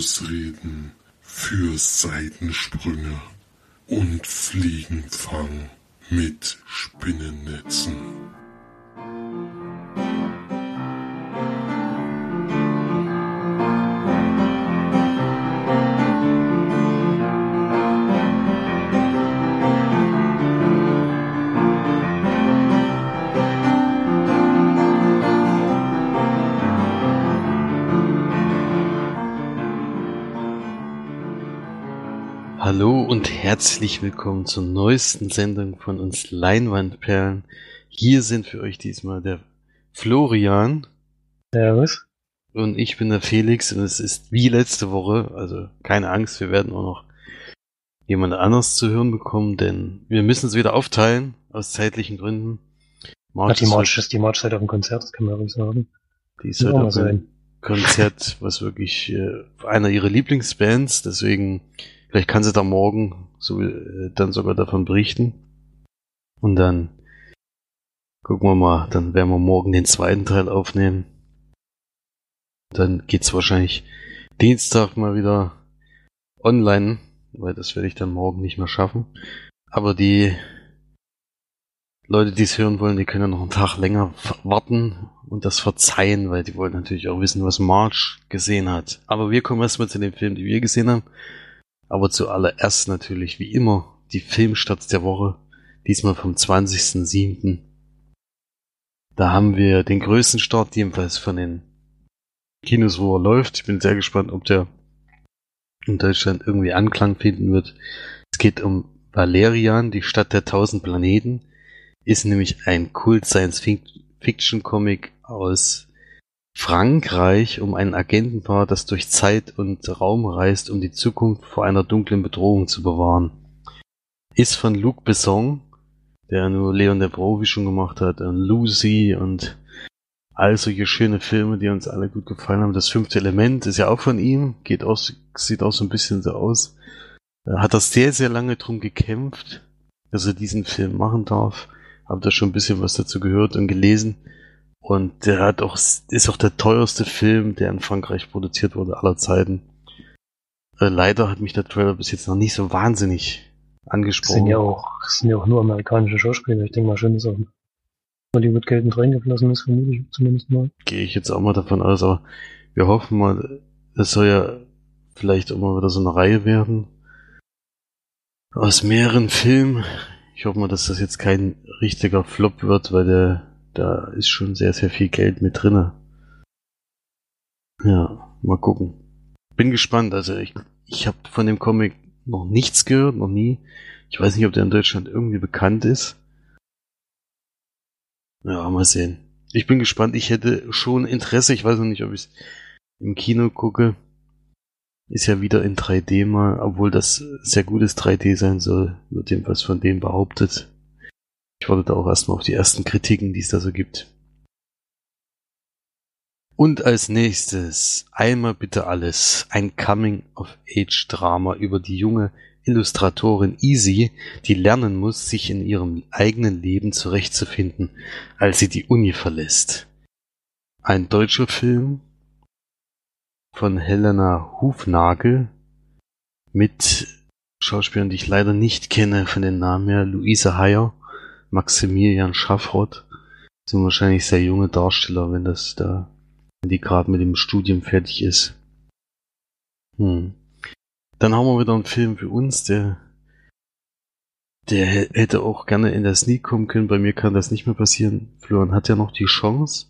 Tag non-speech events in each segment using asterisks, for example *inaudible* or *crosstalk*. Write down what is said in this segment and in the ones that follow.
Ausreden für Seitensprünge und Fliegenfang mit Spinnennetzen. Hallo und herzlich willkommen zur neuesten Sendung von uns Leinwandperlen. Hier sind für euch diesmal der Florian. Servus. Und ich bin der Felix und es ist wie letzte Woche, also keine Angst, wir werden auch noch jemand anders zu hören bekommen, denn wir müssen es wieder aufteilen, aus zeitlichen Gründen. March die March ist die March halt auf dem Konzert, das kann man ruhig sagen. Die ist halt auf einem Konzert, was wirklich äh, einer ihrer Lieblingsbands, deswegen Vielleicht kann sie da morgen so, äh, dann sogar davon berichten. Und dann gucken wir mal, dann werden wir morgen den zweiten Teil aufnehmen. Dann geht's wahrscheinlich Dienstag mal wieder online, weil das werde ich dann morgen nicht mehr schaffen. Aber die Leute, die es hören wollen, die können ja noch einen Tag länger warten und das verzeihen, weil die wollen natürlich auch wissen, was March gesehen hat. Aber wir kommen erstmal zu dem Film, die wir gesehen haben. Aber zuallererst natürlich wie immer die Filmstarts der Woche, diesmal vom 20.07. Da haben wir den größten Start, jedenfalls von den Kinos, wo er läuft. Ich bin sehr gespannt, ob der in Deutschland irgendwie Anklang finden wird. Es geht um Valerian, die Stadt der tausend Planeten. Ist nämlich ein Kult Science Fiction Comic aus Frankreich um ein Agentenpaar, das durch Zeit und Raum reist, um die Zukunft vor einer dunklen Bedrohung zu bewahren. Ist von Luc Besson, der nur Leon Devrovi schon gemacht hat, und Lucy und all solche schöne Filme, die uns alle gut gefallen haben. Das fünfte Element ist ja auch von ihm, geht aus, sieht auch so ein bisschen so aus. Er hat das sehr, sehr lange drum gekämpft, dass er diesen Film machen darf. Hab da schon ein bisschen was dazu gehört und gelesen. Und der hat auch, ist auch der teuerste Film, der in Frankreich produziert wurde aller Zeiten. Äh, leider hat mich der Trailer bis jetzt noch nicht so wahnsinnig angesprochen. Das sind ja auch, sind ja auch nur amerikanische Schauspieler. Ich denke mal schon, dass auch Hollywood Geld mit reingeflossen ist, vermute ich zumindest mal. Gehe ich jetzt auch mal davon aus, aber wir hoffen mal, es soll ja vielleicht auch mal wieder so eine Reihe werden. Aus mehreren Filmen. Ich hoffe mal, dass das jetzt kein richtiger Flop wird, weil der da ist schon sehr, sehr viel Geld mit drinne. Ja, mal gucken. Bin gespannt. Also ich, ich habe von dem Comic noch nichts gehört, noch nie. Ich weiß nicht, ob der in Deutschland irgendwie bekannt ist. Ja, mal sehen. Ich bin gespannt. Ich hätte schon Interesse. Ich weiß noch nicht, ob ich es im Kino gucke. Ist ja wieder in 3D mal, obwohl das sehr gutes 3D sein soll, wird jedenfalls von dem behauptet. Ich warte da auch erstmal auf die ersten Kritiken, die es da so gibt. Und als nächstes einmal bitte alles. Ein Coming-of-Age-Drama über die junge Illustratorin Easy, die lernen muss, sich in ihrem eigenen Leben zurechtzufinden, als sie die Uni verlässt. Ein deutscher Film von Helena Hufnagel mit Schauspielern, die ich leider nicht kenne von den Namen her, Luise Heyer, Maximilian Schaffrott sind wahrscheinlich sehr junge Darsteller, wenn das da, wenn die gerade mit dem Studium fertig ist. Hm. Dann haben wir wieder einen Film für uns, der, der hätte auch gerne in der Sneak kommen können. Bei mir kann das nicht mehr passieren. Florian hat ja noch die Chance.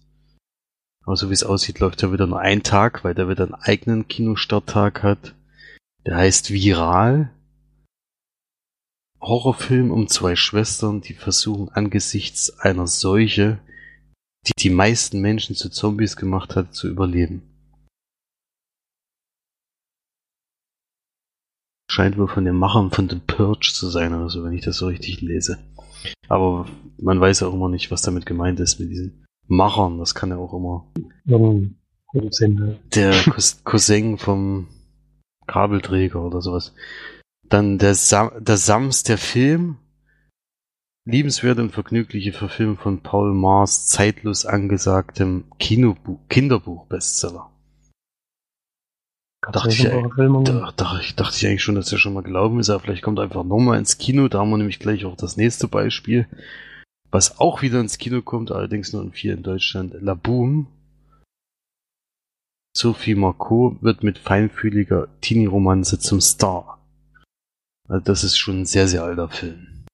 Aber so wie es aussieht, läuft er wieder nur ein Tag, weil der wieder einen eigenen Kinostarttag hat. Der heißt Viral. Horrorfilm um zwei Schwestern, die versuchen angesichts einer Seuche, die die meisten Menschen zu Zombies gemacht hat, zu überleben. Scheint wohl von den Machern von The Purge zu sein oder so, wenn ich das so richtig lese. Aber man weiß ja auch immer nicht, was damit gemeint ist mit diesen Machern. Das kann ja auch immer der Cousin vom Kabelträger oder sowas. Dann der, Sam der Sams, der Film. liebenswerte und vergnügliche Verfilmung von Paul Maas zeitlos angesagtem Kinobuch, Kinderbuch-Bestseller. Dachte ich, da, da, ich, dachte ich eigentlich schon, dass er schon mal gelaufen ist, aber vielleicht kommt er einfach nochmal ins Kino. Da haben wir nämlich gleich auch das nächste Beispiel, was auch wieder ins Kino kommt, allerdings nur in vier in Deutschland. La Boom. Sophie Marceau wird mit feinfühliger Teenie-Romanze zum Star. Also das ist schon ein sehr, sehr alter Film.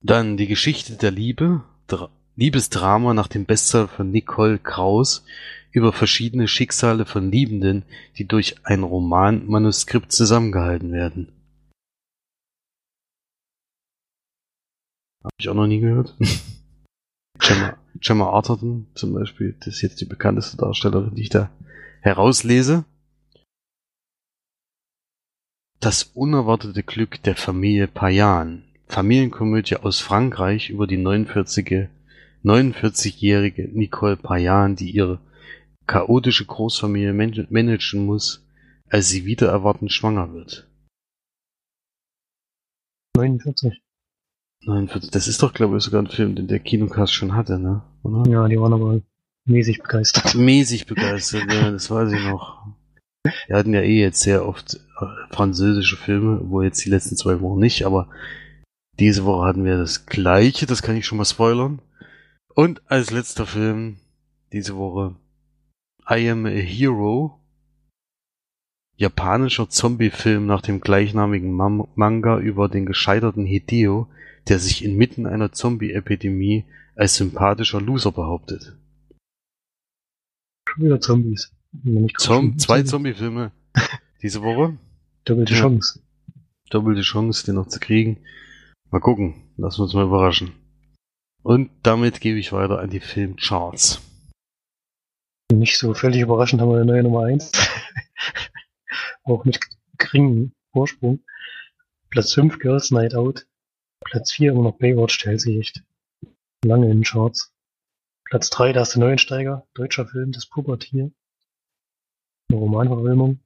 Dann die Geschichte der Liebe, Dra Liebesdrama nach dem Bestseller von Nicole Kraus über verschiedene Schicksale von Liebenden, die durch ein Romanmanuskript zusammengehalten werden. Habe ich auch noch nie gehört. *laughs* Gemma, Gemma Arterton zum Beispiel, das ist jetzt die bekannteste Darstellerin, die ich da herauslese. Das unerwartete Glück der Familie Payan. Familienkomödie aus Frankreich über die 49-jährige 49 Nicole Payan, die ihre chaotische Großfamilie managen muss, als sie wieder erwartend schwanger wird. 49. 49. Das ist doch, glaube ich, sogar ein Film, den der Kinocast schon hatte, ne? Oder? Ja, die waren aber mäßig begeistert. Mäßig begeistert, ja, das weiß ich noch. Wir hatten ja eh jetzt sehr oft französische Filme, wo jetzt die letzten zwei Wochen nicht, aber diese Woche hatten wir das gleiche, das kann ich schon mal spoilern. Und als letzter Film diese Woche I Am a Hero, japanischer Zombie-Film nach dem gleichnamigen Mam Manga über den gescheiterten Hideo, der sich inmitten einer Zombie-Epidemie als sympathischer Loser behauptet. Schon wieder Zombies. Zom zwei Zombie-Filme diese Woche. Doppelte ja. Chance. Doppelte Chance, den noch zu kriegen. Mal gucken. Lassen wir uns mal überraschen. Und damit gebe ich weiter an die Filmcharts. Nicht so völlig überraschend haben wir eine neue Nummer 1. *laughs* Auch mit geringem Vorsprung. Platz 5 Girls Night Out. Platz 4 immer noch Baywatch, sich echt lange in den Charts. Platz 3, da ist der Neuensteiger, deutscher Film, das Pubertier. Eine Romanverfilmung.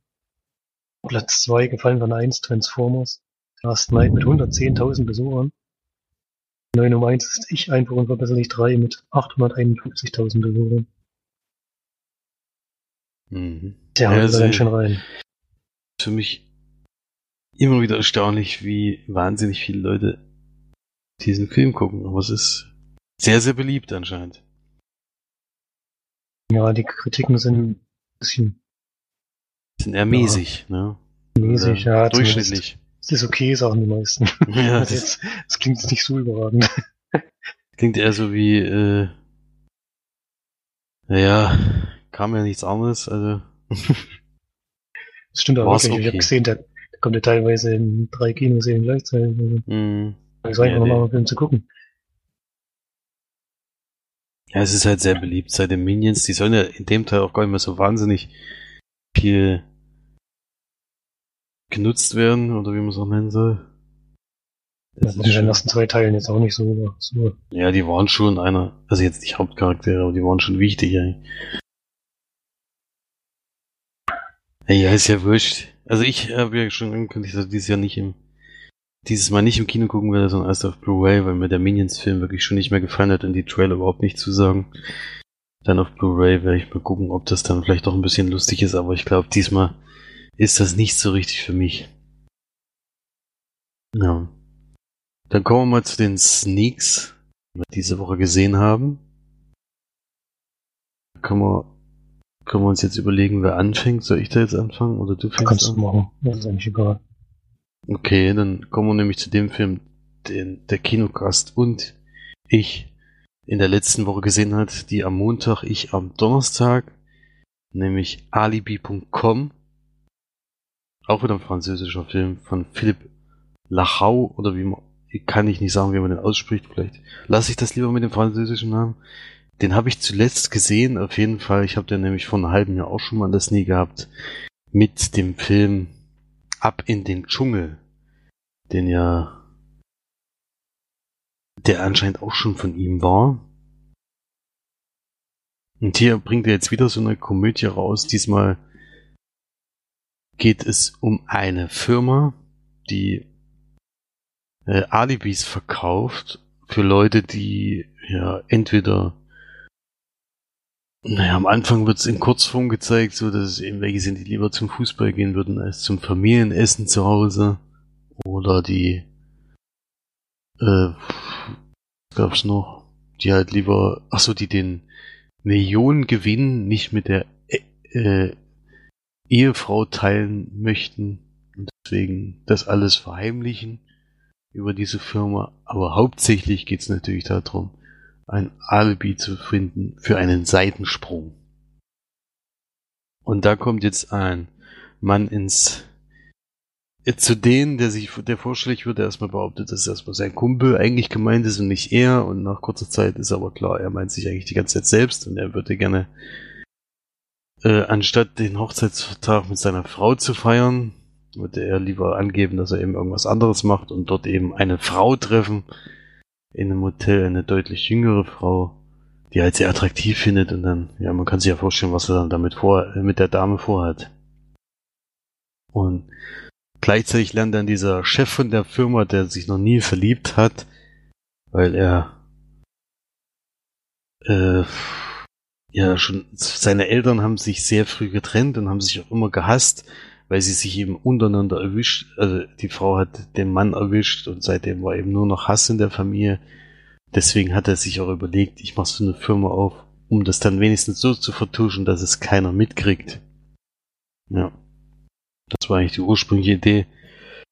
Platz 2, Gefallen von 1, Transformers. Last Night mit 110.000 Besuchern. Neue Nummer 1 ist Ich einfach und verbesserlich 3 mit 851.000 Besuchern. Mhm. Der haut also, ganz schön rein. Für mich immer wieder erstaunlich, wie wahnsinnig viele Leute diesen Film gucken. Aber es ist sehr, sehr beliebt anscheinend. Ja, die Kritiken sind ein bisschen. Sind eher mäßig, ja. ne? Mäßig, ja. Durchschnittlich. Es ist okay, sagen die meisten. *laughs* Ja, das, jetzt, das klingt jetzt nicht so überragend. *laughs* Klingt eher so wie, äh, naja, kam ja nichts anderes, also. Das stimmt aber wirklich. Okay. Ich habe gesehen, da, da kommt ja teilweise in drei Kinoserien gleichzeitig. Also. Mm. Ich sage ja, mal, einen Film zu gucken. Ja, es ist halt sehr beliebt seit den Minions. Die sollen ja in dem Teil auch gar nicht mehr so wahnsinnig viel genutzt werden, oder wie man es auch nennen soll. Das ja, in den ersten zwei Teilen jetzt auch nicht so, so. Ja, die waren schon einer, also jetzt nicht Hauptcharaktere, aber die waren schon wichtig eigentlich. Ja, ist ja wurscht. Also ich habe ja schon angekündigt, dass ich dieses Jahr nicht im, dieses Mal nicht im Kino gucken werde, sondern erst auf Blu-ray, weil mir der Minions-Film wirklich schon nicht mehr gefallen hat und die Trailer überhaupt nicht zusagen. Dann auf Blu-ray werde ich mal gucken, ob das dann vielleicht doch ein bisschen lustig ist, aber ich glaube, diesmal ist das nicht so richtig für mich. Ja. Dann kommen wir mal zu den Sneaks, die wir diese Woche gesehen haben. Können wir, können wir uns jetzt überlegen, wer anfängt? Soll ich da jetzt anfangen oder du fängst Kannst an? du machen, das ist eigentlich egal. Okay, dann kommen wir nämlich zu dem Film, den der Kinocast und ich in der letzten Woche gesehen hat, die am Montag, ich am Donnerstag, nämlich alibi.com. Auch wieder ein französischer Film von Philipp Lachau oder wie man, kann ich nicht sagen, wie man den ausspricht. Vielleicht lasse ich das lieber mit dem französischen Namen. Den habe ich zuletzt gesehen, auf jeden Fall. Ich habe den nämlich vor einem halben Jahr auch schon mal das nie gehabt. Mit dem Film Ab in den Dschungel. Den ja der anscheinend auch schon von ihm war. Und hier bringt er jetzt wieder so eine Komödie raus. Diesmal geht es um eine Firma, die äh, Alibis verkauft für Leute, die ja entweder naja, am Anfang wird es in Kurzform gezeigt, so dass es eben welche sind, die lieber zum Fußball gehen würden als zum Familienessen zu Hause. Oder die äh, gab's noch? Die halt lieber, ach so, die den Millionengewinn nicht mit der äh, Ehefrau teilen möchten und deswegen das alles verheimlichen über diese Firma. Aber hauptsächlich geht's natürlich darum, ein Alibi zu finden für einen Seitensprung. Und da kommt jetzt ein Mann ins zu denen, der sich der vorstellig wird, der erstmal behauptet, dass erstmal sein Kumpel eigentlich gemeint ist und nicht er. Und nach kurzer Zeit ist aber klar, er meint sich eigentlich die ganze Zeit selbst und er würde gerne, äh, anstatt den Hochzeitstag mit seiner Frau zu feiern, würde er lieber angeben, dass er eben irgendwas anderes macht und dort eben eine Frau treffen, in einem Hotel eine deutlich jüngere Frau, die er halt sehr attraktiv findet und dann, ja, man kann sich ja vorstellen, was er dann damit vor, mit der Dame vorhat. Und gleichzeitig lernt dann dieser Chef von der Firma, der sich noch nie verliebt hat, weil er äh, ja schon seine Eltern haben sich sehr früh getrennt und haben sich auch immer gehasst, weil sie sich eben untereinander erwischt, also die Frau hat den Mann erwischt und seitdem war eben nur noch Hass in der Familie. Deswegen hat er sich auch überlegt, ich mache so eine Firma auf, um das dann wenigstens so zu vertuschen, dass es keiner mitkriegt. Ja. Das war eigentlich die ursprüngliche Idee.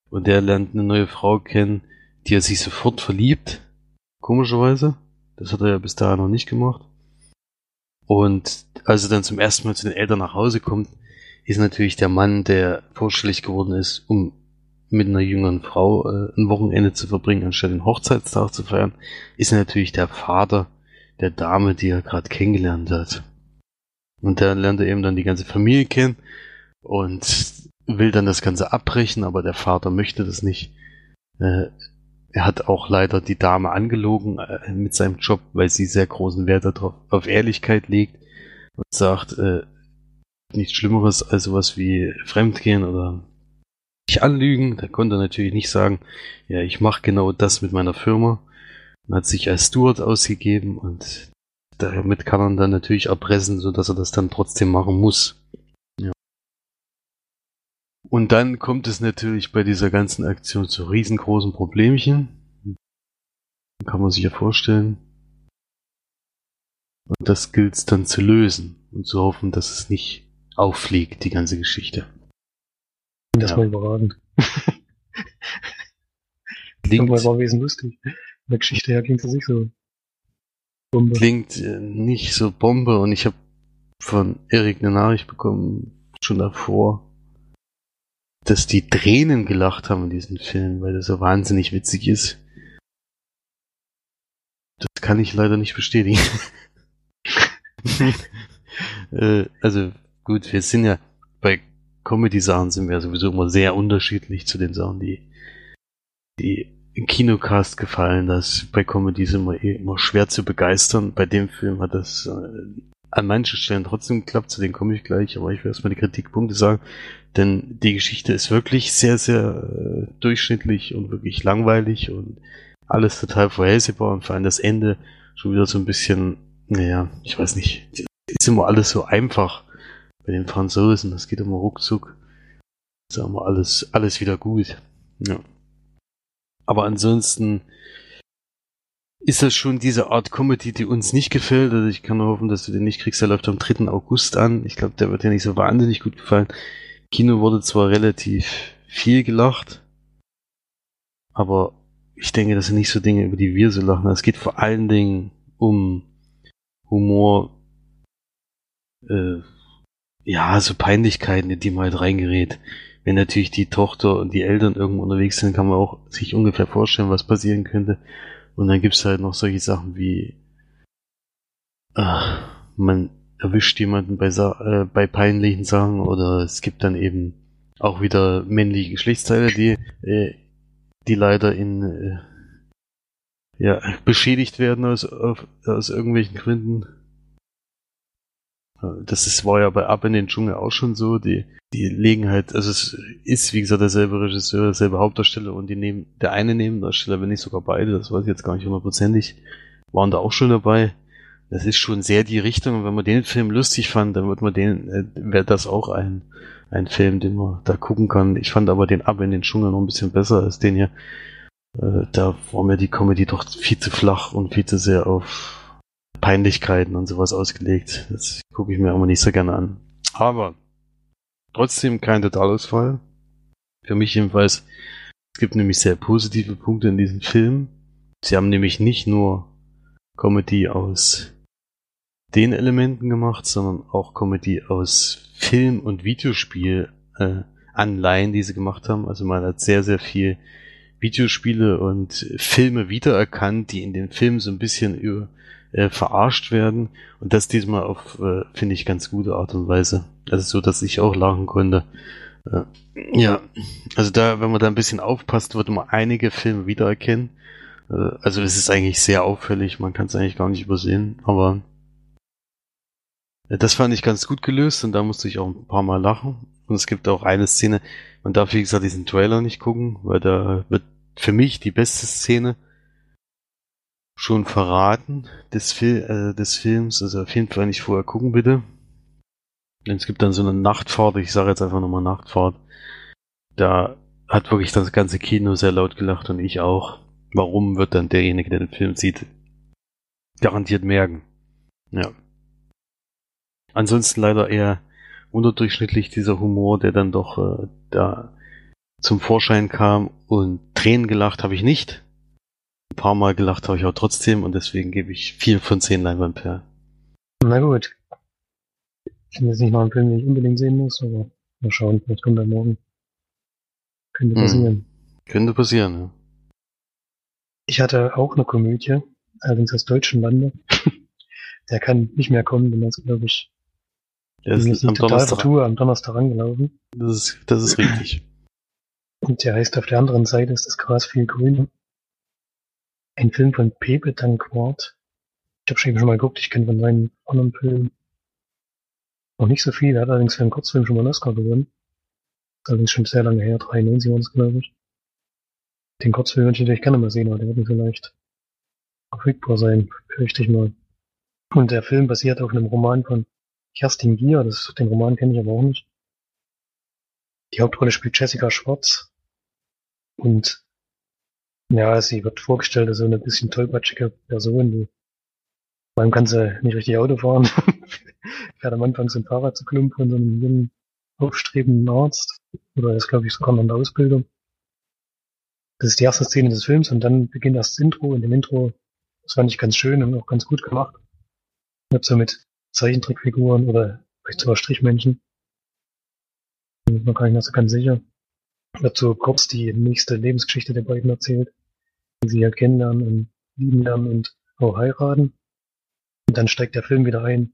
Und der lernt eine neue Frau kennen, die er sich sofort verliebt. Komischerweise. Das hat er ja bis dahin noch nicht gemacht. Und als er dann zum ersten Mal zu den Eltern nach Hause kommt, ist natürlich der Mann, der vorstellig geworden ist, um mit einer jüngeren Frau äh, ein Wochenende zu verbringen, anstatt den Hochzeitstag zu feiern, ist natürlich der Vater der Dame, die er gerade kennengelernt hat. Und der lernt er eben dann die ganze Familie kennen und will dann das Ganze abbrechen, aber der Vater möchte das nicht. Äh, er hat auch leider die Dame angelogen äh, mit seinem Job, weil sie sehr großen Wert darauf auf Ehrlichkeit legt und sagt, äh, nichts Schlimmeres als sowas wie Fremdgehen oder sich anlügen. Da konnte er natürlich nicht sagen, ja, ich mache genau das mit meiner Firma. Und hat sich als Steward ausgegeben und damit kann man dann natürlich erpressen, sodass er das dann trotzdem machen muss. Und dann kommt es natürlich bei dieser ganzen Aktion zu riesengroßen Problemchen. Kann man sich ja vorstellen. Und das gilt es dann zu lösen und zu hoffen, dass es nicht auffliegt, die ganze Geschichte. Das ja. war überragend. *laughs* Klingt, das war wesentlich lustig. In der Geschichte her klingt das nicht so Bombe. Klingt äh, nicht so Bombe und ich habe von Erik eine Nachricht bekommen, schon davor, dass die Tränen gelacht haben in diesem Film, weil das so wahnsinnig witzig ist. Das kann ich leider nicht bestätigen. *laughs* äh, also gut, wir sind ja bei Comedy-Sachen sind wir sowieso immer sehr unterschiedlich zu den Sachen, die, die im Kinocast gefallen. Das bei Comedy ist immer, eh immer schwer zu begeistern. Bei dem Film hat das äh, an manchen Stellen trotzdem geklappt, zu denen komme ich gleich, aber ich will erstmal die Kritikpunkte sagen. Denn die Geschichte ist wirklich sehr, sehr äh, durchschnittlich und wirklich langweilig und alles total vorhersehbar und vor allem das Ende schon wieder so ein bisschen, naja, ich weiß nicht, ist immer alles so einfach bei den Franzosen, das geht immer ruckzuck. Ist immer alles, alles wieder gut. Ja. Aber ansonsten ist das schon diese Art Comedy, die uns nicht gefällt. Also ich kann nur hoffen, dass du den nicht kriegst. Der läuft am 3. August an. Ich glaube, der wird dir nicht so wahnsinnig gut gefallen. Kino wurde zwar relativ viel gelacht, aber ich denke, das sind nicht so Dinge, über die wir so lachen. Es geht vor allen Dingen um Humor, äh, ja, so Peinlichkeiten, in die man halt reingerät. Wenn natürlich die Tochter und die Eltern irgendwo unterwegs sind, kann man auch sich ungefähr vorstellen, was passieren könnte. Und dann gibt's halt noch solche Sachen wie, ach, man erwischt jemanden bei, äh, bei peinlichen Sachen oder es gibt dann eben auch wieder männliche Geschlechtsteile, die, äh, die leider in, äh, ja, beschädigt werden aus, auf, aus irgendwelchen Gründen. Das ist, war ja bei Ab in den Dschungel auch schon so. Die, die legen halt, also es ist, wie gesagt, derselbe Regisseur, derselbe Hauptdarsteller und die nehmen, der eine Nebendarsteller, wenn nicht sogar beide, das weiß ich jetzt gar nicht hundertprozentig, waren da auch schon dabei. Das ist schon sehr die Richtung. Und wenn man den Film lustig fand, dann wird man den, äh, wäre das auch ein, ein Film, den man da gucken kann. Ich fand aber den Ab in den Dschungel noch ein bisschen besser als den hier. Äh, da war mir die Comedy doch viel zu flach und viel zu sehr auf Peinlichkeiten und sowas ausgelegt. Das gucke ich mir immer nicht so gerne an. Aber trotzdem kein Totalausfall. Für mich jedenfalls. Es gibt nämlich sehr positive Punkte in diesem Film. Sie haben nämlich nicht nur Comedy aus den Elementen gemacht, sondern auch Comedy aus Film- und Videospiel äh, Anleihen, die sie gemacht haben. Also man hat sehr, sehr viel Videospiele und Filme wiedererkannt, die in den Filmen so ein bisschen über, äh, verarscht werden. Und das diesmal auf, äh, finde ich, ganz gute Art und Weise. Also so, dass ich auch lachen konnte. Äh, ja, also da, wenn man da ein bisschen aufpasst, wird man einige Filme wiedererkennen. Äh, also es ist eigentlich sehr auffällig, man kann es eigentlich gar nicht übersehen, aber das fand ich ganz gut gelöst und da musste ich auch ein paar Mal lachen. Und es gibt auch eine Szene, man darf wie gesagt diesen Trailer nicht gucken, weil da wird für mich die beste Szene schon verraten des, Fil äh, des Films. Also auf jeden Fall nicht vorher gucken, bitte. Denn es gibt dann so eine Nachtfahrt, ich sage jetzt einfach nochmal Nachtfahrt. Da hat wirklich das ganze Kino sehr laut gelacht und ich auch. Warum wird dann derjenige, der den Film sieht, garantiert merken. Ja. Ansonsten leider eher unterdurchschnittlich dieser Humor, der dann doch äh, da zum Vorschein kam und Tränen gelacht habe ich nicht. Ein paar Mal gelacht habe ich auch trotzdem und deswegen gebe ich vier von zehn Leinwandperlen. Na gut. Ich finde jetzt nicht noch einen Film, den ich unbedingt sehen muss, aber mal schauen, vielleicht kommt er morgen. Könnte Hm. passieren. Könnte passieren, ja. Ich hatte auch eine Komödie, allerdings aus deutschen Lande. *laughs* Der kann nicht mehr kommen, denn ist, glaube ich, Der ist am Donnerstag. vertue, am Donnerstag angelaufen. Das ist, das ist richtig. Und der heißt auf der anderen Seite ist das Gras viel grüner. Ein Film von Pepe Danquart. Ich habe schon schon mal geguckt, ich kenne von seinen anderen Filmen noch nicht so viel. Er hat allerdings für einen Kurzfilm schon mal einen Oscar gewonnen. Ist allerdings schon sehr lange her, 93 war es, glaube ich. Den Kurzfilm würde ich natürlich gerne mal sehen, aber der wird vielleicht verfügbar sein, fürchte ich mal. Und der Film basiert auf einem Roman von Kerstin Gier, das, den Roman kenne ich aber auch nicht. Die Hauptrolle spielt Jessica Schwartz. Und ja, sie wird vorgestellt als so eine bisschen tollpatschige Person, die vor allem kann sie nicht richtig Auto fahren. *laughs* Fährt am Anfang so ein Fahrrad zu Klump von so einem jungen, aufstrebenden Arzt. Oder er ist, glaube ich, sogar noch in der Ausbildung. Das ist die erste Szene des Films und dann beginnt erst das Intro. In dem Intro, das fand ich ganz schön und auch ganz gut gemacht. Wird so mit Zeichentrickfiguren oder vielleicht sogar Strichmännchen. Bin noch gar nicht mehr so ganz sicher. So kurz die nächste Lebensgeschichte der beiden erzählt. Wie sie halt kennenlernen und lieben lernen und auch heiraten. Und dann steigt der Film wieder ein.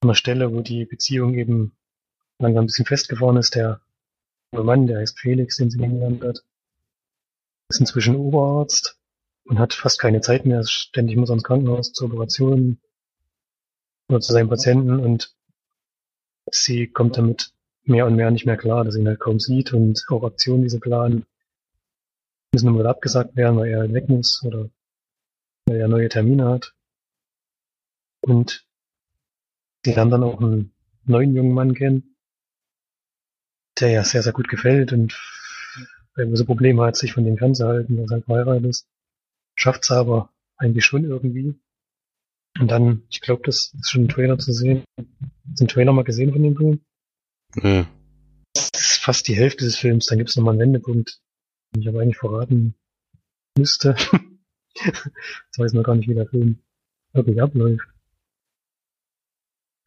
An einer Stelle, wo die Beziehung eben langsam ein bisschen festgefahren ist. Der Mann, der heißt Felix, den sie kennengelernt hat, ist inzwischen Oberarzt und hat fast keine Zeit mehr. Ständig muss er ins Krankenhaus zur Operation oder zu seinen Patienten und sie kommt damit mehr und mehr nicht mehr klar, dass sie ihn halt kaum sieht und auch Aktionen, die sie planen, müssen immer wieder abgesagt werden, weil er weg muss oder weil er neue Termine hat. Und sie lernen dann auch einen neuen jungen Mann kennen, der ja sehr, sehr gut gefällt und wenn man so Probleme hat, sich von dem fernzuhalten, er halt verheiratet ist, schafft es aber eigentlich schon irgendwie. Und dann, ich glaube, das ist schon ein Trailer zu sehen. Hast du den Trailer mal gesehen von dem Film? Nö. Das ist fast die Hälfte des Films, dann gibt es nochmal einen Wendepunkt, den ich aber eigentlich verraten müsste. *laughs* Jetzt weiß noch gar nicht, wie der Film wirklich abläuft.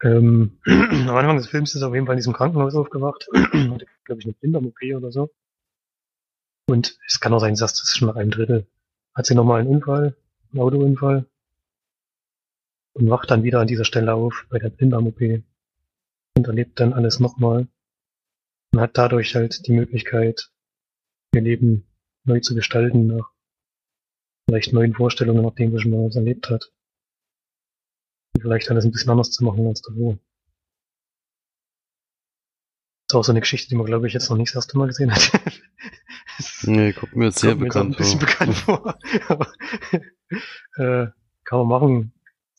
Ähm, *clears throat* am Anfang des Films ist er auf jeden Fall in diesem Krankenhaus aufgewacht. *clears throat* Hatte, glaube ich, eine Blinddarm-OP oder so. Und es kann auch sein, dass das schon nach einem Drittel. Hat sie nochmal einen Unfall, einen Autounfall. Und wacht dann wieder an dieser Stelle auf bei der Blinddarm-OP. Und erlebt dann alles nochmal. Und hat dadurch halt die Möglichkeit, ihr Leben neu zu gestalten, nach vielleicht neuen Vorstellungen, nach dem, was schon mal was erlebt hat. vielleicht alles ein bisschen anders zu machen als davor. Das ist auch so eine Geschichte, die man, glaube ich, jetzt noch nicht das erste Mal gesehen hat. *laughs* nee, kommt mir jetzt sehr Kommt mir bekannt ein bisschen vor. bekannt vor. *laughs* Aber, äh, kann man machen.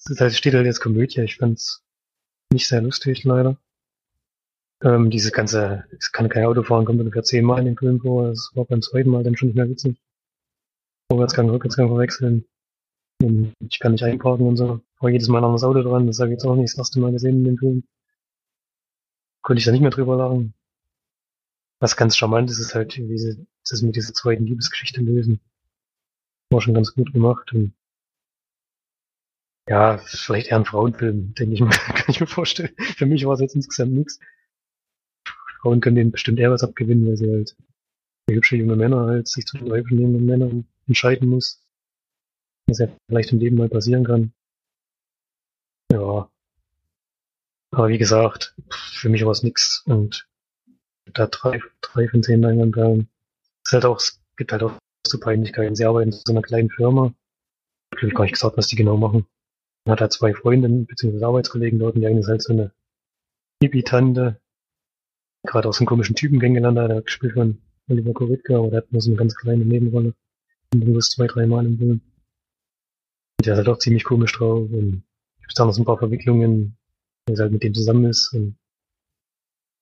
Es ist halt- steht halt jetzt Komödie. Ich fand's nicht sehr lustig, leider. Ähm, diese ganze, es kann kein Auto fahren, kommt ungefähr zehnmal in den Film vor. Das war beim zweiten Mal dann schon nicht mehr witzig. Vorwärtsgang, Rückwärtsgang verwechseln. Und ich kann nicht einparken und so. War jedes Mal ein anderes Auto dran. Das habe ich jetzt auch nicht das erste Mal gesehen in dem Film. Konnte ich da nicht mehr drüber lachen. Was ganz charmant ist, ist halt, wie sie das mit dieser zweiten Liebesgeschichte lösen. War schon ganz gut gemacht. Und ja, vielleicht eher ein Frauenfilm, denke ich mir, *laughs* kann ich mir vorstellen. Für mich war es jetzt insgesamt nichts. Frauen können denen bestimmt eher was abgewinnen, weil sie halt hübsche junge Männer halt sich zu den jungen Männern entscheiden muss. Was ja vielleicht im Leben mal passieren kann. Ja. Aber wie gesagt, für mich war es nix und da drei, drei von zehn Leinwandperlen. Es ist halt auch, es gibt halt auch so Peinlichkeiten. Sie arbeiten in so einer kleinen Firma. Ich habe gar nicht gesagt, was die genau machen. Hat halt zwei Freundinnen, beziehungsweise Arbeitskollegen dort und die eine ist halt so eine Hippie-Tante. Gerade aus einem komischen Typen kennengelernt der hat gespielt von Oliver Koritka, aber der hat nur so eine ganz kleine Nebenrolle. Und bloß zwei, drei Mal im Film. Und der ist halt auch ziemlich komisch drauf und gibt da noch so ein paar Verwicklungen, sie halt mit dem zusammen ist und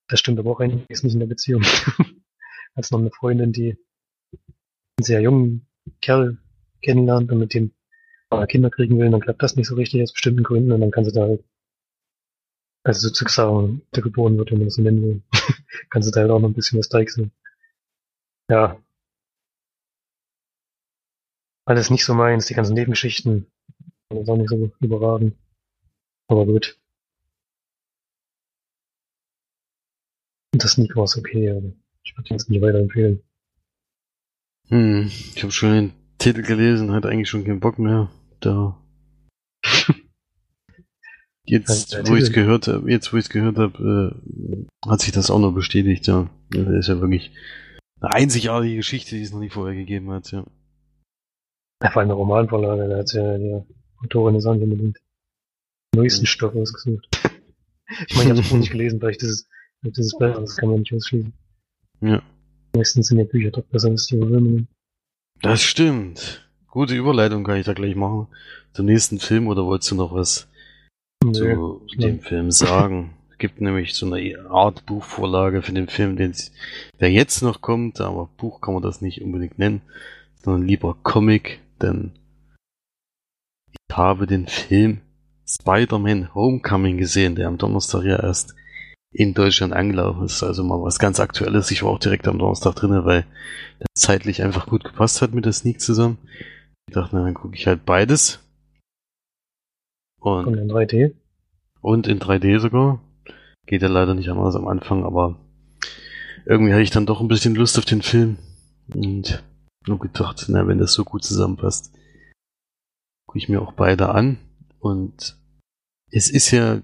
das stimmt aber auch einiges nicht in der Beziehung. *laughs* Als noch eine Freundin, die einen sehr jungen Kerl kennenlernt und mit dem äh, Kinder kriegen will, dann klappt das nicht so richtig aus bestimmten Gründen und dann kann sie da halt, also sozusagen, der geboren wird, wenn man das so nennen will, *laughs* kann sie da halt auch noch ein bisschen was deichseln. Ja. Alles nicht so meins, die ganzen Nebengeschichten. Das ist auch nicht so überragend. Aber gut. Und das war es okay, aber ich würde jetzt nicht weiterempfehlen. Hm, ich habe schon den Titel gelesen, hatte eigentlich schon keinen Bock mehr. Da. *laughs* Jetzt, wo ich es Titel. gehört habe, jetzt wo ich es gehört habe, äh, hat sich das auch noch bestätigt, ja. Das ist ja wirklich eine einzigartige Geschichte, die es noch nie vorher gegeben hat, ja. Ja, vor allem eine Romanvorlage, da hat ja die Autorin unbedingt den neuesten Stoff ausgesucht. Ich meine, ich habe das Buch nicht gelesen, vielleicht ist es, vielleicht ist es besser, das kann man nicht ausschließen. Ja. Meistens sind ja Bücher doch besser als die Verfilmungen. Das stimmt. Gute Überleitung kann ich da gleich machen. Zum nächsten Film oder wolltest du noch was Nö. zu dem Film sagen? Es *laughs* gibt nämlich so eine Art Buchvorlage für den Film, den, der jetzt noch kommt, aber Buch kann man das nicht unbedingt nennen, sondern lieber Comic, denn ich habe den Film Spider-Man Homecoming gesehen, der am Donnerstag ja erst in Deutschland angelaufen ist. Also mal was ganz Aktuelles. Ich war auch direkt am Donnerstag drinne, weil das zeitlich einfach gut gepasst hat mit der Sneak zusammen. Ich dachte, na, dann gucke ich halt beides. Und Und in 3D. und in 3D sogar. Geht ja leider nicht anders am Anfang, aber irgendwie hatte ich dann doch ein bisschen Lust auf den Film. Und nur gedacht, na, wenn das so gut zusammenpasst, gucke ich mir auch beide an. Und es ist ja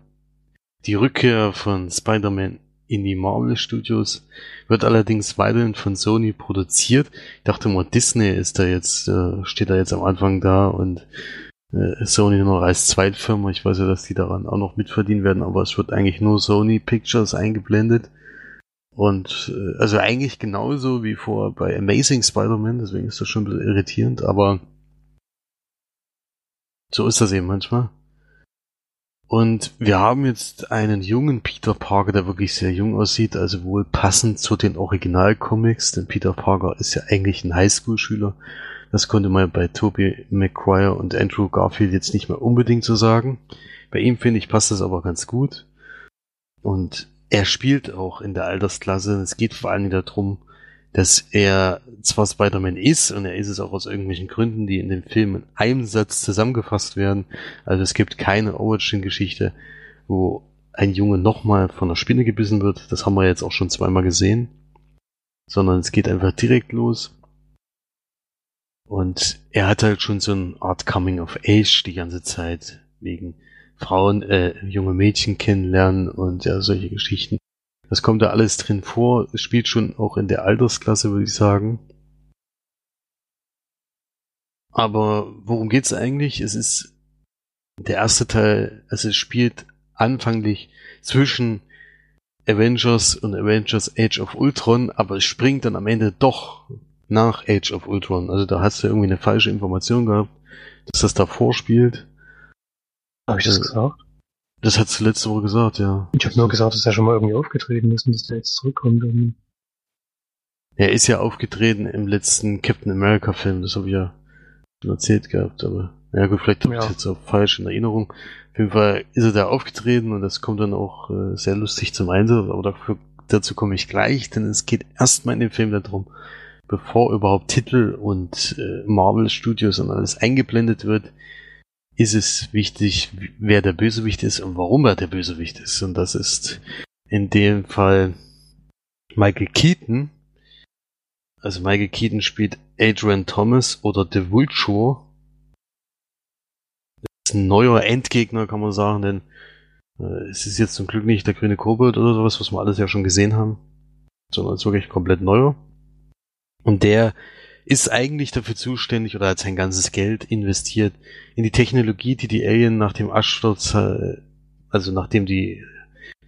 die Rückkehr von Spider-Man in die Marvel Studios, wird allerdings weiterhin von Sony produziert. Ich dachte mal, Disney ist da jetzt, äh, steht da jetzt am Anfang da und äh, Sony noch als Zweitfirma. Ich weiß ja, dass die daran auch noch mitverdienen werden, aber es wird eigentlich nur Sony Pictures eingeblendet. Und äh, also eigentlich genauso wie vor bei Amazing Spider-Man, deswegen ist das schon ein bisschen irritierend, aber so ist das eben manchmal. Und wir haben jetzt einen jungen Peter Parker, der wirklich sehr jung aussieht, also wohl passend zu den Originalcomics, denn Peter Parker ist ja eigentlich ein Highschool-Schüler. Das konnte man bei Tobey Maguire und Andrew Garfield jetzt nicht mehr unbedingt so sagen. Bei ihm finde ich passt das aber ganz gut. Und er spielt auch in der Altersklasse. Es geht vor allem darum, dass er zwar Spider-Man ist und er ist es auch aus irgendwelchen Gründen, die in dem Film in einem Satz zusammengefasst werden. Also es gibt keine Origin-Geschichte, wo ein Junge nochmal von einer Spinne gebissen wird. Das haben wir jetzt auch schon zweimal gesehen. Sondern es geht einfach direkt los. Und er hat halt schon so eine Art Coming of Age die ganze Zeit. Wegen Frauen, äh, junge Mädchen kennenlernen und ja, solche Geschichten. Das kommt da alles drin vor. Es spielt schon auch in der Altersklasse, würde ich sagen. Aber worum geht's eigentlich? Es ist Der erste Teil, also es spielt anfanglich zwischen Avengers und Avengers Age of Ultron, aber es springt dann am Ende doch nach Age of Ultron. Also da hast du irgendwie eine falsche Information gehabt, dass das davor spielt. Habe ich das gesagt? Das hat du letzte Woche gesagt, ja. Ich habe nur gesagt, dass er schon mal irgendwie aufgetreten ist und dass der jetzt zurückkommt. Irgendwie. Er ist ja aufgetreten im letzten Captain America Film, das habe ich ja schon erzählt gehabt, aber ja gut, vielleicht habe ich Ja. jetzt auch falsch in Erinnerung. Auf jeden Fall ist er da aufgetreten und das kommt dann auch äh, sehr lustig zum Einsatz, aber dafür, dazu komme ich gleich, denn es geht erstmal in dem Film darum, bevor überhaupt Titel und äh, Marvel Studios und alles eingeblendet wird, ist es wichtig, wer der Bösewicht ist und warum er der Bösewicht ist. Und das ist in dem Fall Michael Keaton. Also Michael Keaton spielt Adrian Thomas oder The Vulture. Das ist ein neuer Endgegner, kann man sagen, denn äh, es ist jetzt zum Glück nicht der grüne Kobold oder sowas, was wir alles ja schon gesehen haben, sondern es ist wirklich komplett neuer. Und der ist eigentlich dafür zuständig oder hat sein ganzes Geld investiert in die Technologie, die die Alien nach dem Absturz, äh, also nachdem die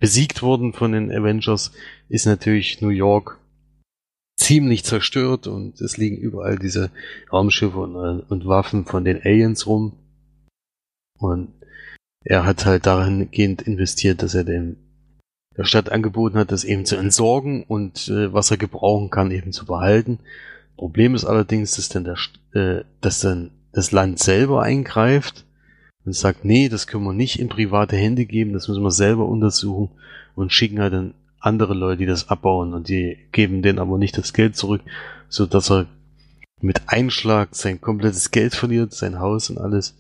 besiegt wurden von den Avengers, ist natürlich New York ziemlich zerstört und es liegen überall diese Raumschiffe und, äh, und Waffen von den Aliens rum. Und er hat halt dahingehend investiert, dass er dem der Stadt angeboten hat, das eben zu entsorgen und äh, was er gebrauchen kann, eben zu behalten. Problem ist allerdings, dass dann der, äh, dass dann das Land selber eingreift und sagt, nee, das können wir nicht in private Hände geben, das müssen wir selber untersuchen und schicken halt dann andere Leute, die das abbauen und die geben denen aber nicht das Geld zurück, so dass er mit Einschlag sein komplettes Geld verliert, sein Haus und alles.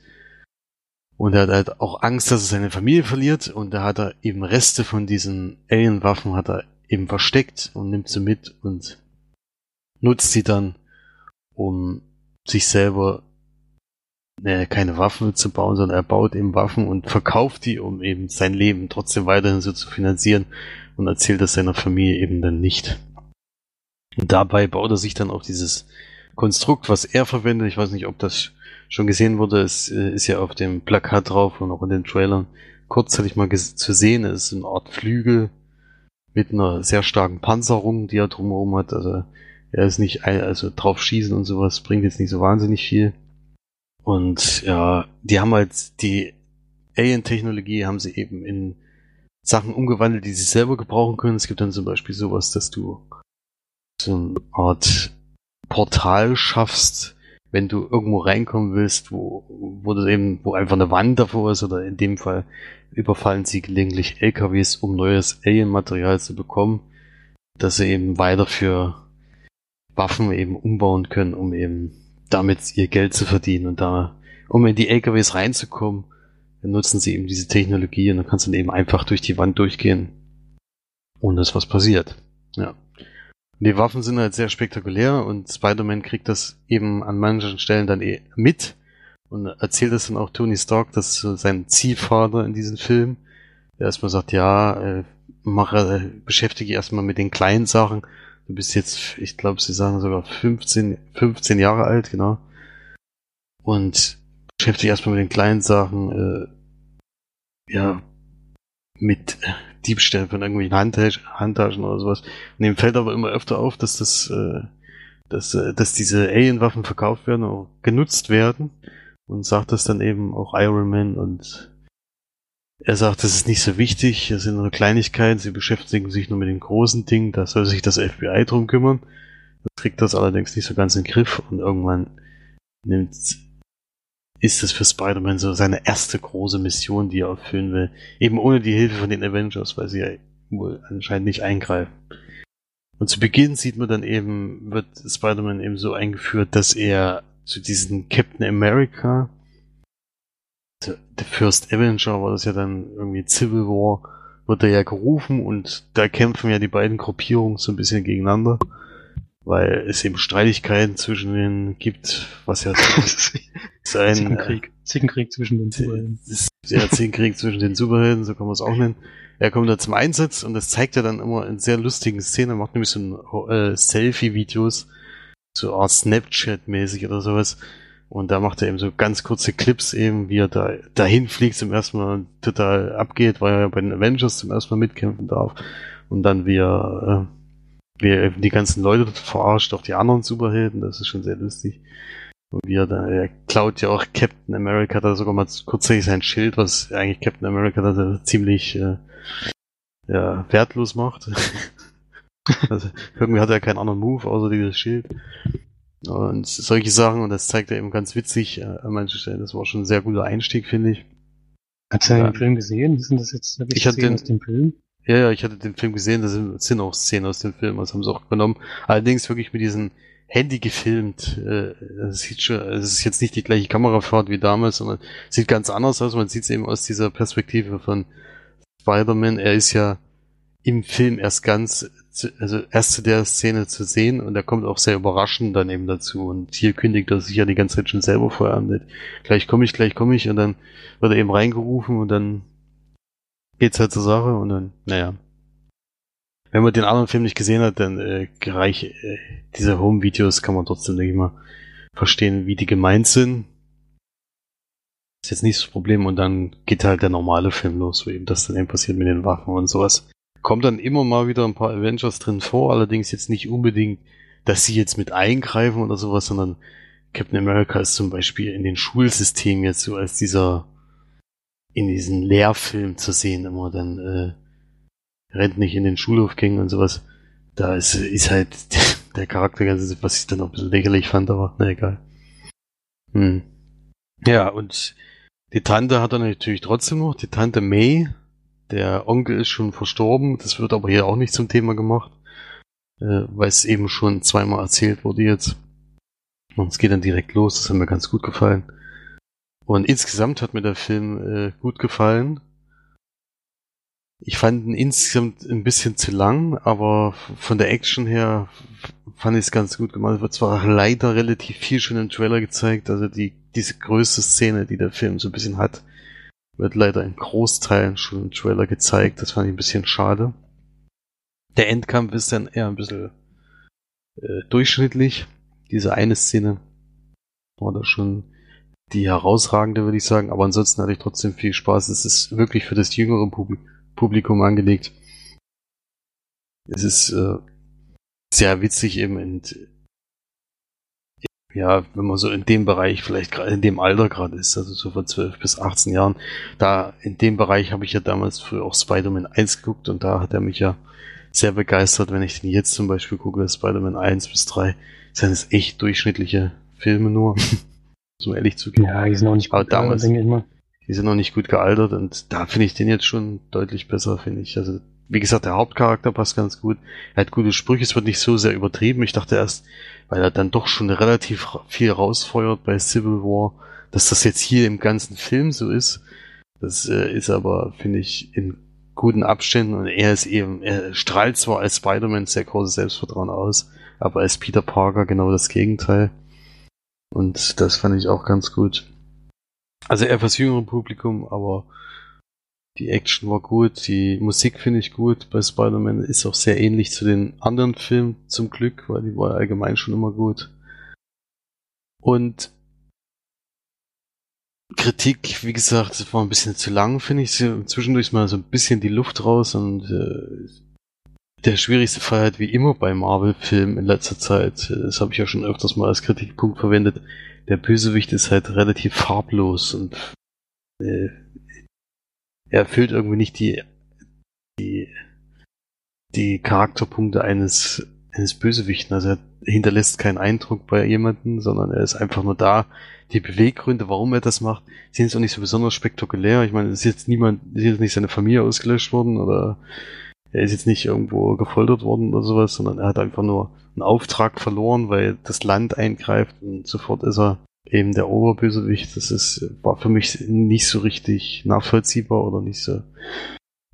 Und er hat halt auch Angst, dass er seine Familie verliert und da hat er eben Reste von diesen Alien-Waffen hat er eben versteckt und nimmt sie mit und nutzt sie dann, um sich selber äh, keine Waffen zu bauen, sondern er baut eben Waffen und verkauft die, um eben sein Leben trotzdem weiterhin so zu finanzieren und erzählt das seiner Familie eben dann nicht. Und dabei baut er sich dann auch dieses Konstrukt, was er verwendet. Ich weiß nicht, ob das schon gesehen wurde. Es äh, ist ja auf dem Plakat drauf und auch in den Trailern kurzzeitig mal zu sehen. Es ist eine Art Flügel mit einer sehr starken Panzerung, die er drumherum hat. Also er ist nicht, also drauf schießen und sowas bringt jetzt nicht so wahnsinnig viel. Und ja, die haben halt die Alien-Technologie haben sie eben in Sachen umgewandelt, die sie selber gebrauchen können. Es gibt dann zum Beispiel sowas, dass du so eine Art Portal schaffst, wenn du irgendwo reinkommen willst, wo, wo das eben, wo einfach eine Wand davor ist, oder in dem Fall überfallen sie gelegentlich LKWs, um neues Alien-Material zu bekommen, dass sie eben weiter für Waffen eben umbauen können, um eben damit ihr Geld zu verdienen und da, um in die LKWs reinzukommen, dann nutzen sie eben diese Technologie und dann kannst du dann eben einfach durch die Wand durchgehen, ohne dass was passiert. Ja. Und die Waffen sind halt sehr spektakulär und Spider-Man kriegt das eben an manchen Stellen dann eh mit und erzählt das dann auch Tony Stark, das ist so sein Ziehvater in diesem Film, der erstmal sagt, ja, äh, mach, äh, beschäftige erstmal mit den kleinen Sachen. Du bist jetzt, ich glaube, sie sagen sogar 15, 15 Jahre alt, genau. Und beschäftige dich erstmal mit den kleinen Sachen, äh, ja, mit äh, Diebstählen von irgendwelchen Handtaschen, Handtaschen oder sowas. Und ihm fällt aber immer öfter auf, dass das, äh, dass, äh, dass diese Alien-Waffen verkauft werden, auch genutzt werden. Und sagt das dann eben auch Iron Man und er sagt, das ist nicht so wichtig, das sind nur Kleinigkeiten, sie beschäftigen sich nur mit den großen Dingen, da soll sich das FBI drum kümmern. Das kriegt das allerdings nicht so ganz in den Griff und irgendwann nimmt, ist es für Spider-Man so seine erste große Mission, die er erfüllen will. Eben ohne die Hilfe von den Avengers, weil sie ja wohl anscheinend nicht eingreifen. Und zu Beginn sieht man dann eben, wird Spider-Man eben so eingeführt, dass er zu diesem Captain America, der der First Avenger war das ja dann irgendwie Civil War, wird er ja gerufen und da kämpfen ja die beiden Gruppierungen so ein bisschen gegeneinander, weil es eben Streitigkeiten zwischen denen gibt, was ja *laughs* sein Zickenkrieg. Zickenkrieg zwischen den Superhelden. der Zehnkrieg zwischen den Superhelden, so kann man es auch nennen. Er kommt da zum Einsatz und das zeigt er dann immer in sehr lustigen Szenen. Er macht nämlich so ein, äh, Selfie-Videos, so Art Snapchat-mäßig oder sowas, Und da macht er eben so ganz kurze Clips eben, wie er da dahin fliegt zum ersten Mal und total abgeht, weil er bei den Avengers zum ersten Mal mitkämpfen darf. Und dann wie er, äh, wie er die ganzen Leute verarscht, auch die anderen Superhelden, das ist schon sehr lustig. Und wie er da, er klaut ja auch Captain America da sogar mal kurzzeitig sein Schild, was eigentlich Captain America da ziemlich äh, ja, wertlos macht. *laughs* also, irgendwie hat er keinen anderen Move außer dieses Schild. Und solche Sachen, und das zeigt er eben ganz witzig äh, an manchen Stellen. Das war schon ein sehr guter Einstieg, finde ich. Hat du ja. den Film gesehen? Sind das jetzt ich hatte den, aus dem Film? Ja, ja, ich hatte den Film gesehen, das sind, auch Szenen aus dem Film, das haben sie auch genommen. Allerdings wirklich mit diesem Handy gefilmt. Äh, das sieht schon, es ist jetzt nicht die gleiche Kamerafahrt wie damals, sondern sieht ganz anders aus. Man sieht es eben aus dieser Perspektive von Spider-Man. Er ist ja im Film erst ganz, also erst zu der Szene zu sehen und er kommt auch sehr überraschend dann eben dazu. Und hier kündigt er sich ja die ganze Zeit schon selber vorher an mit, gleich komme ich, gleich komme ich und dann wird er eben reingerufen und dann geht's halt zur Sache und dann, naja. Wenn man den anderen Film nicht gesehen hat, dann äh, reich, äh, diese Home-Videos kann man trotzdem, denke ich mal, verstehen, wie die gemeint sind. Ist jetzt nicht das Problem und dann geht halt der normale Film los, wo eben das dann eben passiert mit den Waffen und sowas. Kommt dann immer mal wieder ein paar Avengers drin vor, allerdings jetzt nicht unbedingt, dass sie jetzt mit eingreifen oder sowas, sondern Captain America ist zum Beispiel in den Schulsystemen jetzt so als dieser, in diesen Lehrfilm zu sehen, immer dann, äh, rennt nicht in den Schulhof ging und sowas. Da ist, ist halt *laughs* der Charakter, was ich dann auch ein bisschen lächerlich fand, aber na egal. Hm. Ja, und die Tante hat er natürlich trotzdem noch, die Tante May, der Onkel ist schon verstorben, das wird aber hier auch nicht zum Thema gemacht, äh, weil es eben schon zweimal erzählt wurde jetzt. Und es geht dann direkt los, das hat mir ganz gut gefallen. Und insgesamt hat mir der Film äh, gut gefallen. Ich fand ihn insgesamt ein bisschen zu lang, aber von der Action her fand ich es ganz gut gemacht. Es wird zwar leider relativ viel schon im Trailer gezeigt, also die, diese größte Szene, die der Film so ein bisschen hat, wird leider in Großteilen schon im Trailer gezeigt. Das fand ich ein bisschen schade. Der Endkampf ist dann eher ein bisschen äh, durchschnittlich. Diese eine Szene war da schon die herausragende, würde ich sagen. Aber ansonsten hatte ich trotzdem viel Spaß. Es ist wirklich für das jüngere Publikum angelegt. Es ist äh, sehr witzig eben in, ja, wenn man so in dem Bereich vielleicht gerade in dem Alter gerade ist, also so von 12 bis 18 Jahren, da in dem Bereich habe ich ja damals früher auch Spider-Man 1 geguckt und da hat er mich ja sehr begeistert, wenn ich den jetzt zum Beispiel gucke, Spider-Man 1 bis 3, sind es echt durchschnittliche Filme nur, so *laughs* ehrlich zu gehen. Ja, die sind auch nicht gut damals, denke ich mal. Die sind noch nicht gut gealtert und da finde ich den jetzt schon deutlich besser, finde ich. Also wie gesagt, der Hauptcharakter passt ganz gut. Er hat gute Sprüche, es wird nicht so sehr übertrieben. Ich dachte erst, weil er dann doch schon relativ viel rausfeuert bei Civil War, dass das jetzt hier im ganzen Film so ist. Das äh, ist aber, finde ich, in guten Abständen und er ist eben, er strahlt zwar als Spider-Man sehr großes Selbstvertrauen aus, aber als Peter Parker genau das Gegenteil. Und das fand ich auch ganz gut. Also etwas jüngeres Publikum, aber die Action war gut, die Musik finde ich gut. Bei Spider-Man ist auch sehr ähnlich zu den anderen Filmen zum Glück, weil die war allgemein schon immer gut. Und Kritik, wie gesagt, das war ein bisschen zu lang, finde ich. Zwischendurch mal so ein bisschen die Luft raus und äh, der schwierigste Fall halt wie immer bei Marvel-Filmen in letzter Zeit, das habe ich ja schon öfters mal als Kritikpunkt verwendet, der Bösewicht ist halt relativ farblos und äh, erfüllt irgendwie nicht die, die, die Charakterpunkte eines, eines Bösewichten. Also er hinterlässt keinen Eindruck bei jemanden, sondern er ist einfach nur da. Die Beweggründe, warum er das macht, sind jetzt auch nicht so besonders spektakulär. Ich meine, es ist jetzt niemand, ist jetzt nicht seine Familie ausgelöscht worden oder er ist jetzt nicht irgendwo gefoltert worden oder sowas, sondern er hat einfach nur einen Auftrag verloren, weil das Land eingreift und sofort ist er eben der Oberbösewicht, das ist, war für mich nicht so richtig nachvollziehbar oder nicht so,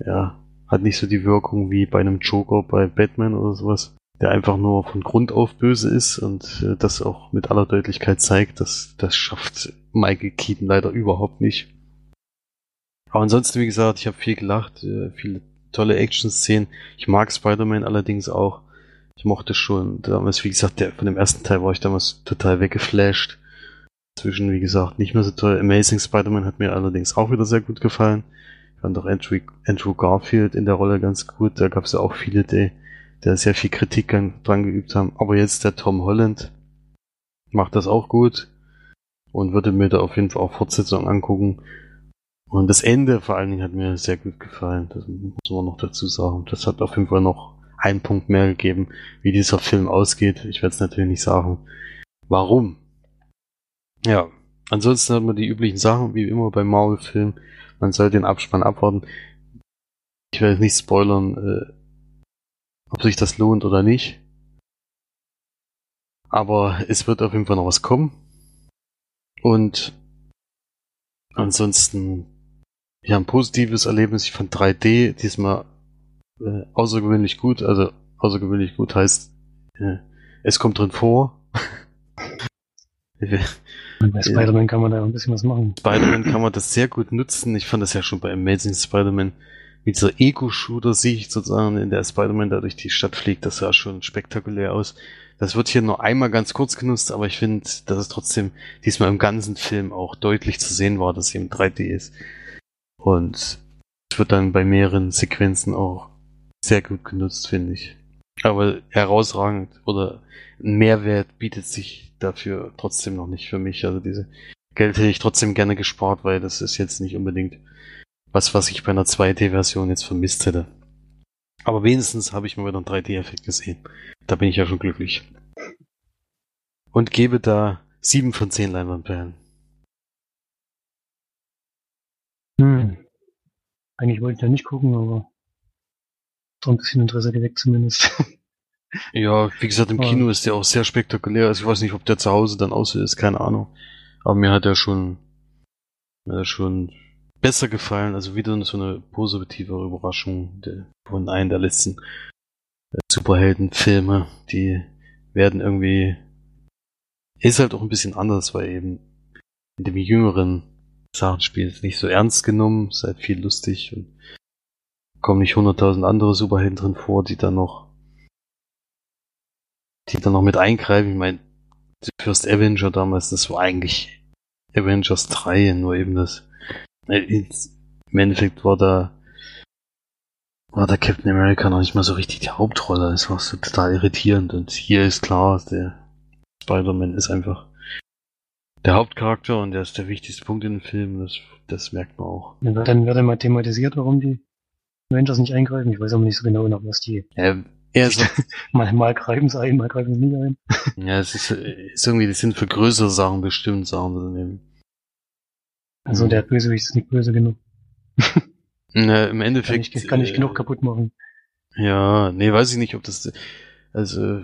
ja, hat nicht so die Wirkung wie bei einem Joker bei Batman oder sowas, der einfach nur von Grund auf böse ist und äh, das auch mit aller Deutlichkeit zeigt, dass das schafft Michael Keaton leider überhaupt nicht. Aber ansonsten, wie gesagt, ich habe viel gelacht, äh, viele tolle Action-Szenen. Ich mag Spider-Man allerdings auch. Ich mochte schon damals, wie gesagt, der, von dem ersten Teil war ich damals total weggeflasht. Zwischen, wie gesagt, nicht mehr so toll. Amazing Spider-Man hat mir allerdings auch wieder sehr gut gefallen. Ich fand auch Andrew, Andrew Garfield in der Rolle ganz gut. Da gab es ja auch viele, die, die sehr viel Kritik dran geübt haben. Aber jetzt der Tom Holland macht das auch gut und würde mir da auf jeden Fall auch Fortsetzungen angucken. Und das Ende vor allen Dingen hat mir sehr gut gefallen. Das muss man noch dazu sagen. Das hat auf jeden Fall noch einen Punkt mehr gegeben, wie dieser Film ausgeht. Ich werde es natürlich nicht sagen. Warum? Ja, ansonsten hat man die üblichen Sachen, wie immer beim Marvel-Film. Man soll den Abspann abwarten. Ich werde nicht spoilern, äh, ob sich das lohnt oder nicht. Aber es wird auf jeden Fall noch was kommen. Und ansonsten, ja, ein positives Erlebnis. Ich fand 3D diesmal äh, außergewöhnlich gut. Also außergewöhnlich gut heißt, äh, es kommt drin vor. *laughs* Bei Spider-Man kann man da ein bisschen was machen. Spider-Man kann man das sehr gut nutzen. Ich fand das ja schon bei Amazing Spider-Man mit dieser Ego-Shooter-Sicht sozusagen, in der Spider-Man da durch die Stadt fliegt. Das sah schon spektakulär aus. Das wird hier nur einmal ganz kurz genutzt, aber ich finde, dass es trotzdem diesmal im ganzen Film auch deutlich zu sehen war, dass sie im 3D ist. Und es wird dann bei mehreren Sequenzen auch sehr gut genutzt, finde ich. Aber herausragend oder Mehrwert bietet sich dafür trotzdem noch nicht für mich. Also diese Geld hätte ich trotzdem gerne gespart, weil das ist jetzt nicht unbedingt was, was ich bei einer 2D-Version jetzt vermisst hätte. Aber wenigstens habe ich mal wieder einen 3D-Effekt gesehen. Da bin ich ja schon glücklich. Und gebe da 7 von 10 Leinwandperlen. Hm. Eigentlich wollte ich ja nicht gucken, aber so ein bisschen Interesse geweckt zumindest. *laughs* Ja, wie gesagt, im Kino ist der auch sehr spektakulär. Also ich weiß nicht, ob der zu Hause dann aussieht, ist keine Ahnung. Aber mir hat er schon, mir hat schon besser gefallen. Also wieder so eine positive Überraschung der, von einem der letzten äh, Superheldenfilme. Die werden irgendwie, ist halt auch ein bisschen anders, weil eben in dem jüngeren Sachen spielt nicht so ernst genommen, ist halt viel lustig und kommen nicht hunderttausend andere Superhelden drin vor, die dann noch die dann noch mit eingreifen. Ich meine, The First Avenger damals, das war eigentlich Avengers 3, nur eben das. Äh, Im Endeffekt war da war der Captain America noch nicht mal so richtig die Hauptrolle. Das war so total irritierend. Und hier ist klar, der Spider-Man ist einfach der Hauptcharakter und der ist der wichtigste Punkt in dem Film. Das, das merkt man auch. Dann wird mal thematisiert, warum die Avengers nicht eingreifen. Ich weiß aber nicht so genau, nach was die. Ja, er ist *laughs* mal, mal greifen sie ein, mal greifen sie nicht ein. ja, es ist, ist irgendwie, die sind für größere Sachen bestimmt, Sachen zu nehmen. Also der Bösewicht ist nicht böse genug. *laughs* Na, Im Endeffekt. Kann ich, kann ich genug kaputt machen. Ja, nee, weiß ich nicht, ob das. Also.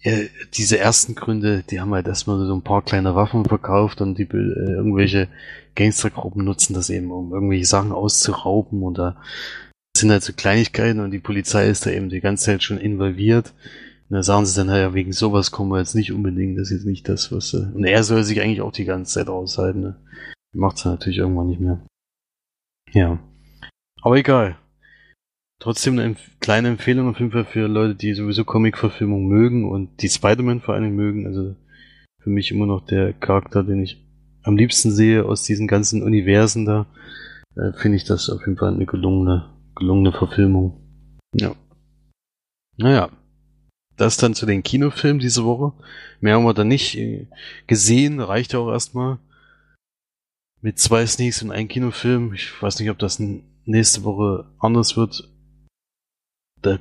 Ja, diese ersten Gründe, die haben halt erstmal so ein paar kleine Waffen verkauft und die äh, irgendwelche Gangstergruppen nutzen das eben, um irgendwelche Sachen auszurauben da sind halt so Kleinigkeiten und die Polizei ist da eben die ganze Zeit schon involviert. Und da sagen sie dann, naja, wegen sowas kommen wir jetzt nicht unbedingt, das ist jetzt nicht das, was. Äh, und er soll sich eigentlich auch die ganze Zeit aushalten, ne? Macht's natürlich irgendwann nicht mehr. Ja. Aber egal. Trotzdem eine kleine Empfehlung auf jeden Fall für Leute, die sowieso Comic-Verfilmung mögen und die Spider-Man vor allem mögen. Also für mich immer noch der Charakter, den ich am liebsten sehe aus diesen ganzen Universen da. Äh, Finde ich das auf jeden Fall eine gelungene gelungene Verfilmung. Ja. Naja. Das dann zu den Kinofilmen diese Woche. Mehr haben wir dann nicht äh, gesehen, reicht ja auch erstmal. Mit zwei Sneaks und einem Kinofilm. Ich weiß nicht, ob das nächste Woche anders wird. Da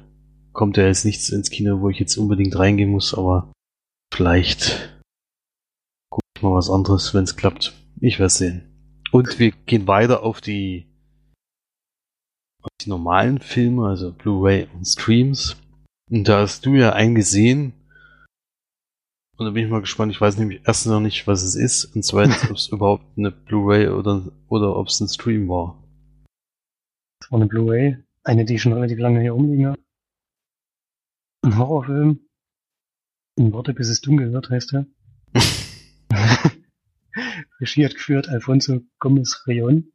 kommt ja jetzt nichts ins Kino, wo ich jetzt unbedingt reingehen muss, aber vielleicht gucke ich mal was anderes, wenn es klappt. Ich werde sehen. Und wir gehen weiter auf die die normalen Filme, also Blu-ray und Streams. Und da hast du ja einen gesehen. Und da bin ich mal gespannt. Ich weiß nämlich erstens noch nicht, was es ist. Und zweitens, *laughs* ob es überhaupt eine Blu-ray oder, oder ob es ein Stream war. Das war eine Blu-ray. Eine, die schon relativ lange hier rumliegen hat. Ein Horrorfilm. In Worte, bis es dunkel wird, heißt er. *laughs* *laughs* Regie hat geführt Alfonso Gomez Reon.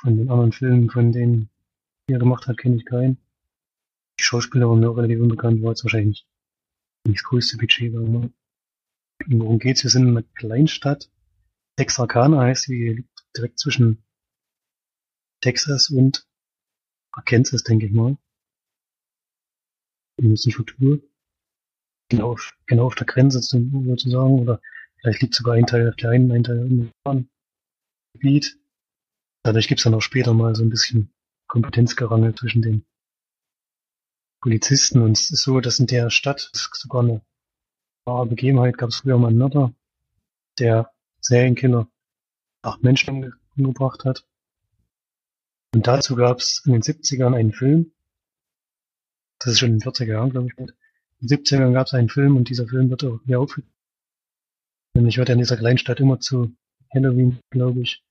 Von den anderen Filmen, von denen er gemacht hat, kenne ich keinen. Die Schauspieler waren mir auch relativ unbekannt, war jetzt wahrscheinlich nicht das größte Budget, war Worum geht's? Wir sind in einer Kleinstadt. Texarkana heißt die, liegt direkt zwischen Texas und Arkansas, denke ich mal. Ein bisschen Futur. Genau auf, genau auf der Grenze sozusagen. Oder vielleicht liegt sogar ein Teil auf der einen, ein Teil im anderen Gebiet. Dadurch gibt's dann auch später mal so ein bisschen Kompetenzgerangel zwischen den Polizisten. Und es ist so, dass in der Stadt sogar eine wahre Begebenheit gab es früher mal einen Mörder, der Serienkiller acht Menschen umgebracht hat. Und dazu gab es in den 70ern einen Film. Das ist schon in den 40er Jahren, glaube ich. In den 70ern gab es einen Film und dieser Film wird auch hier aufgeführt. Nämlich wird er in dieser kleinen Stadt immer zu Halloween, glaube ich,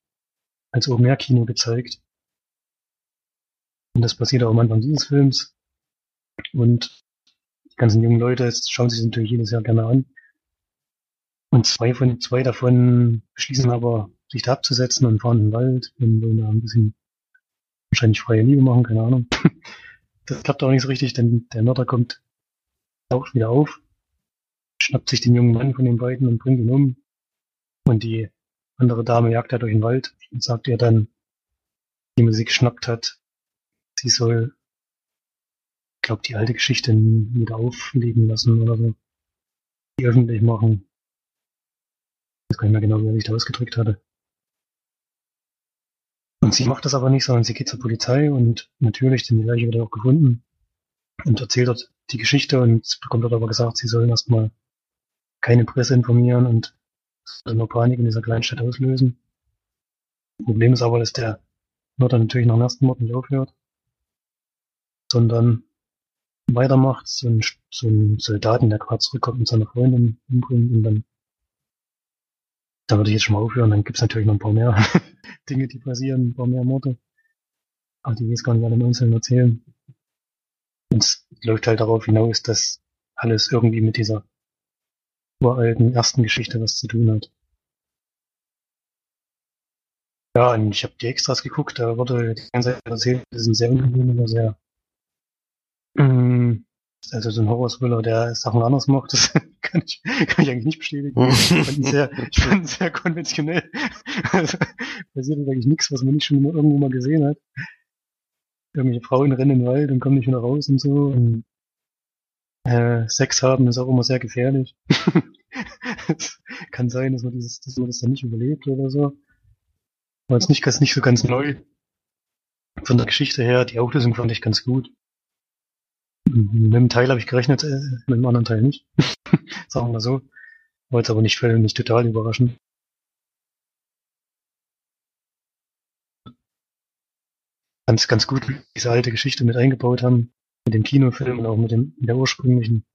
als Open-Air-Kino gezeigt. Und das passiert auch am Anfang dieses Films. Und die ganzen jungen Leute schauen sich natürlich jedes Jahr gerne an. Und zwei von zwei davon beschließen aber, sich da abzusetzen und fahren in den Wald und wollen da ein bisschen wahrscheinlich freie Liebe machen, keine Ahnung. *laughs* Das klappt auch nicht so richtig, denn der Mörder kommt auch wieder auf, schnappt sich den jungen Mann von den beiden und bringt ihn um. Und die andere Dame jagt er durch den Wald und sagt ihr dann, die man sie geschnappt hat, sie soll glaube, die alte Geschichte wieder aufleben lassen oder so. Die öffentlich machen. Ich weiß gar nicht mehr genau, wie er sich da ausgedrückt hatte. Und sie macht das aber nicht, sondern sie geht zur Polizei und natürlich, denn die Leiche wird auch gefunden und erzählt dort die Geschichte und bekommt dort aber gesagt, sie sollen erstmal keine Presse informieren und nur Panik in dieser kleinen Stadt auslösen. Problem ist aber, dass der Mord dann natürlich nach dem ersten Mord nicht aufhört, sondern weitermacht, so ein, so ein Soldaten, der gerade zurückkommt und seine Freundin umbringt und dann da würde ich jetzt schon mal aufhören, dann gibt's natürlich noch ein paar mehr *laughs* Dinge, die passieren, ein paar mehr Morde. Aber die will ich gar nicht alle im Einzelnen erzählen. Und es läuft halt darauf hinaus, dass alles irgendwie mit dieser uralten ersten Geschichte was zu tun hat. Ja, und ich habe die Extras geguckt, da wurde die ganze Zeit erzählt, das ist ein sehr unangenehmer, sehr Mm, also so ein Horror-Thriller, der Sachen anders macht, das *laughs* kann ich, kann ich eigentlich nicht bestätigen. ich fand sehr, ich fand sehr konventionell. *laughs* Also, passiert eigentlich nichts, was man nicht schon irgendwo mal gesehen hat. Irgendwelche Frauen rennen in den Wald und kommen nicht wieder raus und so. Und, äh, Sex haben ist auch immer sehr gefährlich. es *laughs* *laughs* kann sein, dass man, dieses, dass man das dann nicht überlebt oder so. War jetzt nicht, nicht so ganz neu. Von der Geschichte her, die Auflösung fand ich ganz gut. Mit dem Teil habe ich gerechnet, äh, mit dem anderen Teil nicht. *laughs* Sagen wir mal so. Wollte aber nicht völlig nicht total überraschen. Ganz, ganz gut diese alte Geschichte mit eingebaut haben. Mit dem Kinofilm und auch mit, dem, mit der ursprünglichen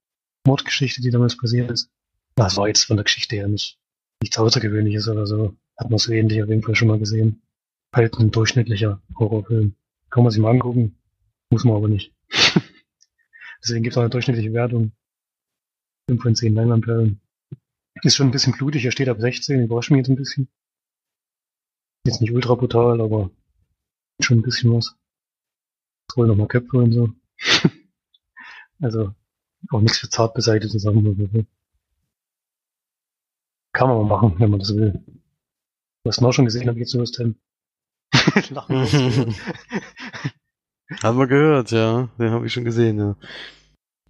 Mordgeschichte, die damals passiert ist. Das war jetzt von der Geschichte her nicht nichts Außergewöhnliches oder so. Hat man so ähnlich auf jeden Fall schon mal gesehen. Halt ein durchschnittlicher Horrorfilm. Kann man sich mal angucken. Muss man aber nicht. *laughs* Deswegen gibt es auch eine durchschnittliche Wertung. 5 von 10 Leinwandperlen. Ist schon ein bisschen blutig, er steht ab 16, überrascht mich jetzt ein bisschen. Jetzt nicht ultra brutal, aber schon ein bisschen was. Es rollen nochmal Köpfe und so. *laughs* also auch nichts für zart beseitete Sachen. Kann man mal machen, wenn man das will. Was ich noch schon gesehen habe, geht's los, Tim. *laughs* Lachen. *laughs* Haben wir gehört, ja. Den habe ich schon gesehen, ja.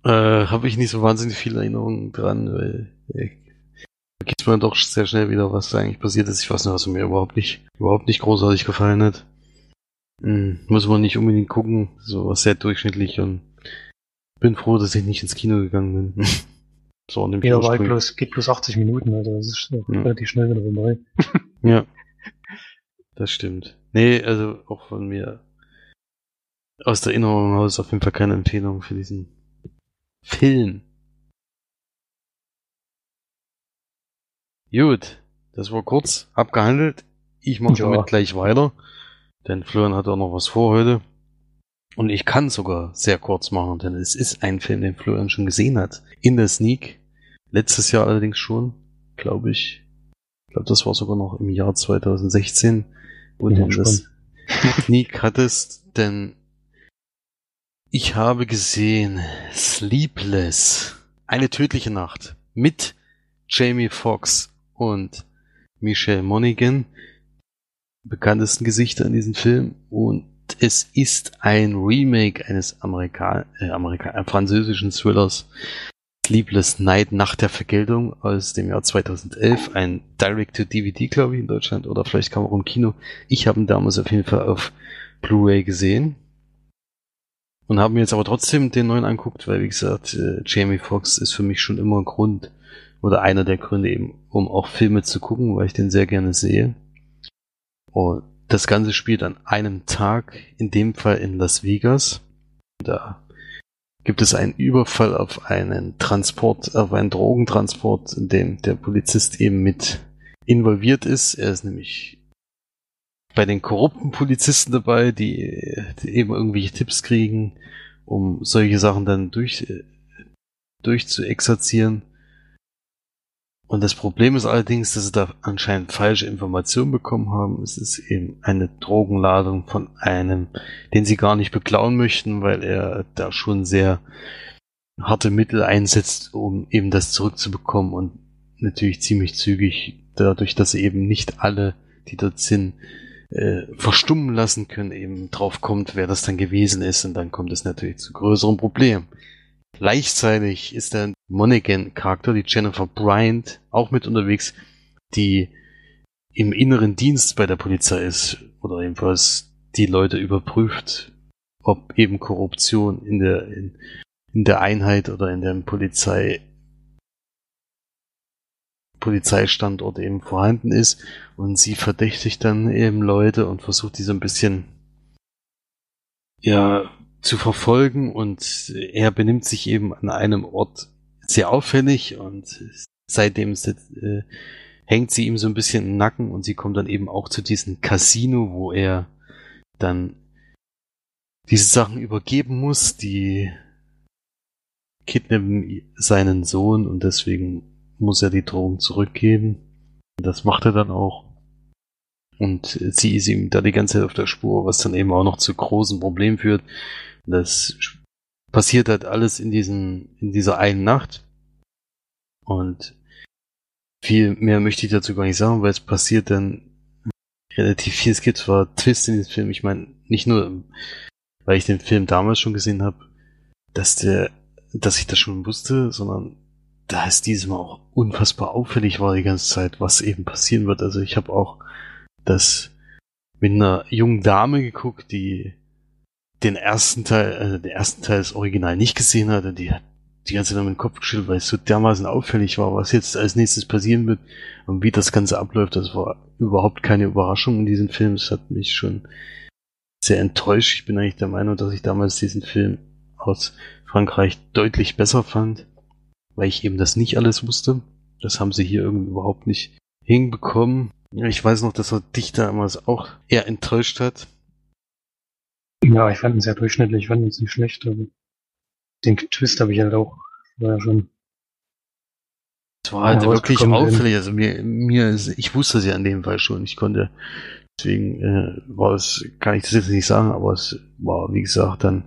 Äh, habe ich nicht so wahnsinnig viele Erinnerungen dran, weil äh, gibt mir doch sehr schnell wieder, was da eigentlich passiert ist. Ich weiß nicht, was mir überhaupt nicht, überhaupt nicht großartig gefallen hat. Hm, muss man nicht unbedingt gucken, so was sehr durchschnittlich und bin froh, dass ich nicht ins Kino gegangen bin. *laughs* so an dem Ja, war bloß, geht bloß 80 Minuten, also das ist ja. relativ schnell wieder vorbei. *laughs* ja. *laughs* Das stimmt. Nee, also auch von mir aus der Erinnerung aus auf jeden Fall keine Empfehlung für diesen Film. Gut, das war kurz abgehandelt. Ich mache ja. damit gleich weiter, denn Florian hat auch noch was vor heute. Und ich kann sogar sehr kurz machen, denn es ist ein Film, den Florian schon gesehen hat. In der Sneak. Letztes Jahr allerdings schon, glaube ich. Ich glaube, das war sogar noch im Jahr 2016, wo du das *laughs* Sneak hattest, denn ich habe gesehen Sleepless. Eine tödliche Nacht mit Jamie Foxx und Michelle Monaghan, bekanntesten Gesichter in diesem Film. Und es ist ein Remake eines Amerika äh, Amerika äh, französischen Thrillers Sleepless Night Nacht der Vergeltung aus dem Jahr 2011. Ein Direct-to-DVD, glaube ich, in Deutschland. Oder vielleicht kam auch im Kino. Ich habe ihn damals auf jeden Fall auf Blu-ray gesehen. Und habe mir jetzt aber trotzdem den neuen anguckt, weil, wie gesagt, äh, Jamie Foxx ist für mich schon immer ein Grund oder einer der Gründe eben, um auch Filme zu gucken, weil ich den sehr gerne sehe. Und das Ganze spielt an einem Tag, in dem Fall in Las Vegas. Da gibt es einen Überfall auf einen Transport, auf einen Drogentransport, in dem der Polizist eben mit involviert ist. Er ist nämlich bei den korrupten Polizisten dabei, die, die eben irgendwelche Tipps kriegen, um solche Sachen dann durch, durch zu exerzieren. Und das Problem ist allerdings, dass sie da anscheinend falsche Informationen bekommen haben. Es ist eben eine Drogenladung von einem, den sie gar nicht beklauen möchten, weil er da schon sehr harte Mittel einsetzt, um eben das zurückzubekommen und natürlich ziemlich zügig, dadurch, dass sie eben nicht alle, die dort sind, äh, verstummen lassen können, eben drauf kommt, wer das dann gewesen ist und dann kommt es natürlich zu größeren Problemen. Gleichzeitig ist der Monaghan-Charakter, die Jennifer Bryant, auch mit unterwegs, die im inneren Dienst bei der Polizei ist oder jedenfalls die Leute überprüft, ob eben Korruption in der, in, in der Einheit oder in der Polizei Polizeistandort eben vorhanden ist. Und sie verdächtigt dann eben Leute und versucht die so ein bisschen ja zu verfolgen und er benimmt sich eben an einem Ort sehr auffällig und seitdem äh, hängt sie ihm so ein bisschen im Nacken und sie kommt dann eben auch zu diesem Casino, wo er dann diese Sachen übergeben muss, die kidnappen seinen Sohn und deswegen muss er die Drohung zurückgeben. Das macht er dann auch. Und sie ist ihm da die ganze Zeit auf der Spur, was dann eben auch noch zu großen Problemen führt. Das passiert halt alles in diesen, in dieser einen Nacht. Und viel mehr möchte ich dazu gar nicht sagen, weil es passiert dann relativ viel. Es gibt zwar Twist in diesem Film. Ich meine, nicht nur, weil ich den Film damals schon gesehen habe, dass der, dass ich das schon wusste, sondern da es dieses Mal auch unfassbar auffällig war die ganze Zeit, was eben passieren wird. Also ich habe auch das mit einer jungen Dame geguckt, die den ersten Teil, also den ersten Teil des Original nicht gesehen hatte, die hat die ganze Zeit mit dem Kopf geschüttelt, weil es so dermaßen auffällig war, was jetzt als nächstes passieren wird und wie das Ganze abläuft. Das war überhaupt keine Überraschung in diesem Film. Es hat mich schon sehr enttäuscht. Ich bin eigentlich der Meinung, dass ich damals diesen Film aus Frankreich deutlich besser fand, weil ich eben das nicht alles wusste. Das haben sie hier irgendwie überhaupt nicht hinbekommen. Ich weiß noch, dass er dich damals auch eher enttäuscht hat. Ja, ich fand ihn sehr durchschnittlich, ich fand ihn nicht schlecht, aber den Twist habe ich halt auch vorher schon. Es war halt ja, wirklich auffällig. Also mir, mir ich wusste es ja in dem Fall schon. Ich konnte, deswegen äh, war es, kann ich das jetzt nicht sagen, aber es war, wie gesagt, dann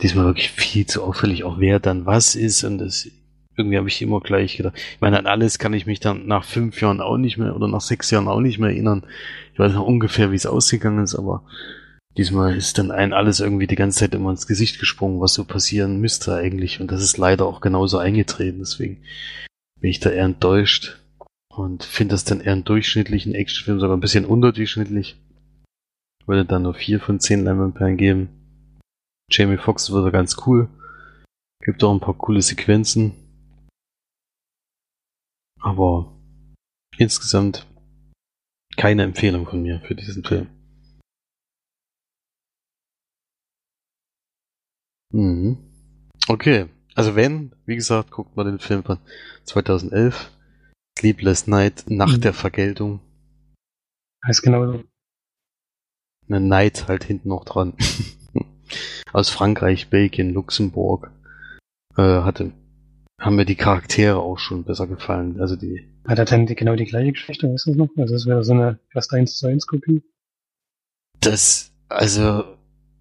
diesmal wirklich viel zu auffällig, auch wer dann was ist und das irgendwie habe ich immer gleich gedacht. Ich meine, an alles kann ich mich dann nach fünf Jahren auch nicht mehr oder nach sechs Jahren auch nicht mehr erinnern. Ich weiß noch ungefähr, wie es ausgegangen ist, aber diesmal ist dann ein alles irgendwie die ganze Zeit immer ins Gesicht gesprungen, was so passieren müsste eigentlich. Und das ist leider auch genauso eingetreten. Deswegen bin ich da eher enttäuscht und finde das dann eher einen durchschnittlichen Actionfilm, sogar ein bisschen unterdurchschnittlich. Würde dann nur vier von zehn Leinwandperlen geben. Jamie Foxx würde ganz cool. Gibt auch ein paar coole Sequenzen. Aber insgesamt keine Empfehlung von mir für diesen Film. Mhm. Okay, also wenn, wie gesagt, guckt mal den Film von 2011. Sleepless Night, Nacht mhm. der Vergeltung. Heißt genau so. Eine Night halt hinten noch dran. *laughs* Aus Frankreich, Belgien, Luxemburg. Äh, hatte haben mir die Charaktere auch schon besser gefallen. Also die. Hat er dann die, genau die gleiche Geschichte, weißt du noch? Also das wäre so eine fast 1 zu 1 Kopie. Das, also,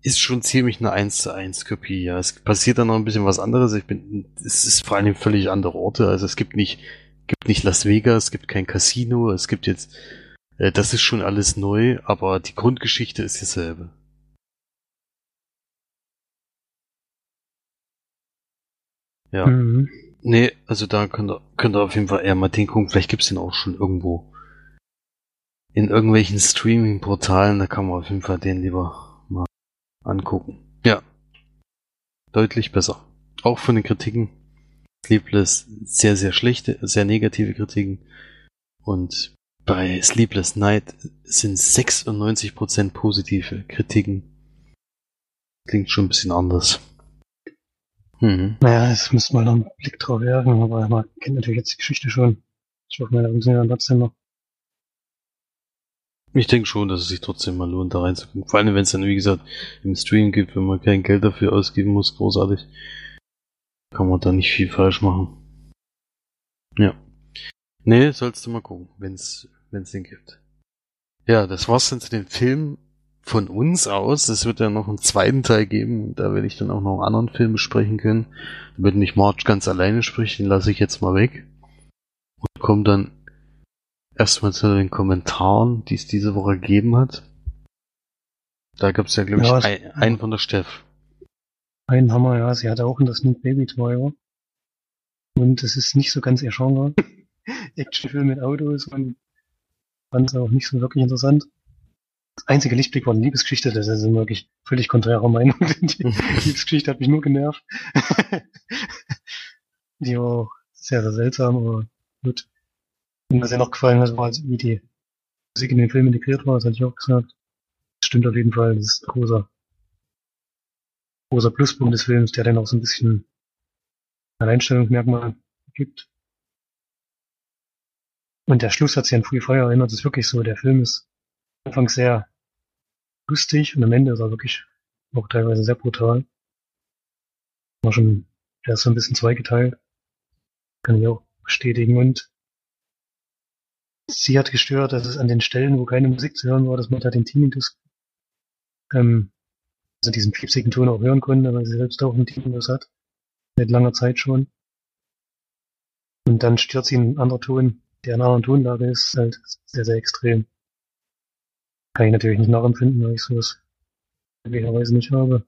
ist schon ziemlich eine 1 zu 1 Kopie, ja. Es passiert dann noch ein bisschen was anderes. Ich bin, es ist vor allem völlig andere Orte. Also es gibt nicht gibt nicht Las Vegas, es gibt kein Casino, es gibt jetzt, äh, das ist schon alles neu, aber die Grundgeschichte ist dieselbe. Ja. Mhm. Nee, also da könnt ihr, könnt ihr auf jeden Fall eher mal den gucken. Vielleicht gibt's den auch schon irgendwo. In irgendwelchen Streaming-Portalen, da kann man auf jeden Fall den lieber angucken. Ja. Deutlich besser. Auch von den Kritiken. Sleepless sehr, sehr schlechte, sehr negative Kritiken. Und bei Sleepless Night sind 96% positive Kritiken. Klingt schon ein bisschen anders. Mhm. Naja, jetzt müssen wir noch einen Blick drauf werfen, aber man kennt natürlich jetzt die Geschichte schon. Ich hoffe, wir sind ja trotzdem noch. Ich denke schon, dass es sich trotzdem mal lohnt, da reinzugucken. Vor allem, wenn es dann, wie gesagt, im Stream gibt, wenn man kein Geld dafür ausgeben muss, großartig. Kann man da nicht viel falsch machen. Ja. Nee, sollst du mal gucken, wenn's, wenn's den gibt. Ja, das war's dann zu dem Film von uns aus. Es wird ja noch einen zweiten Teil geben. Da werde ich dann auch noch einen anderen Film besprechen können. Damit nicht March ganz alleine spricht, den lasse ich jetzt mal weg. Und komme dann erstmal zu den Kommentaren, die es diese Woche gegeben hat. Da gab es ja, glaube ich, Ja, ein, einen von der Steff. Einen Hammer, ja, sie hatte auch in das Sneak Baby Toy. Und es ist nicht so ganz ihr Genre. *laughs* Actionfilm mit Autos und fand es auch nicht so wirklich interessant. Das einzige Lichtblick war eine Liebesgeschichte, das ist wirklich völlig konträre Meinung. *laughs* Die Liebesgeschichte hat mich nur genervt. *laughs* Die war auch sehr, sehr seltsam, aber gut. Und was mir noch gefallen hat, war, wie die Musik in den Film integriert war, das hatte ich auch gesagt. Das stimmt auf jeden Fall, das ist ein großer, großer Pluspunkt des Films, der dann auch so ein bisschen Alleinstellungsmerkmal gibt. Und der Schluss hat sich an Free Fire erinnert, das ist wirklich so, der Film ist anfangs sehr lustig und am Ende ist er wirklich auch teilweise sehr brutal. War schon, der ist so ein bisschen zweigeteilt. Kann ich auch bestätigen und sie hat gestört, dass es an den Stellen, wo keine Musik zu hören war, dass man da den Tinnitus, ähm, also diesen piepsigen Ton auch hören konnte, weil sie selbst auch einen Tinnitus hat. Seit langer Zeit schon. Und dann stört sie ein anderer Ton, der in einer anderen Tonlage ist, halt sehr, sehr extrem. Kann ich natürlich nicht nachempfinden, weil ich sowas möglicherweise nicht habe.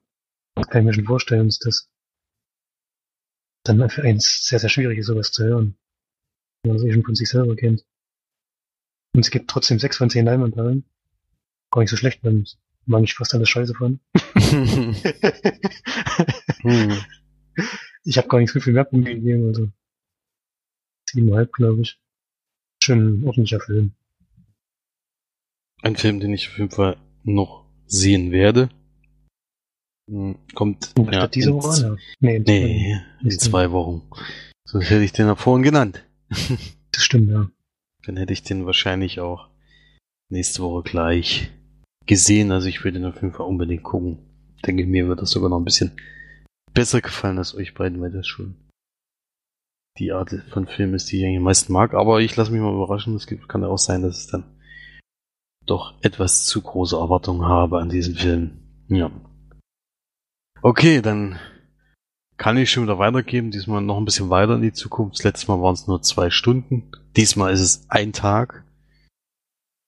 Das kann ich mir schon vorstellen, dass das dann für eins sehr, sehr schwierig ist, sowas zu hören. Wenn man eh schon von sich selber kennt. Und es gibt trotzdem sechs von zehn Leinwandperlen. Gar nicht so schlecht, dann mag ich fast alles scheiße von. hm. Ich habe gar nicht so viel Punkte gegeben, also siebeneinhalb, glaube ich. Schon ein ordentlicher Film. Ein Film, den ich auf jeden Fall noch sehen werde. Hm, Kommt Und ja, diese in Woche? Ja. Nee, in Nee, in zwei Wochen. Sonst hätte ich den ja vorhin genannt. Das stimmt, ja. Dann hätte ich den wahrscheinlich auch nächste Woche gleich gesehen. Also ich würde den auf jeden Fall unbedingt gucken. Denke ich, mir wird das sogar noch ein bisschen besser gefallen als euch beiden, weil das schon die Art von Film ist, die ich eigentlich am meisten mag. Aber ich lasse mich mal überraschen. Es kann ja auch sein, dass es dann doch etwas zu große Erwartungen habe an diesen Film. Ja. Okay, dann kann ich schon wieder weitergeben. Diesmal noch ein bisschen weiter in die Zukunft. Das letzte Mal waren es nur zwei Stunden. Diesmal ist es ein Tag.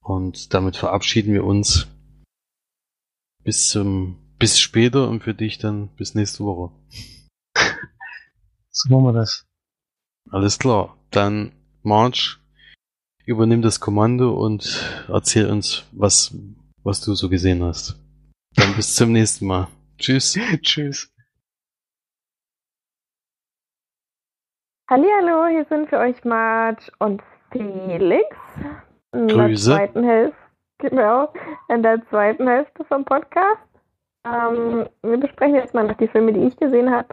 Und damit verabschieden wir uns bis zum, bis später und für dich dann bis nächste Woche. So machen wir das. Alles klar. Dann March, übernimm das Kommando und erzähl uns, was, was du so gesehen hast. Dann bis zum nächsten Mal. Tschüss. *laughs* Tschüss. Hallihallo, hier sind für euch Marge und Felix. In Grüße. der zweiten Hälfte, genau, in der zweiten Hälfte vom Podcast. Ähm, wir besprechen jetzt mal noch die Filme, die ich gesehen habe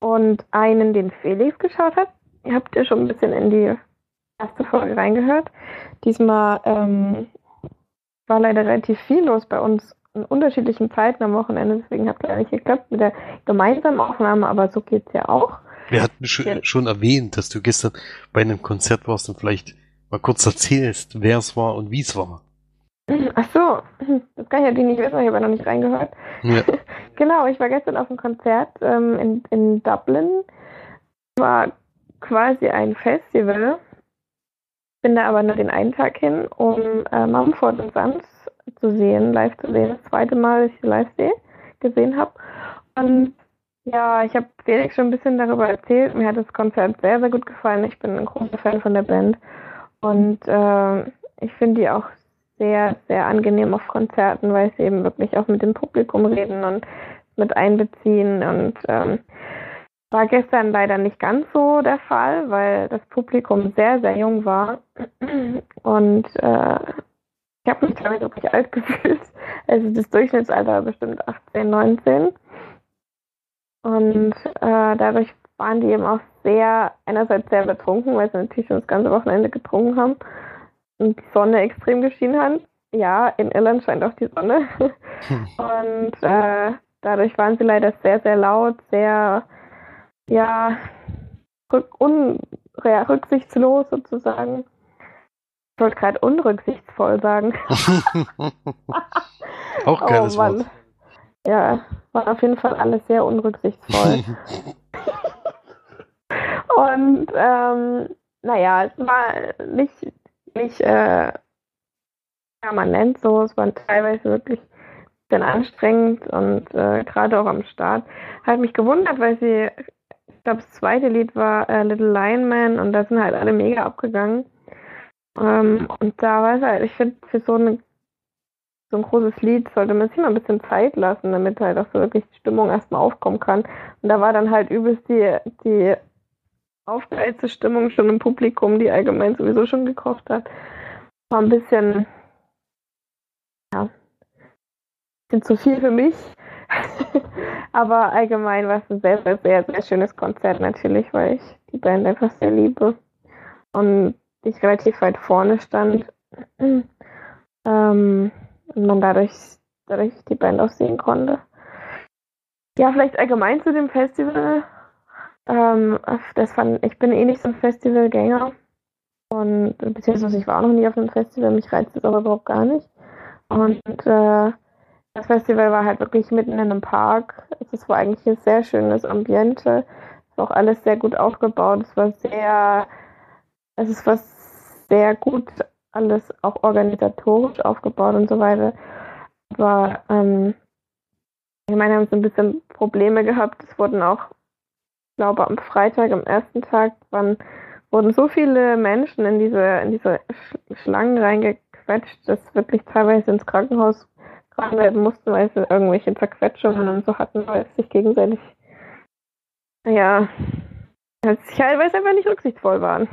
und einen, den Felix geschaut hat. Ihr habt ja schon ein bisschen in die erste Folge reingehört. Diesmal ähm, war leider relativ viel los bei uns in unterschiedlichen Zeiten am Wochenende, deswegen hat es leider nicht geklappt mit der gemeinsamen Aufnahme, aber so geht's ja auch. Wir hatten schon, Ja. schon erwähnt, dass du gestern bei einem Konzert warst und vielleicht mal kurz erzählst, wer es war und wie es war. Ach so, das kann ich natürlich nicht wissen, ich habe ja noch nicht reingehört. Ja. *laughs* Genau, ich war gestern auf einem Konzert ähm, in, in Dublin. War quasi ein Festival bin da aber nur den einen Tag hin, um äh, Mumford und Sons zu sehen, live zu sehen. Das zweite Mal, dass ich sie live sehe, gesehen habe. Und ja, ich habe Felix schon ein bisschen darüber erzählt. Mir hat das Konzert sehr, sehr gut gefallen. Ich bin ein großer Fan von der Band. Und äh, ich finde die auch sehr, sehr angenehm auf Konzerten, weil sie eben wirklich auch mit dem Publikum reden und mit einbeziehen. Und ähm, war gestern leider nicht ganz so der Fall, weil das Publikum sehr, sehr jung war. Und äh, ich habe mich damit wirklich alt gefühlt. Also das Durchschnittsalter war bestimmt 18, 19. Und äh, dadurch waren die eben auch sehr, einerseits sehr betrunken, weil sie natürlich schon das ganze Wochenende getrunken haben und die Sonne extrem geschienen hat. Ja, in Irland scheint auch die Sonne. *laughs* *laughs* und äh, dadurch waren sie leider sehr, sehr laut, sehr, ja, rück, un, ja, rücksichtslos sozusagen. Ich wollte gerade unrücksichtsvoll sagen. *laughs* auch geiles oh, Wort. Ja, waren auf jeden Fall alle sehr unrücksichtsvoll. *laughs* Und ähm, naja, es war nicht, nicht äh, permanent so, es war teilweise wirklich bisschen anstrengend und äh, gerade auch am Start. Hat mich gewundert, weil sie, ich glaube, das zweite Lied war äh, Little Lion Man und da sind halt alle mega abgegangen. Ähm, und da war es halt, ich finde, für so eine so ein großes Lied sollte man sich mal ein bisschen Zeit lassen, damit halt auch so wirklich die Stimmung erstmal aufkommen kann. Und da war dann halt übelst die, die aufgeheizte Stimmung schon im Publikum, die allgemein sowieso schon gekocht hat. War ein bisschen, ja, ein bisschen zu viel für mich. *laughs* Aber allgemein war es ein sehr, sehr, sehr, sehr schönes Konzert natürlich, weil ich die Band einfach sehr liebe. Und ich relativ weit vorne stand. *clears throat* ähm, und man dadurch, dadurch die Band auch sehen konnte. Ja, vielleicht allgemein zu dem Festival. Ähm, das fand, ich bin eh nicht so ein Festivalgänger. Und beziehungsweise ich war auch noch nie auf einem Festival, mich reizt das aber überhaupt gar nicht. Und äh, das Festival war halt wirklich mitten in einem Park. Es war eigentlich ein sehr schönes Ambiente. Es war auch alles sehr gut aufgebaut. Es war sehr, es ist was sehr gut alles auch organisatorisch aufgebaut und so weiter. Aber ähm, ich meine, haben so ein bisschen Probleme gehabt. Es wurden auch, ich glaube, am Freitag, am ersten Tag, waren, wurden so viele Menschen in diese, in diese Schlangen reingequetscht, dass wirklich teilweise ins Krankenhaus gefahren werden mussten, weil sie irgendwelche Zerquetschungen und so hatten, weil es sich gegenseitig, ja, teilweise einfach nicht rücksichtsvoll waren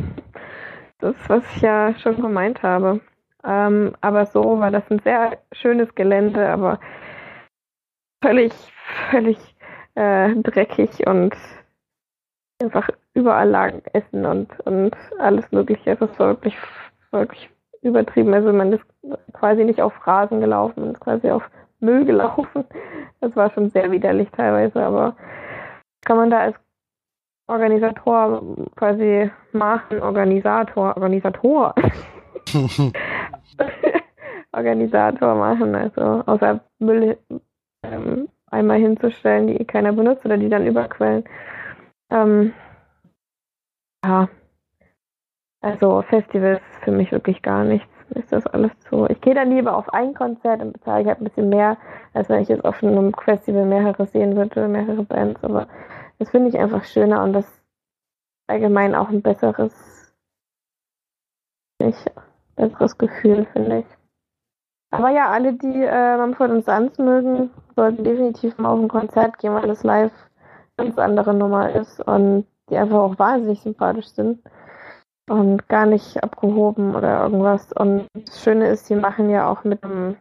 das, was ich ja schon gemeint habe. Ähm, aber so war das ein sehr schönes Gelände, aber völlig, völlig äh, dreckig und einfach überall lagen Essen und, und alles Mögliche. Das war wirklich, wirklich übertrieben. Also man ist quasi nicht auf Rasen gelaufen, man ist quasi auf Müll gelaufen. Das war schon sehr widerlich teilweise, aber kann man da als Organisator quasi machen, Organisator, Organisator. *laughs* Organisator machen, also außer Müll ähm, einmal hinzustellen, die keiner benutzt oder die dann überquellen. Ähm, ja, also Festivals für mich wirklich gar nichts. Ist das alles zu. Ich gehe dann lieber auf ein Konzert und bezahle ich halt ein bisschen mehr, als wenn ich jetzt auf einem Festival mehrere sehen würde, mehrere Bands. Aber das finde ich einfach schöner und das allgemein auch ein besseres, nicht, besseres Gefühl, finde ich. Aber ja, alle, die äh, Mumford und Sons mögen, sollten definitiv mal auf ein Konzert gehen, weil das live eine ganz andere Nummer ist und die einfach auch wahnsinnig sympathisch sind und gar nicht abgehoben oder irgendwas. Und das Schöne ist, die machen ja auch mit einem,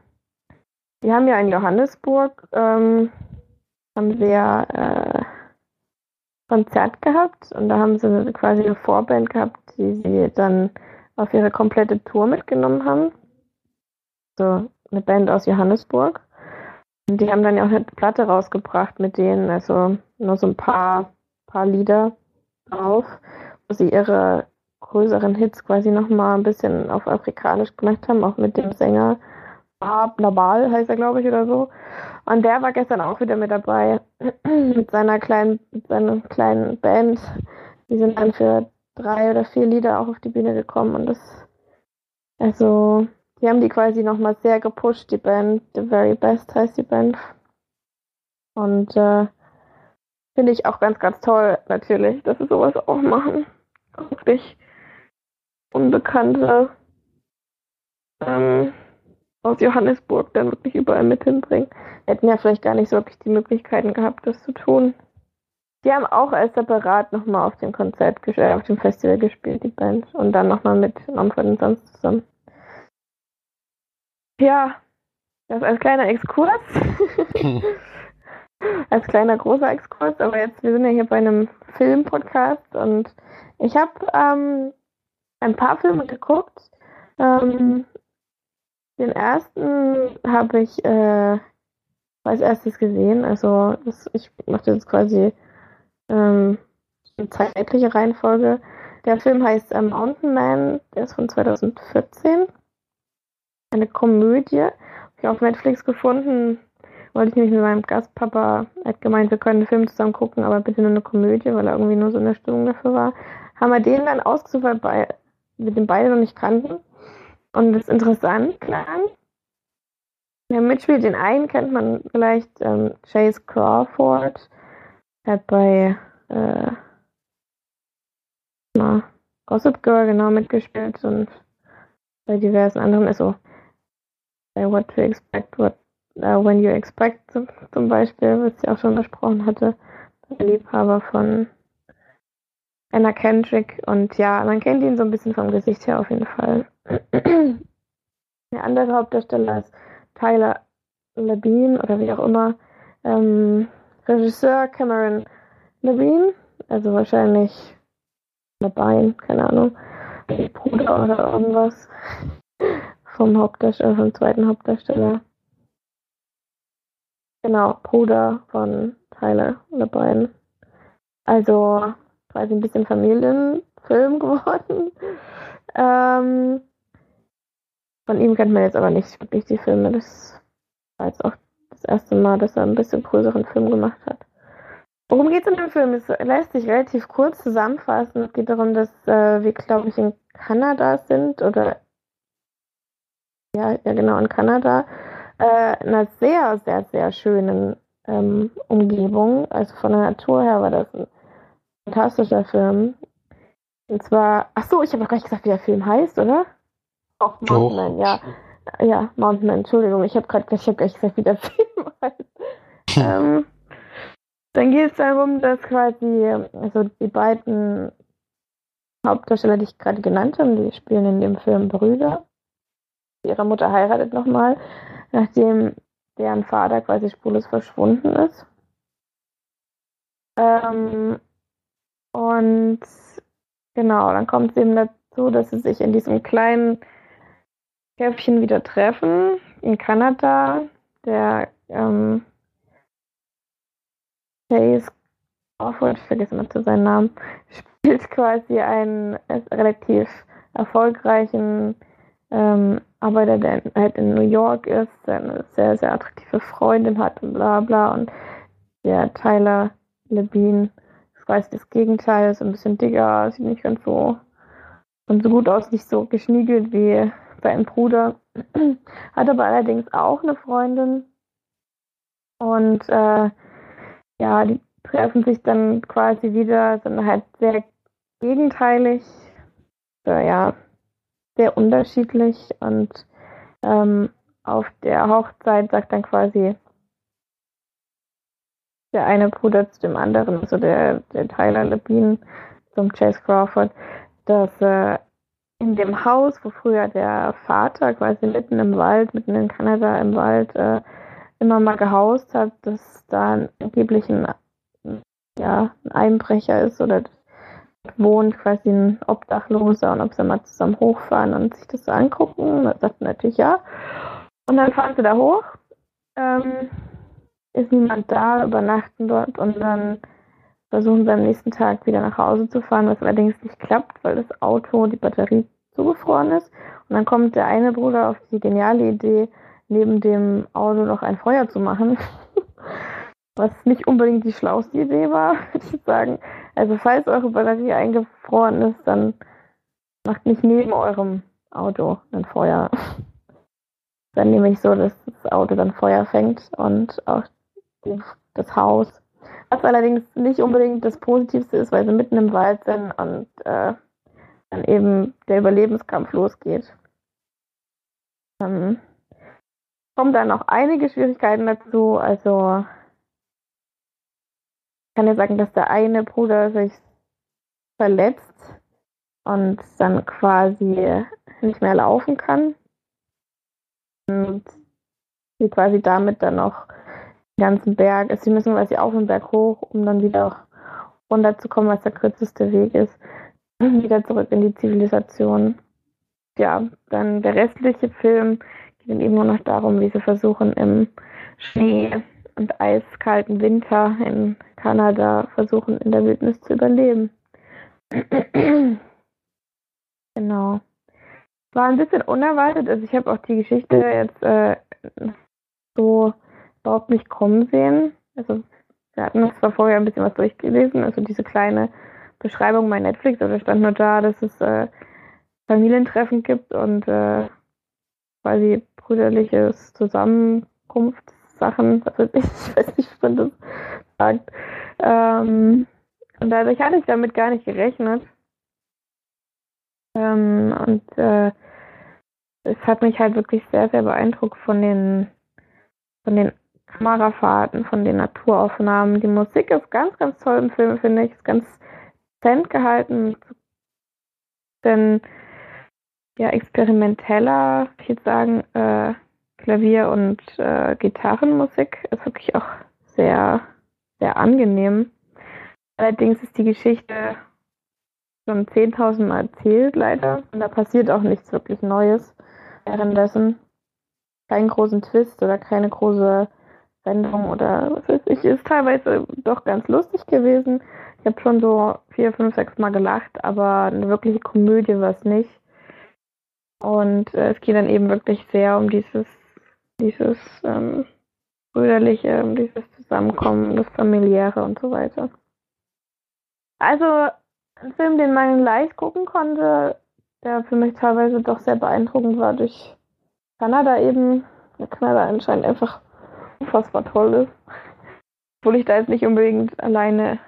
die haben ja in Johannesburg, ähm, haben ja äh, Konzert gehabt und da haben sie quasi eine Vorband gehabt, die sie dann auf ihre komplette Tour mitgenommen haben. So eine Band aus Johannesburg. Und die haben dann ja auch eine Platte rausgebracht mit denen, also nur so ein paar, paar Lieder drauf, wo sie ihre größeren Hits quasi nochmal ein bisschen auf Afrikanisch gemacht haben, auch mit dem Sänger Nabal heißt er, glaube ich, oder so. Und der war gestern auch wieder mit dabei *clears throat* mit seiner kleinen, mit seiner kleinen Band. Die sind dann für drei oder vier Lieder auch auf die Bühne gekommen und das Also, die haben die quasi nochmal sehr gepusht, die Band. The Very Best heißt die Band. Und äh, finde ich auch ganz, ganz toll, natürlich, dass sie sowas auch machen. Wirklich Unbekannte ähm, aus Johannesburg dann wirklich überall mit hinbringen. Hätten ja vielleicht gar nicht so wirklich die Möglichkeiten gehabt, das zu tun. Die haben auch als separat nochmal auf dem Konzert, äh, auf dem Festival gespielt, die Band. Und dann nochmal mit Mumford Sons zusammen. Ja, das als kleiner Exkurs. *laughs* als kleiner großer Exkurs, aber jetzt, wir sind ja hier bei einem Film-Podcast und ich habe ähm, ein paar Filme geguckt. Ähm, den ersten habe ich äh, als erstes gesehen. Also das, ich mache jetzt quasi ähm, eine zeitliche Reihenfolge. Der Film heißt äh, Mountain Man, der ist von 2014. Eine Komödie. Habe ich auf Netflix gefunden. Wollte ich nämlich mit meinem Gastpapa, er hat gemeint, wir können einen Film zusammen gucken, aber bitte nur eine Komödie, weil er irgendwie nur so eine Stimmung dafür war. Haben wir den dann ausgesucht, weil wir den beide noch nicht kannten. Und ist interessant, klar. Der mitspielt, den einen kennt man vielleicht, ähm, Chase Crawford. Hat bei äh, na, Gossip Girl genau mitgespielt und bei diversen anderen, also bei What to Expect, What uh, When You Expect zum Beispiel, was ich auch schon besprochen hatte, der Liebhaber von Anna Kendrick und ja, man kennt ihn so ein bisschen vom Gesicht her auf jeden Fall. *clears throat* Der andere Hauptdarsteller ist Tyler Labine oder wie auch immer. Ähm, Regisseur Cameron Labine, also wahrscheinlich Labine, keine Ahnung, Bruder oder irgendwas vom Hauptdarsteller, vom zweiten Hauptdarsteller. Genau, Bruder von Tyler Labine. Also quasi ein bisschen Familienfilm *laughs* geworden. Ähm, von ihm kennt man jetzt aber nicht wirklich die Filme. Das war jetzt auch das erste Mal, dass er ein bisschen größeren Film gemacht hat. Worum geht es in dem Film? Es lässt sich relativ kurz zusammenfassen. Es geht darum, dass äh, wir, glaube ich, in Kanada sind oder ja, ja genau, in Kanada äh, in einer sehr, sehr, sehr schönen ähm, Umgebung. Also von der Natur her war das ein fantastischer Film. Und zwar, ach so, ich habe noch gar nicht gesagt, wie der Film heißt, oder? Auch Mountain Man, ja. Ja, Mountain Man, Entschuldigung, ich habe gerade ich hab gar nicht gesagt, wie der *laughs* Film heißt. ähm, dann geht es darum, dass quasi, also die beiden Hauptdarsteller, die ich gerade genannt habe, die spielen in dem Film Brüder. Ihre Mutter heiratet nochmal nachdem deren Vater quasi spurlos verschwunden ist. Ähm, und genau, dann kommt es eben dazu, dass sie sich in diesem kleinen Käffchen wieder treffen in Kanada. Der ähm, Chase Crawford, ich vergesse immer zu seinen Namen, *laughs* spielt quasi einen relativ erfolgreichen ähm, Arbeiter, der halt in New York ist, eine sehr, sehr attraktive Freundin hat und bla bla. Und der Tyler Levine quasi das Gegenteil, ist ein bisschen dicker, sieht nicht ganz so, ganz so gut aus, nicht so geschniegelt wie sein Bruder. *clears throat* hat aber allerdings auch eine Freundin. Und äh, ja, die treffen sich dann quasi wieder, sind halt sehr gegenteilig. Äh, ja, sehr unterschiedlich und ähm, auf der Hochzeit sagt dann quasi der eine Bruder zu dem anderen, also der, der Tyler Labine zum Chase Crawford, dass äh, in dem Haus, wo früher der Vater quasi mitten im Wald, mitten in Kanada im Wald äh, immer mal gehaust hat, dass da angeblich ein, ja, ein Einbrecher ist oder wohnt quasi ein Obdachloser und ob sie mal zusammen hochfahren und sich das so angucken. Da sagt natürlich ja. Und dann fahren sie da hoch. Ähm, ist niemand da, übernachten dort und dann versuchen sie am nächsten Tag wieder nach Hause zu fahren, was allerdings nicht klappt, weil das Auto, die Batterie zugefroren ist. Und dann kommt der eine Bruder auf die geniale Idee, neben dem Auto noch ein Feuer zu machen. *laughs* was nicht unbedingt die schlauste Idee war, *laughs* würde ich sagen. Also falls eure Batterie eingefroren ist, dann macht nicht neben eurem Auto ein Feuer. *laughs* dann nämlich so, dass das Auto dann Feuer fängt und auch das Haus. Was allerdings nicht unbedingt das Positivste ist, weil sie mitten im Wald sind und äh, dann eben der Überlebenskampf losgeht. Ähm, kommen dann noch einige Schwierigkeiten dazu. Also ich kann ja sagen, dass der eine Bruder sich verletzt und dann quasi nicht mehr laufen kann. Und sie quasi damit dann noch ganzen Berg, also sie müssen quasi auf den Berg hoch, um dann wieder runterzukommen, was der kürzeste Weg ist. Wieder zurück in die Zivilisation. Ja, dann der restliche Film geht dann eben nur noch darum, wie sie versuchen, im Schnee und eiskalten Winter in Kanada versuchen, in der Wildnis zu überleben. *clears throat* genau. War ein bisschen unerwartet. Also ich habe auch die Geschichte jetzt äh, so überhaupt nicht kommen sehen. Also wir hatten zwar vorher ein bisschen was durchgelesen, also diese kleine Beschreibung bei Netflix, aber da stand nur da, dass es äh, Familientreffen gibt und äh, quasi brüderliches Zusammenkunftssachen, *laughs* also ich, ich weiß nicht, wie man das sagt. Ähm, und dadurch hatte ich damit gar nicht gerechnet. Ähm, und äh, es hat mich halt wirklich sehr, sehr beeindruckt von den, von den Kamerafahrten, von den Naturaufnahmen. Die Musik ist ganz, ganz toll im Film, finde ich. Ist ganz dezent gehalten. Denn ja, experimenteller, ich würde sagen, äh, Klavier- und äh, Gitarrenmusik ist wirklich auch sehr, sehr angenehm. Allerdings ist die Geschichte schon 10.000 Mal erzählt, leider. Und da passiert auch nichts wirklich Neues währenddessen. Keinen großen Twist oder keine große Wendung oder was weiß ich. Ist teilweise doch ganz lustig gewesen. Ich habe schon so vier, fünf, sechs Mal gelacht, aber eine wirkliche Komödie war es nicht. Und äh, es geht dann eben wirklich sehr um dieses, dieses ähm, brüderliche, um dieses Zusammenkommen, das familiäre und so weiter. Also ein Film, den man leicht gucken konnte, der für mich teilweise doch sehr beeindruckend war durch Kanada eben. Kanada anscheinend einfach unfassbar toll ist. Obwohl ich da jetzt nicht unbedingt alleine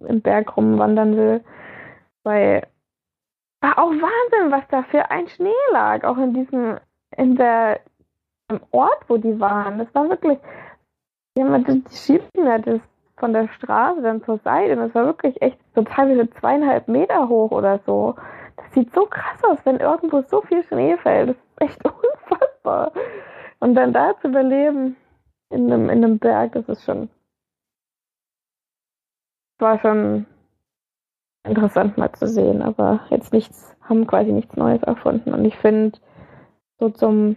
im Berg rumwandern will. Weil war auch Wahnsinn, was da für ein Schnee lag, auch in diesem, in der, im Ort, wo die waren. Das war wirklich, die, haben, die schieben ja das von der Straße dann zur Seite und das war wirklich echt so teilweise zweieinhalb Meter hoch oder so. Das sieht so krass aus, wenn irgendwo so viel Schnee fällt. Das ist echt *laughs* unfassbar. Und dann da zu überleben in einem, in einem Berg, das ist schon, war schon interessant mal zu sehen, aber jetzt nichts, haben quasi nichts Neues erfunden. Und ich finde, so zum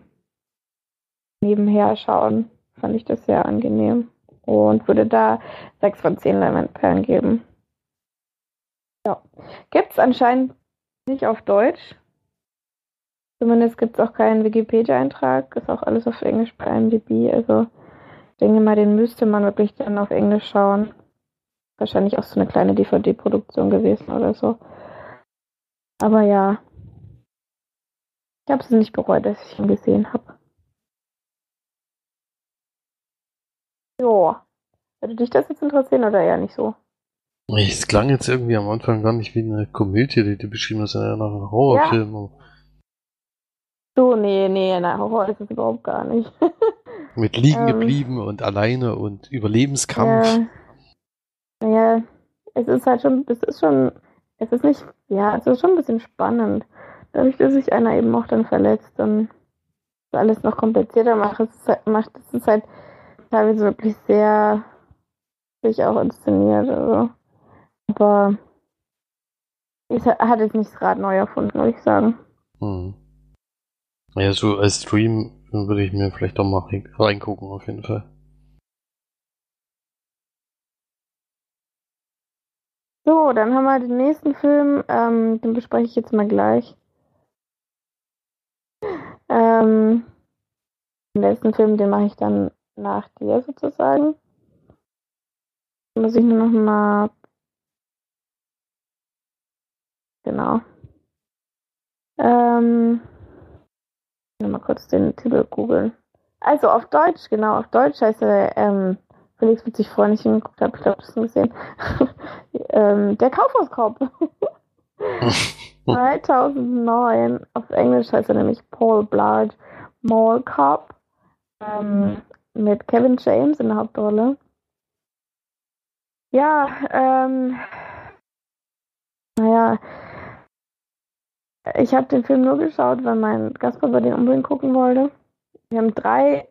Nebenher schauen, fand ich das sehr angenehm und würde da 6 von 10 Leinwandperlen geben. Ja. Gibt es anscheinend nicht auf Deutsch. Zumindest gibt es auch keinen Wikipedia-Eintrag. Ist auch alles auf Englisch bei IMDb. Also ich denke mal, den müsste man wirklich dann auf Englisch schauen wahrscheinlich auch so eine kleine DVD-Produktion gewesen oder so. Aber ja, ich habe es nicht bereut, dass ich ihn gesehen habe. Jo. Würde dich das jetzt interessieren oder eher nicht so? Es klang jetzt irgendwie am Anfang gar nicht wie eine Komödie, die du beschrieben hast, sondern eher nach einem Horrorfilm. Ja. So, nee, nee, ein Horror ist es überhaupt gar nicht. *laughs* Mit liegen ähm, geblieben und alleine und Überlebenskampf. Ja. Naja, es ist halt schon, es ist schon, es ist nicht, ja, es ist schon ein bisschen spannend. Dadurch, dass sich einer eben auch dann verletzt, dann alles noch komplizierter macht. Es ist halt, macht, es ist halt teilweise wirklich sehr sich auch inszeniert. Also. Aber es hat jetzt nicht das Rad neu erfunden, würde ich sagen. Hm. Ja, so als Stream würde ich mir vielleicht auch mal reingucken, auf jeden Fall. So, dann haben wir den nächsten Film, ähm, den bespreche ich jetzt mal gleich. Ähm, den letzten Film, den mache ich dann nach dir sozusagen. Muss ich nur noch mal. Genau. Ähm, mal kurz den Titel googeln. Also auf Deutsch, genau, auf Deutsch heißt er, ähm, Felix wird sich freuen, ich ihn geguckt habe, ich glaube, das schon gesehen. *laughs* ähm, der Kaufhauskopf. *laughs* 2009, auf Englisch heißt er nämlich Paul Blart Mall Cop, ähm, mit Kevin James in der Hauptrolle. Ja, ähm, naja, ich habe den Film nur geschaut, weil mein Gastpapa den unbedingt gucken wollte. Wir haben drei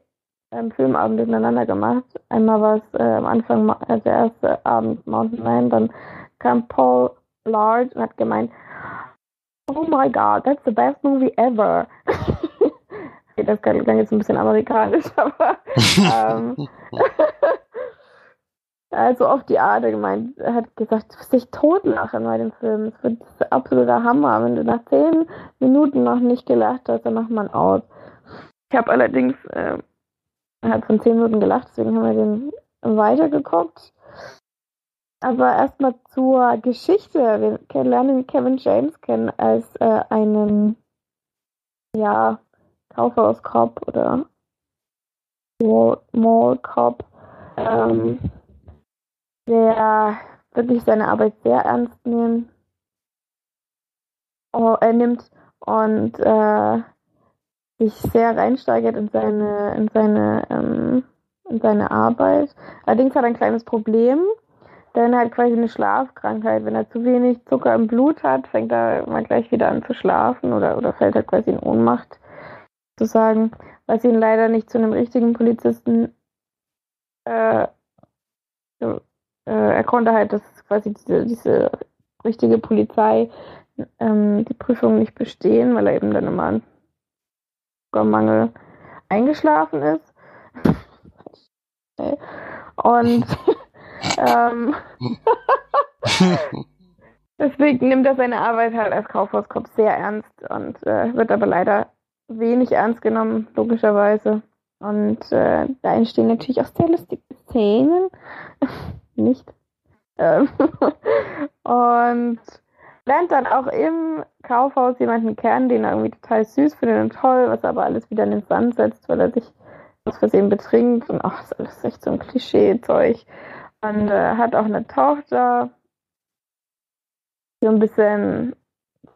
ähm, Filmabende miteinander gemacht. Einmal war es äh, am Anfang äh, der erste Abend Mountain Man, dann kam Paul Blart und hat gemeint, Oh my god, that's the best movie ever. *laughs* das klang jetzt ein bisschen amerikanisch, *laughs* aber ähm, *laughs* also auf die Art gemeint, hat gesagt, du wirst dich totlachen bei dem Film. Es wird absoluter Hammer. Wenn du nach zehn Minuten noch nicht gelacht hast, dann macht man aus. Ich habe allerdings äh, innerhalb von zehn Minuten gelacht, deswegen haben wir den weitergeguckt. Aber erstmal zur Geschichte. Wir lernen Kevin James kennen als äh, einen, ja, Kaufhauskopf oder Mall Cop, ähm, der wirklich seine Arbeit sehr ernst nehmen, oh, er nimmt und äh, sich sehr reinsteigert in seine, in seine, ähm, in seine Arbeit. Allerdings hat er ein kleines Problem, denn er hat quasi eine Schlafkrankheit. Wenn er zu wenig Zucker im Blut hat, fängt er mal gleich wieder an zu schlafen oder, oder fällt er quasi in Ohnmacht, sozusagen, was ihn leider nicht zu einem richtigen Polizisten äh, äh, er konnte halt das quasi diese, diese richtige Polizei ähm, die Prüfung nicht bestehen, weil er eben dann immer an Mangel eingeschlafen ist. *laughs* Und *laughs* ähm, *laughs* deswegen nimmt er seine Arbeit halt als Kaufhauskopf sehr ernst und äh, wird aber leider wenig ernst genommen, logischerweise. Und äh, da entstehen natürlich auch sehr lustige Szenen. Nicht. Ähm, *laughs* und lernt dann auch im Kaufhaus jemanden kennen, den er irgendwie total süß findet und toll, was aber alles wieder in den Sand setzt, weil er sich aus Versehen betrinkt und ach, ist alles echt so ein Klischee-Zeug. Und äh, hat auch eine Tochter, die ein bisschen,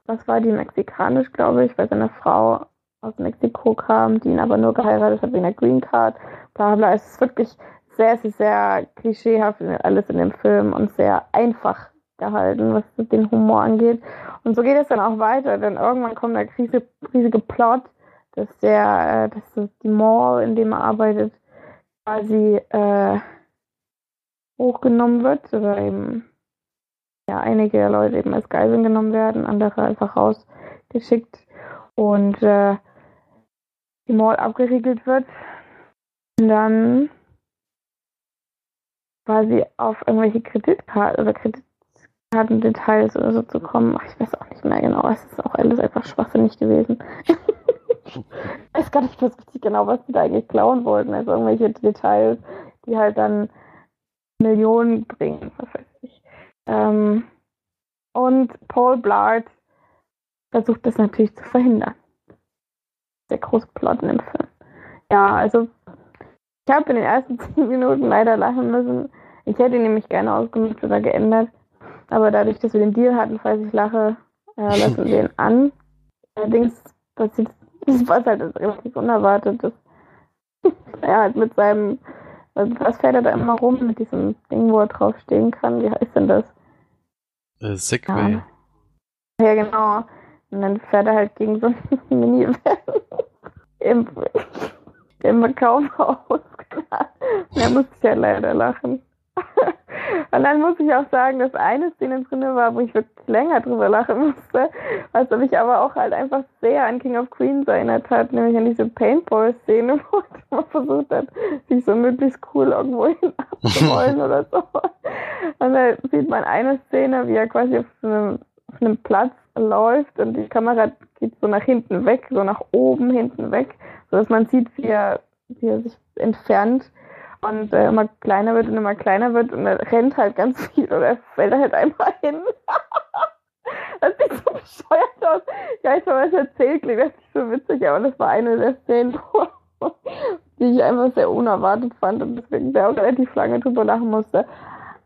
was war die, mexikanisch, glaube ich, weil seine Frau aus Mexiko kam, die ihn aber nur geheiratet hat wegen der Green Card, bla bla. Es ist wirklich sehr, sehr, sehr klischeehaft alles in dem Film und sehr einfach gehalten, was den Humor angeht. Und so geht es dann auch weiter, denn irgendwann kommt der riesige, riesige Plot, dass der, äh, dass die Mall, in dem er arbeitet, quasi äh, hochgenommen wird oder eben ja einige Leute eben als Geiseln genommen werden, andere einfach rausgeschickt und äh, die Mall abgeriegelt wird. Und dann quasi auf irgendwelche Kreditkarten oder Kreditkartendetails oder so zu kommen. Ach, ich weiß auch nicht mehr genau. Es ist auch alles einfach schwachsinnig gewesen. *laughs* ich weiß gar nicht was richtig genau, was die da eigentlich klauen wollten. Also irgendwelche Details, die halt dann Millionen bringen, was weiß ich. Ähm, und Paul Blart versucht das natürlich zu verhindern. Der große Plot in dem Film. Ja, also ich habe in den ersten *laughs* zehn Minuten leider lachen müssen. Ich hätte ihn nämlich gerne ausgenutzt oder geändert. Aber dadurch, dass wir den Deal hatten, falls ich lache, äh, *laughs* lassen wir ihn an. Allerdings passiert das was halt relativ unerwartet. Dass *laughs* er halt mit seinem, was fährt er da immer rum mit diesem Ding, wo er drauf stehen kann? Wie heißt denn das? Äh, Segway. Ja. ja, genau. Und dann fährt er halt gegen so ein *laughs* Minivan im, im Kaufhaus. da musste ich ja leider lachen. *laughs* Und dann muss ich auch sagen, dass eine Szene drin war, wo ich wirklich länger drüber lachen musste, was mich aber auch halt einfach sehr an King of Queens erinnert hat, nämlich an diese Paintball-Szene, *laughs* wo man versucht hat, sich so möglichst cool irgendwo hin abzurollen *laughs* oder so. Und da sieht man eine Szene, wie er quasi auf einem, auf einem Platz läuft und die Kamera geht so nach hinten weg, so nach oben hinten weg, sodass man sieht, wie er, wie er sich entfernt und äh, immer kleiner wird und immer kleiner wird und er rennt halt ganz viel oder fällt halt einmal hin. *laughs* Das sieht so bescheuert aus. Ja, ich habe es erzählt, klingt das nicht so witzig, aber das war eine der Szenen, *laughs* die ich einfach sehr unerwartet fand und deswegen sehr auch relativ lange drüber lachen musste.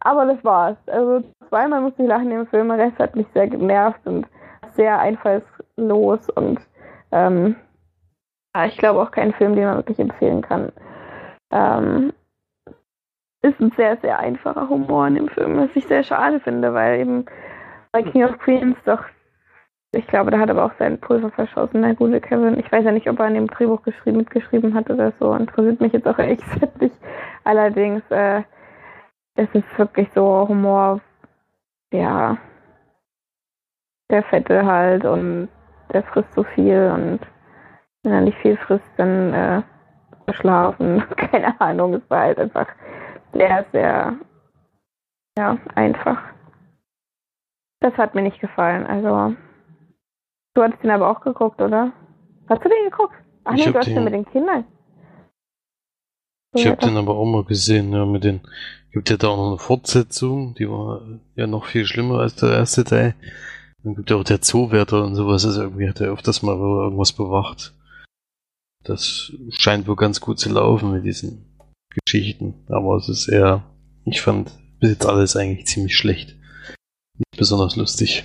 Aber das war's. Also zweimal musste ich lachen im Film, der Rest hat mich sehr genervt und sehr einfallslos und ähm, ich glaube auch kein Film, den man wirklich empfehlen kann. Ähm, ist ein sehr, sehr einfacher Humor in dem Film, was ich sehr schade finde, weil eben bei King of Queens doch, ich glaube, da hat aber auch sein Pulver verschossen, der gute Kevin. Ich weiß ja nicht, ob er an dem Drehbuch geschrieben, mitgeschrieben hat oder so, interessiert mich jetzt auch ehrlich gesagt nicht. Allerdings, äh, es ist wirklich so Humor, ja, der Fette halt und der frisst so viel und wenn er nicht viel frisst, dann äh, verschlafen. *laughs* Keine Ahnung, es war halt einfach sehr, sehr ja, einfach. Das hat mir nicht gefallen. Also, du hattest den aber auch geguckt, oder? Hast du den geguckt? Ach Ich nee, du hast den- den mit den Kindern. Ich habe den aber auch mal gesehen, ja, mit den, gibt ja da auch noch eine Fortsetzung, die war ja noch viel schlimmer als der erste Teil. Dann gibt ja auch der Zoowärter und sowas, also irgendwie hat er öfters mal irgendwas bewacht. Das scheint wohl ganz gut zu laufen mit diesen Geschichten, aber es ist eher, ich fand bis jetzt alles eigentlich ziemlich schlecht. Nicht besonders lustig.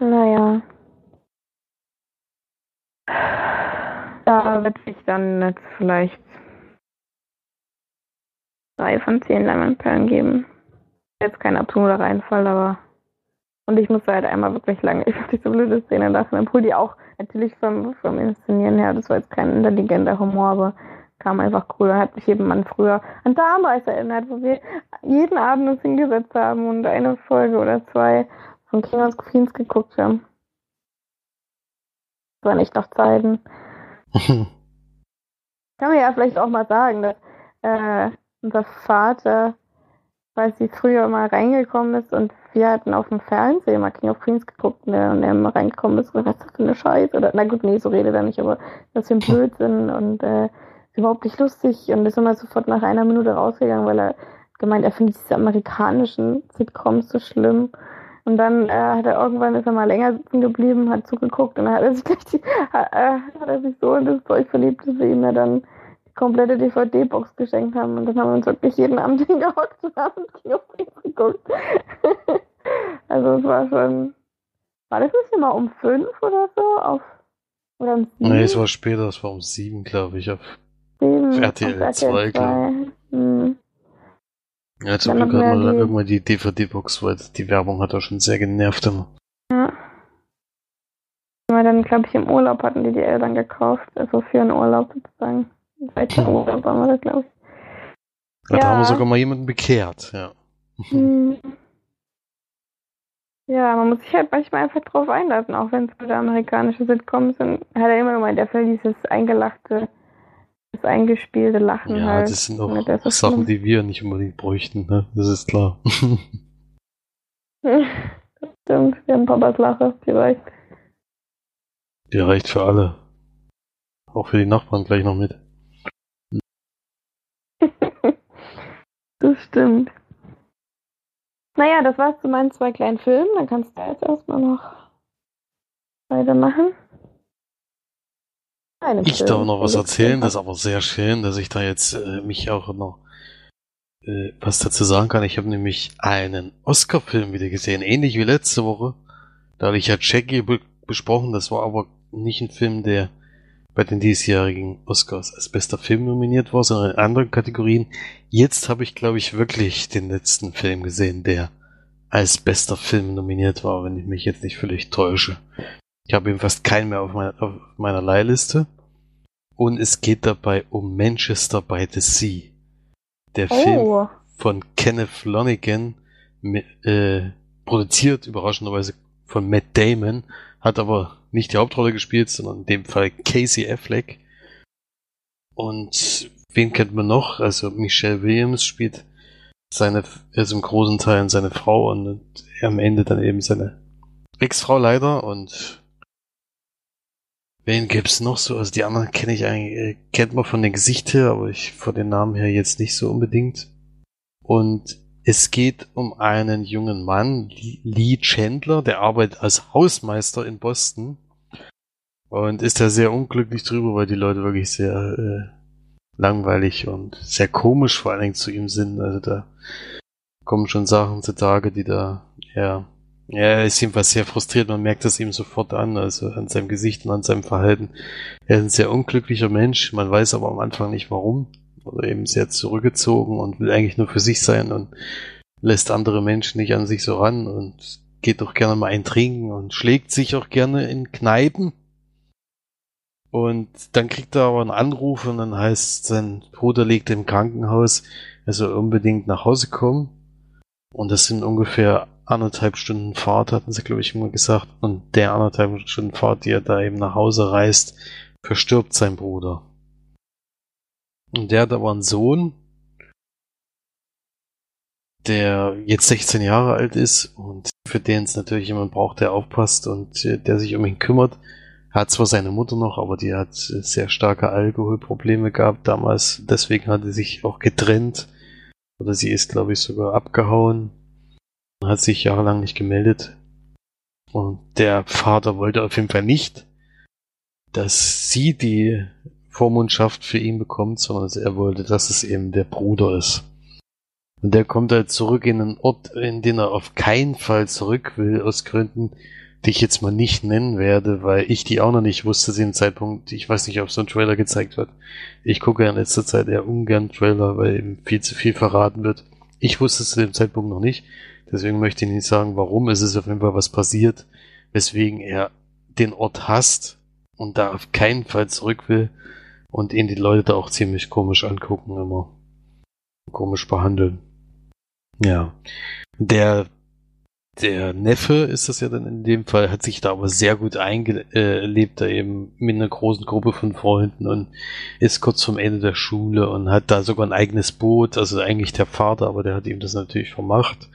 Naja. Da würde ich dann jetzt vielleicht drei von zehn Lemon-Perlen geben. Jetzt kein absoluter Reinfall, aber. Und ich musste halt einmal wirklich lange *laughs* über diese blöde Szene lachen. Obwohl die auch natürlich vom, vom Inszenieren her, das war jetzt kein intelligenter Humor, aber kam einfach cool. Hat mich eben Mann früher an damals erinnert, wo wir jeden Abend uns hingesetzt haben und eine Folge oder zwei von King of Queens geguckt haben. Das waren echt noch Zeiten. *laughs* Kann man ja vielleicht auch mal sagen, dass äh, unser Vater, weil sie früher mal reingekommen ist und wir hatten auf dem Fernsehen mal King of Queens geguckt ne, und er mal reingekommen ist, was ist das für eine Scheiße? Oder, na gut, nee, so redet er nicht, aber das für ein Blödsinn und äh, ist überhaupt nicht lustig und ist immer sofort nach einer Minute rausgegangen, weil er gemeint, er findet diese amerikanischen Sitcoms so schlimm. Und dann äh, hat er irgendwann ist er mal länger sitzen geblieben, hat zugeguckt und dann hat er sich gleich die, hat, äh, hat er sich so in das Zeug verliebt, dass wir ihm ja dann komplette DVD-Box geschenkt haben. Und dann haben wir uns wirklich jeden Abend *laughs* hingehockt und haben Queens geguckt. *laughs* also es war schon. War das nicht immer um fünf oder so? Auf oder um sieben? nee, es war später, es war um sieben, glaube ich. Auf, sieben, auf RTL auf 2, glaub Hm. ja, zum Glück hat man dann die- irgendwann die DVD-Box, weil die Werbung hat auch schon sehr genervt immer. Ja. Weil dann, glaube ich, im Urlaub hatten die die Eltern gekauft. Also für einen Urlaub sozusagen. Weiter. Urlaub waren wir das, glaube ich. Ja. Da Ja. haben wir sogar mal jemanden bekehrt, ja. Hm. Ja, man muss sich halt manchmal einfach drauf einlassen, auch wenn es wieder amerikanische Sitcoms sind. Hat er immer gemeint, der will dieses eingelachte, das eingespielte Lachen Ja, halt. das sind auch Ja, das Sachen, schlimm. die wir nicht unbedingt bräuchten, ne? Das ist klar. das *laughs* stimmt, wir haben Papas Lache, die reicht. Die reicht für alle. Auch für die Nachbarn gleich noch mit. Das stimmt. Naja, das war's zu meinen zwei kleinen Filmen. Dann kannst du jetzt erstmal noch weitermachen. Eine Ich Film. darf noch was erzählen, das ist aber sehr schön, dass ich da jetzt äh, mich auch noch äh, was dazu sagen kann. Ich habe nämlich einen Oscar-Film wieder gesehen, ähnlich wie letzte Woche. Da hatte ich ja Jackie be besprochen, das war aber nicht ein Film, der bei den diesjährigen Oscars als bester Film nominiert war, sondern in anderen Kategorien. Jetzt habe ich, glaube ich, wirklich den letzten Film gesehen, der als bester Film nominiert war, wenn ich mich jetzt nicht völlig täusche. Ich habe eben fast keinen mehr auf, mein, auf meiner Leihliste. Und es geht dabei um Manchester by the Sea. Der Film Oh, von Kenneth Flanagan, äh, produziert überraschenderweise von Matt Damon, hat aber nicht die Hauptrolle gespielt, sondern in dem Fall Casey Affleck. Und wen kennt man noch? Also Michelle Williams spielt seine, also im großen Teil seine Frau und, am Ende dann eben seine Ex-Frau leider und wen gibt's noch so? Also die anderen kenne ich eigentlich, äh, kennt man von den Gesicht her, aber ich von den Namen her jetzt nicht so unbedingt. Und es geht um einen jungen Mann, Lee Chandler, der arbeitet als Hausmeister in Boston und ist da sehr unglücklich drüber, weil die Leute wirklich sehr äh, langweilig und sehr komisch vor allen Dingen zu ihm sind. Also da kommen schon Sachen zutage, die da, ja, er ist jedenfalls sehr frustriert, man merkt das ihm sofort an, also an seinem Gesicht und an seinem Verhalten. Er ist ein sehr unglücklicher Mensch, man weiß aber am Anfang nicht warum. Oder eben sehr zurückgezogen und will eigentlich nur für sich sein und lässt andere Menschen nicht an sich so ran und geht doch gerne mal ein Trinken und schlägt sich auch gerne in Kneipen. Und dann kriegt er aber einen Anruf und dann heißt, sein Bruder liegt im Krankenhaus, er soll unbedingt nach Hause kommen. Und das sind ungefähr anderthalb Stunden Fahrt, hatten sie, glaube ich, immer gesagt. Und der anderthalb Stunden Fahrt, die er da eben nach Hause reist, verstirbt sein Bruder. Und der hat aber einen Sohn, der jetzt 16 Jahre alt ist und für den es natürlich jemand braucht, der aufpasst und äh, der sich um ihn kümmert. Er hat zwar seine Mutter noch, aber die hat sehr starke Alkoholprobleme gehabt damals. Deswegen hat sie sich auch getrennt. Oder sie ist, glaube ich, sogar abgehauen hat sich jahrelang nicht gemeldet. Und der Vater wollte auf jeden Fall nicht, dass sie die Vormundschaft für ihn bekommt, sondern er wollte, dass es eben der Bruder ist. Und der kommt halt zurück in einen Ort, in den er auf keinen Fall zurück will, aus Gründen, die ich jetzt mal nicht nennen werde, weil ich die auch noch nicht wusste zu dem Zeitpunkt. Ich weiß nicht, ob so ein Trailer gezeigt wird. Ich gucke ja in letzter Zeit eher ungern Trailer, weil eben viel zu viel verraten wird. Ich wusste es zu dem Zeitpunkt noch nicht. Deswegen möchte ich nicht sagen, warum. Es ist auf jeden Fall was passiert, weswegen er den Ort hasst und da auf keinen Fall zurück will und ihn die Leute da auch ziemlich komisch angucken immer. Komisch behandeln. Ja. Der, der Neffe ist das ja dann in dem Fall, hat sich da aber sehr gut eingelebt, da eben mit einer großen Gruppe von Freunden und ist kurz vom Ende der Schule und hat da sogar ein eigenes Boot, also eigentlich der Vater, aber der hat ihm das natürlich vermacht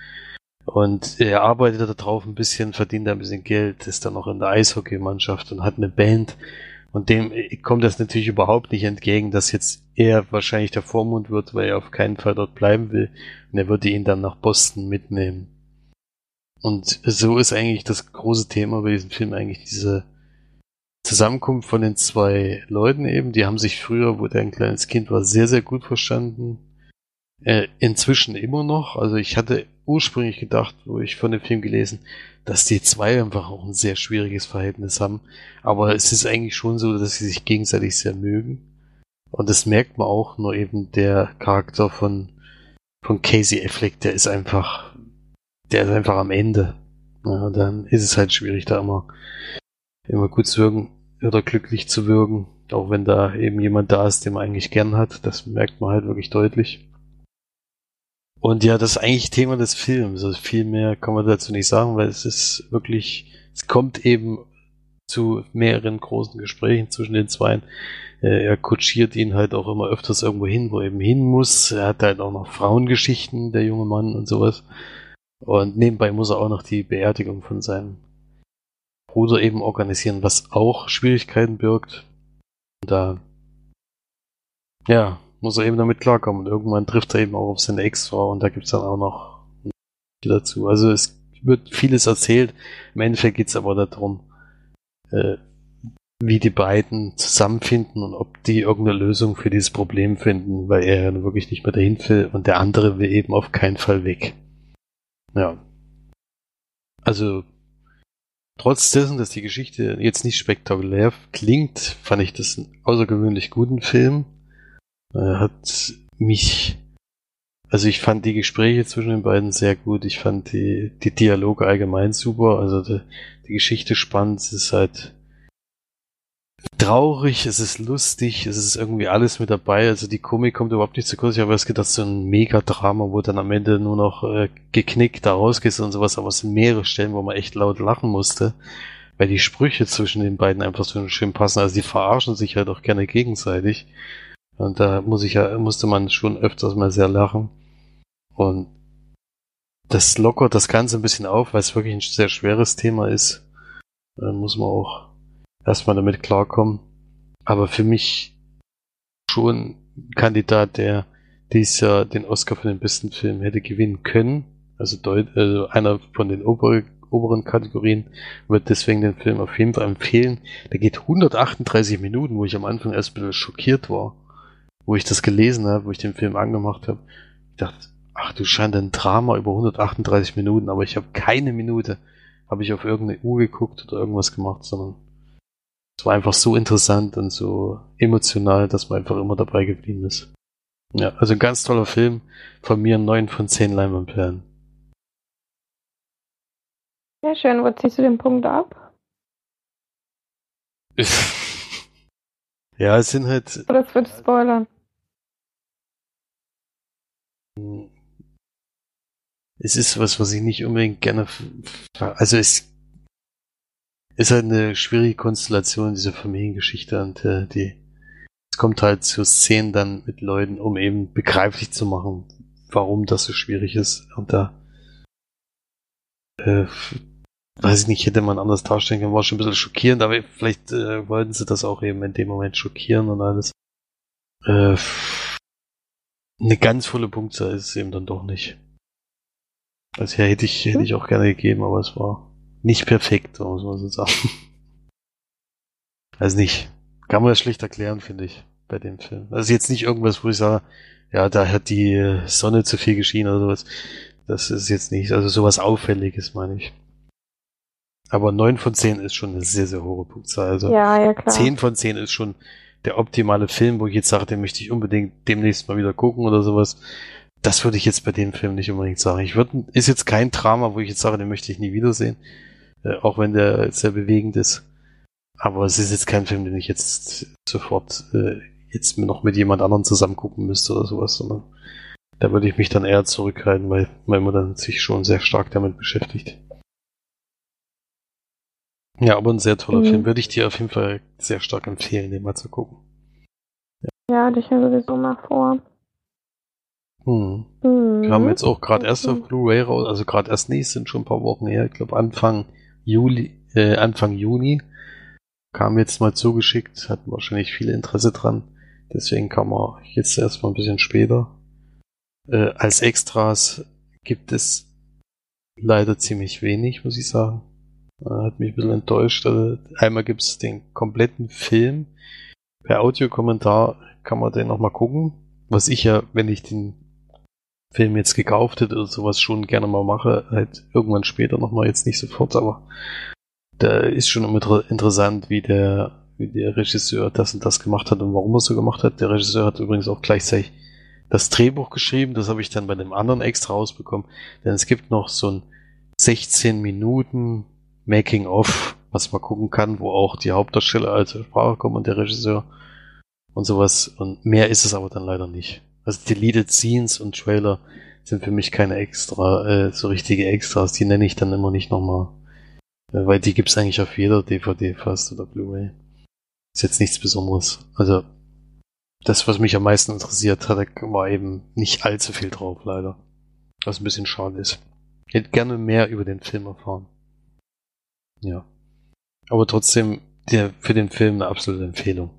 und er arbeitet da drauf ein bisschen, verdient ein bisschen Geld, ist dann noch in der Eishockeymannschaft und hat eine Band. Und dem kommt das natürlich überhaupt nicht entgegen, dass jetzt er wahrscheinlich der Vormund wird, weil er auf keinen Fall dort bleiben will. Und er würde ihn dann nach Boston mitnehmen. Und so ist eigentlich das große Thema bei diesem Film eigentlich diese Zusammenkunft von den zwei Leuten eben. Die haben sich früher, wo der ein kleines Kind war, sehr, sehr gut verstanden. Äh, inzwischen immer noch. Also ich hatte ursprünglich gedacht, wo ich von dem Film gelesen, dass die zwei einfach auch ein sehr schwieriges Verhältnis haben. Aber es ist eigentlich schon so, dass sie sich gegenseitig sehr mögen. Und das merkt man auch, nur eben der Charakter von, von Casey Affleck, der ist einfach, der ist einfach am Ende. Ja, dann ist es halt schwierig, da immer, immer gut zu wirken oder glücklich zu wirken. Auch wenn da eben jemand da ist, den man eigentlich gern hat. Das merkt man halt wirklich deutlich. Und ja, das ist eigentlich Thema des Films. Also viel mehr kann man dazu nicht sagen, weil es ist wirklich, es kommt eben zu mehreren großen Gesprächen zwischen den Zweien. Äh, er kutschiert ihn halt auch immer öfters irgendwo hin, wo er eben hin muss. Er hat halt auch noch Frauengeschichten, der junge Mann und sowas. Und nebenbei muss er auch noch die Beerdigung von seinem Bruder eben organisieren, was auch Schwierigkeiten birgt. Und da, ja, muss er eben damit klarkommen. Und irgendwann trifft er eben auch auf seine Ex-Frau und da gibt es dann auch noch dazu. Also es wird vieles erzählt. Im Endeffekt geht es aber darum, äh, wie die beiden zusammenfinden und ob die irgendeine Lösung für dieses Problem finden, weil er ja wirklich nicht mehr dahin will und der andere will eben auf keinen Fall weg. Ja. Also, trotz dessen, dass die Geschichte jetzt nicht spektakulär klingt, fand ich das einen außergewöhnlich guten Film. Er hat mich, also ich fand die Gespräche zwischen den beiden sehr gut. Ich fand die, die Dialoge allgemein super. Also die, die Geschichte spannend. Es ist halt traurig, es ist lustig, es ist irgendwie alles mit dabei. Also die Komik kommt überhaupt nicht zu kurz. Ich habe erst gedacht, so ein Mega-Drama, wo dann am Ende nur noch äh, geknickt da rausgehst und sowas. Aber es sind mehrere Stellen, wo man echt laut lachen musste. Weil die Sprüche zwischen den beiden einfach so schön passen. Also die verarschen sich halt auch gerne gegenseitig. Und da muss ich ja, musste man schon öfters mal sehr lachen. Und das lockert das Ganze ein bisschen auf, weil es wirklich ein sehr schweres Thema ist. Da muss man auch erstmal damit klarkommen. Aber für mich schon ein Kandidat, der dies Jahr den Oscar für den besten Film hätte gewinnen können. Also, deut also einer von den ober oberen Kategorien wird deswegen den Film auf jeden Fall empfehlen. Der geht 138 Minuten, wo ich am Anfang erst ein bisschen schockiert war, wo ich das gelesen habe, wo ich den Film angemacht habe. Ich dachte, ach du Schande, ein Drama über 138 Minuten, aber ich habe keine Minute, habe ich auf irgendeine Uhr geguckt oder irgendwas gemacht, sondern es war einfach so interessant und so emotional, dass man einfach immer dabei geblieben ist. Ja, also ein ganz toller Film. Von mir ein 9 von 10 Leinwandperlen. Ja, schön. Wo ziehst du den Punkt ab? *laughs* ja, es sind halt. Oder es wird spoilern. Es ist was, was ich nicht unbedingt gerne. Also es ist halt eine schwierige Konstellation, diese Familiengeschichte und äh, die es kommt halt zu Szenen dann mit Leuten, um eben begreiflich zu machen, warum das so schwierig ist. Und da äh, weiß ich nicht, hätte man anders darstellen können, war schon ein bisschen schockierend, aber vielleicht äh, wollten sie das auch eben in dem Moment schockieren und alles. Äh, eine ganz volle Punktzahl ist es eben dann doch nicht. Also ja, hätte ich, hätte ich auch gerne gegeben, aber es war nicht perfekt, muss man so sagen. Also nicht. Kann man das schlecht erklären, finde ich, bei dem Film. Also jetzt nicht irgendwas, wo ich sage, ja, da hat die Sonne zu viel geschienen oder sowas. Das ist jetzt nicht, also sowas Auffälliges, meine ich. Aber 9 von 10 ist schon eine sehr, sehr hohe Punktzahl. Also ja, ja, klar. 10 von 10 ist schon der optimale Film, wo ich jetzt sage, den möchte ich unbedingt demnächst mal wieder gucken oder sowas. Das würde ich jetzt bei dem Film nicht unbedingt sagen. Ich würde, ist jetzt kein Drama, wo ich jetzt sage, den möchte ich nie wiedersehen. Äh, auch wenn der sehr bewegend ist. Aber es ist jetzt kein Film, den ich jetzt sofort äh, jetzt noch mit jemand anderem zusammen gucken müsste oder sowas, sondern da würde ich mich dann eher zurückhalten, weil, weil man dann sich schon sehr stark damit beschäftigt. Ja, aber ein sehr toller mhm. Film. Würde ich dir auf jeden Fall sehr stark empfehlen, den mal zu gucken. Ja, ja dich ja sowieso mal vor. Hm. Mhm. Kam jetzt auch gerade erst auf Blu-ray raus, also gerade erst nicht, sind schon ein paar Wochen her, ich glaube Anfang Juli, äh, Anfang Juni kam jetzt mal zugeschickt, hatten wahrscheinlich viel Interesse dran. Deswegen kam er jetzt erstmal ein bisschen später. Äh, als Extras gibt es leider ziemlich wenig, muss ich sagen. Hat mich ein bisschen enttäuscht. Also einmal gibt es den kompletten Film. Per Audiokommentar kann man den nochmal gucken. Was ich ja, wenn ich den Film jetzt gekauft hätte oder sowas schon gerne mal mache, halt irgendwann später nochmal, jetzt nicht sofort, aber da ist schon immer interessant, wie der, wie der Regisseur das und das gemacht hat und warum er so gemacht hat. Der Regisseur hat übrigens auch gleichzeitig das Drehbuch geschrieben, das habe ich dann bei dem anderen extra rausbekommen, denn es gibt noch so ein 16 Minuten Making of, was man gucken kann, wo auch die Hauptdarsteller als Sprache kommen und der Regisseur und sowas und mehr ist es aber dann leider nicht. Also Deleted Scenes und Trailer sind für mich keine extra, äh, so richtige Extras, die nenne ich dann immer nicht nochmal weil die gibt's eigentlich auf jeder DVD fast oder Blu-ray. Ist jetzt nichts Besonderes. Also, das, was mich am meisten interessiert hat, war eben nicht allzu viel drauf, leider. Was ein bisschen schade ist. Ich hätte gerne mehr über den Film erfahren. Ja. Aber trotzdem, der, für den Film eine absolute Empfehlung.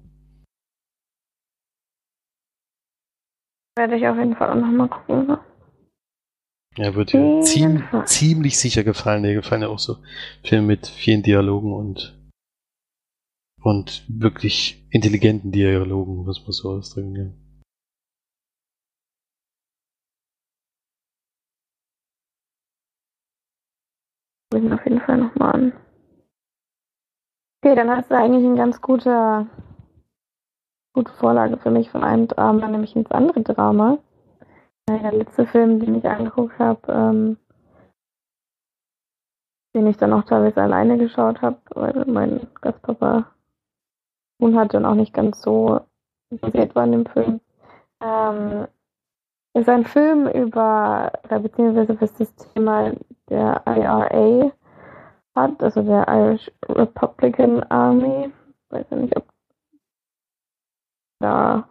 Werde ich auf jeden Fall auch nochmal gucken. Ne? Ja, wird dir ziem ziemlich sicher gefallen. Mir gefallen ja auch so Filme mit vielen Dialogen und und wirklich intelligenten Dialogen, was man so ausdrücken kann. Ich auf jeden Fall nochmal an. Okay, dann hast du eigentlich eine ganz gute, gute Vorlage für mich von einem Drama, nämlich ins andere Drama. Der letzte Film, den ich angeguckt habe, ähm, den ich dann auch teilweise alleine geschaut habe, weil mein Gastpapa nun hat dann auch nicht ganz so involviert war in dem Film. Ähm, ist ein Film über, beziehungsweise was das Thema der IRA hat, also der Irish Republican Army. Ich weiß ja nicht, ob da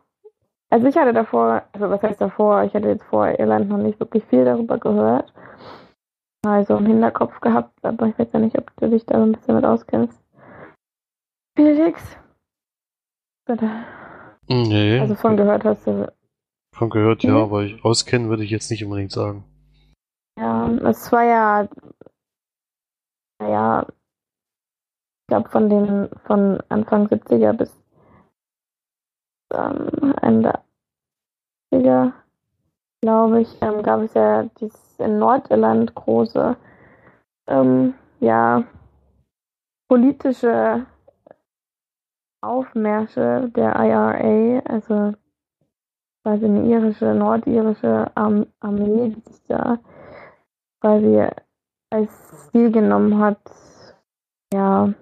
also ich hatte davor, also was heißt davor, ich hatte jetzt vor Irland noch nicht wirklich viel darüber gehört. Also im Hinterkopf gehabt, aber ich weiß ja nicht, ob du dich da ein bisschen mit auskennst. Felix? Bitte. Nee. Also von gehört hast du Von gehört, ja, Mhm. aber ich, auskennen würde ich jetzt nicht unbedingt sagen. Ja, es war ja, naja, ich glaube von den, von Anfang 70er bis ähm, Ende 80er, glaube ich, ähm, gab es ja dieses in Nordirland große, ähm, ja, politische Aufmärsche der IRA, also quasi eine irische, nordirische Arm Armee, die sich da quasi als Ziel genommen hat, ja,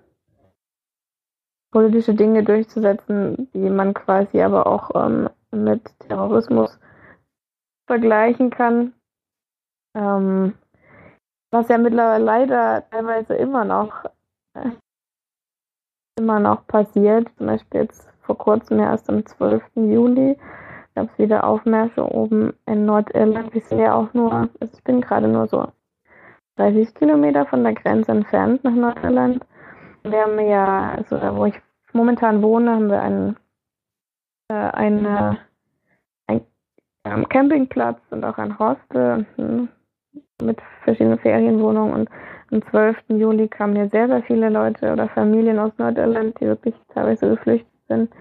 politische Dinge durchzusetzen, die man quasi aber auch ähm, mit Terrorismus vergleichen kann. Ähm, was ja mittlerweile leider teilweise immer noch äh, immer noch passiert. Zum Beispiel jetzt vor kurzem erst am 12. Juli gab es wieder Aufmärsche oben in Nordirland. Ja auch nur, also ich bin gerade nur so 30 Kilometer von der Grenze entfernt nach Nordirland. Wir haben ja, also wo ich momentan wohne, haben wir einen, äh, eine, ein ähm, Campingplatz und auch ein Hostel hm, mit verschiedenen Ferienwohnungen und am 12. Juli kamen hier sehr, sehr viele Leute oder Familien aus Nordirland, die wirklich teilweise geflüchtet sind,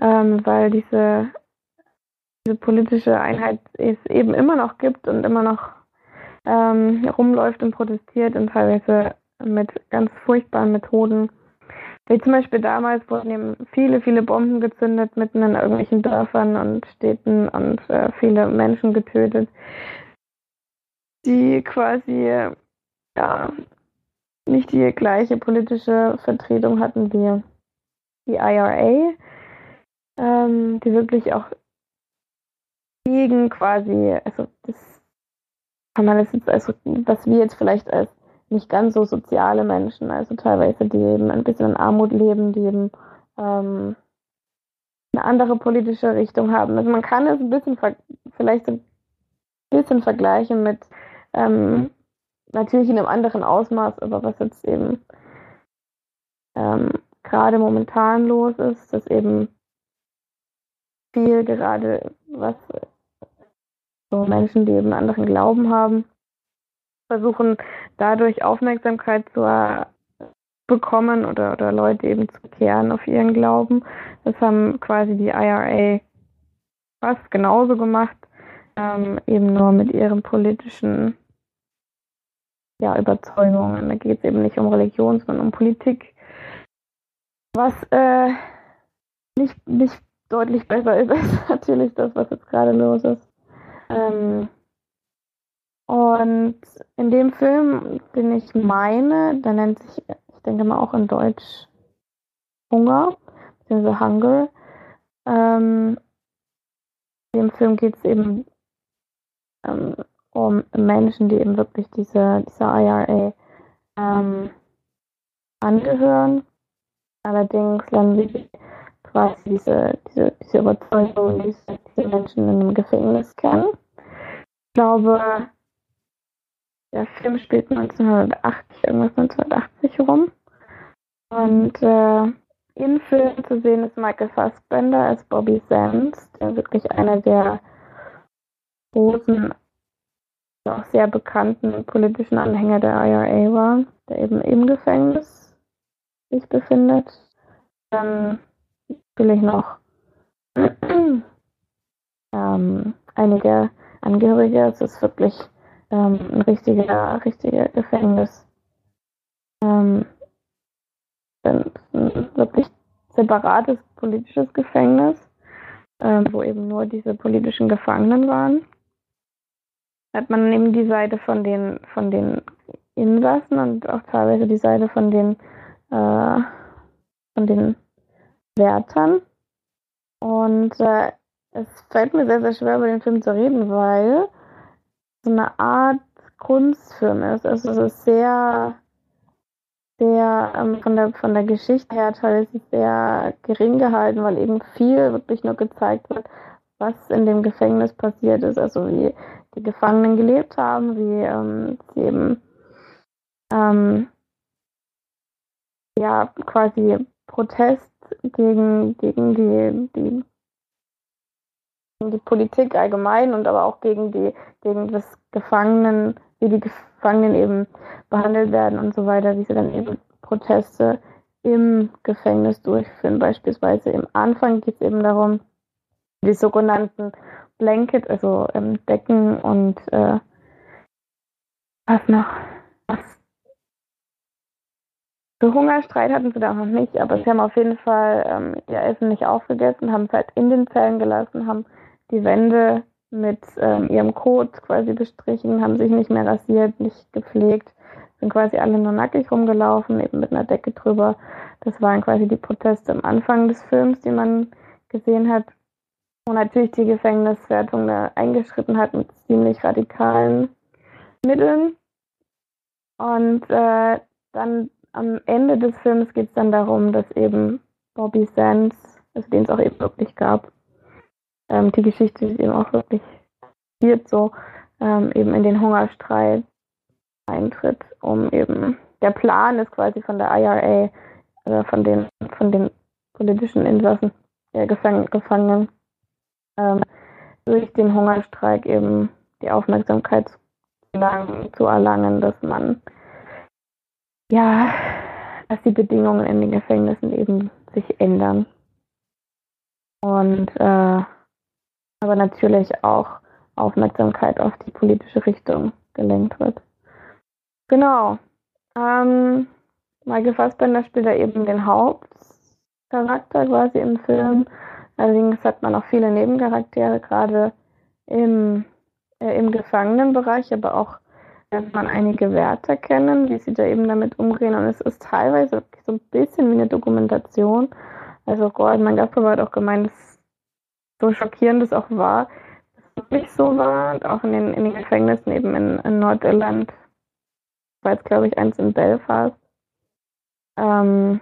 ähm, weil diese, diese politische Einheit es eben immer noch gibt und immer noch ähm, rumläuft und protestiert und teilweise mit ganz furchtbaren Methoden. Wie zum Beispiel damals wurden eben viele, viele Bomben gezündet mitten in irgendwelchen Dörfern und Städten und äh, viele Menschen getötet, die quasi ja, nicht die gleiche politische Vertretung hatten wie die IRA, ähm, die wirklich auch gegen quasi, also das kann man das jetzt, also was wir jetzt vielleicht als nicht ganz so soziale Menschen, also teilweise die eben ein bisschen in Armut leben, die eben ähm, eine andere politische Richtung haben. Also man kann es ein bisschen vielleicht ein bisschen vergleichen mit ähm, natürlich in einem anderen Ausmaß, aber was jetzt eben ähm, gerade momentan los ist, dass eben viel gerade was so Menschen, die eben anderen Glauben haben, versuchen dadurch Aufmerksamkeit zu bekommen oder, oder Leute eben zu kehren auf ihren Glauben. Das haben quasi die IRA fast genauso gemacht, ähm, eben nur mit ihren politischen ja, Überzeugungen. Da geht es eben nicht um Religion, sondern um Politik. Was äh, nicht, nicht deutlich besser ist *laughs* als natürlich das, was jetzt gerade los ist. Ähm, und in dem Film, den ich meine, der nennt sich, ich denke mal auch in Deutsch Hunger, beziehungsweise Hunger. Ähm, in dem Film geht es eben ähm, um Menschen, die eben wirklich diese, dieser IRA ähm, angehören. Allerdings lernen sie quasi diese, diese, diese Überzeugung, diese, diese Menschen in einem Gefängnis kennen. Ich glaube, der Film spielt 1980, irgendwas 1980 rum. Und äh, im Film zu sehen ist Michael Fassbender als Bobby Sands, der wirklich einer der großen, auch sehr bekannten politischen Anhänger der IRA war, der eben im Gefängnis sich befindet. Dann natürlich noch *clears throat* ähm, einige Angehörige. Es ist wirklich ähm, ein richtiger, richtiger Gefängnis. Ähm, ein, ein wirklich separates politisches Gefängnis, ähm, wo eben nur diese politischen Gefangenen waren. Hat man eben die Seite von den von den Insassen und auch teilweise die Seite von den äh, von den Wärtern. Und äh, es fällt mir sehr, sehr schwer, über den Film zu reden, weil so eine Art Kunstfilm ist. Also es ist sehr, sehr ähm, von der von der Geschichte her teilweise sehr gering gehalten, weil eben viel wirklich nur gezeigt wird, was in dem Gefängnis passiert ist, also wie die Gefangenen gelebt haben, wie ähm, sie eben ähm, ja quasi Protest gegen, gegen die, die die Politik allgemein und aber auch gegen die, gegen das Gefangenen, wie die Gefangenen eben behandelt werden und so weiter, wie sie dann eben Proteste im Gefängnis durchführen. Beispielsweise im Anfang geht es eben darum, die sogenannten Blanket, also ähm, Decken und äh, was noch? Was? So Hungerstreit hatten sie da noch nicht, aber sie haben auf jeden Fall ähm, ihr Essen nicht aufgegessen, haben es halt in den Zellen gelassen, haben die Wände mit ähm, ihrem Kot quasi bestrichen, haben sich nicht mehr rasiert, nicht gepflegt, sind quasi alle nur nackig rumgelaufen, eben mit einer Decke drüber. Das waren quasi die Proteste am Anfang des Films, die man gesehen hat. Und natürlich die Gefängniswertung da eingeschritten hat mit ziemlich radikalen Mitteln. Und äh, dann am Ende des Films geht es dann darum, dass eben Bobby Sands, also den es auch eben wirklich gab, ähm, die Geschichte ist eben auch wirklich passiert so, ähm, eben in den Hungerstreit eintritt, um eben der Plan ist quasi von der IRA, also von den von den politischen Insassen, äh, Gefang Gefangenen, ähm, durch den Hungerstreik eben die Aufmerksamkeit zu erlangen, dass man ja, dass die Bedingungen in den Gefängnissen eben sich ändern. Und äh, aber natürlich auch Aufmerksamkeit auf die politische Richtung gelenkt wird. Genau. Ähm, Michael Fassbender spielt da eben den Hauptcharakter quasi im Film. Allerdings hat man auch viele Nebencharaktere, gerade im, äh, im Gefangenenbereich, aber auch lernt man einige Wärter kennen, wie sie da eben damit umgehen. Und es ist teilweise so ein bisschen wie eine Dokumentation. Also Gordon, Gastgeber hat auch gemeint, dass so schockierend es auch war, dass es wirklich so war. Und auch in den, in den Gefängnissen eben in, in Nordirland war jetzt, glaube ich, eins in Belfast. Ähm,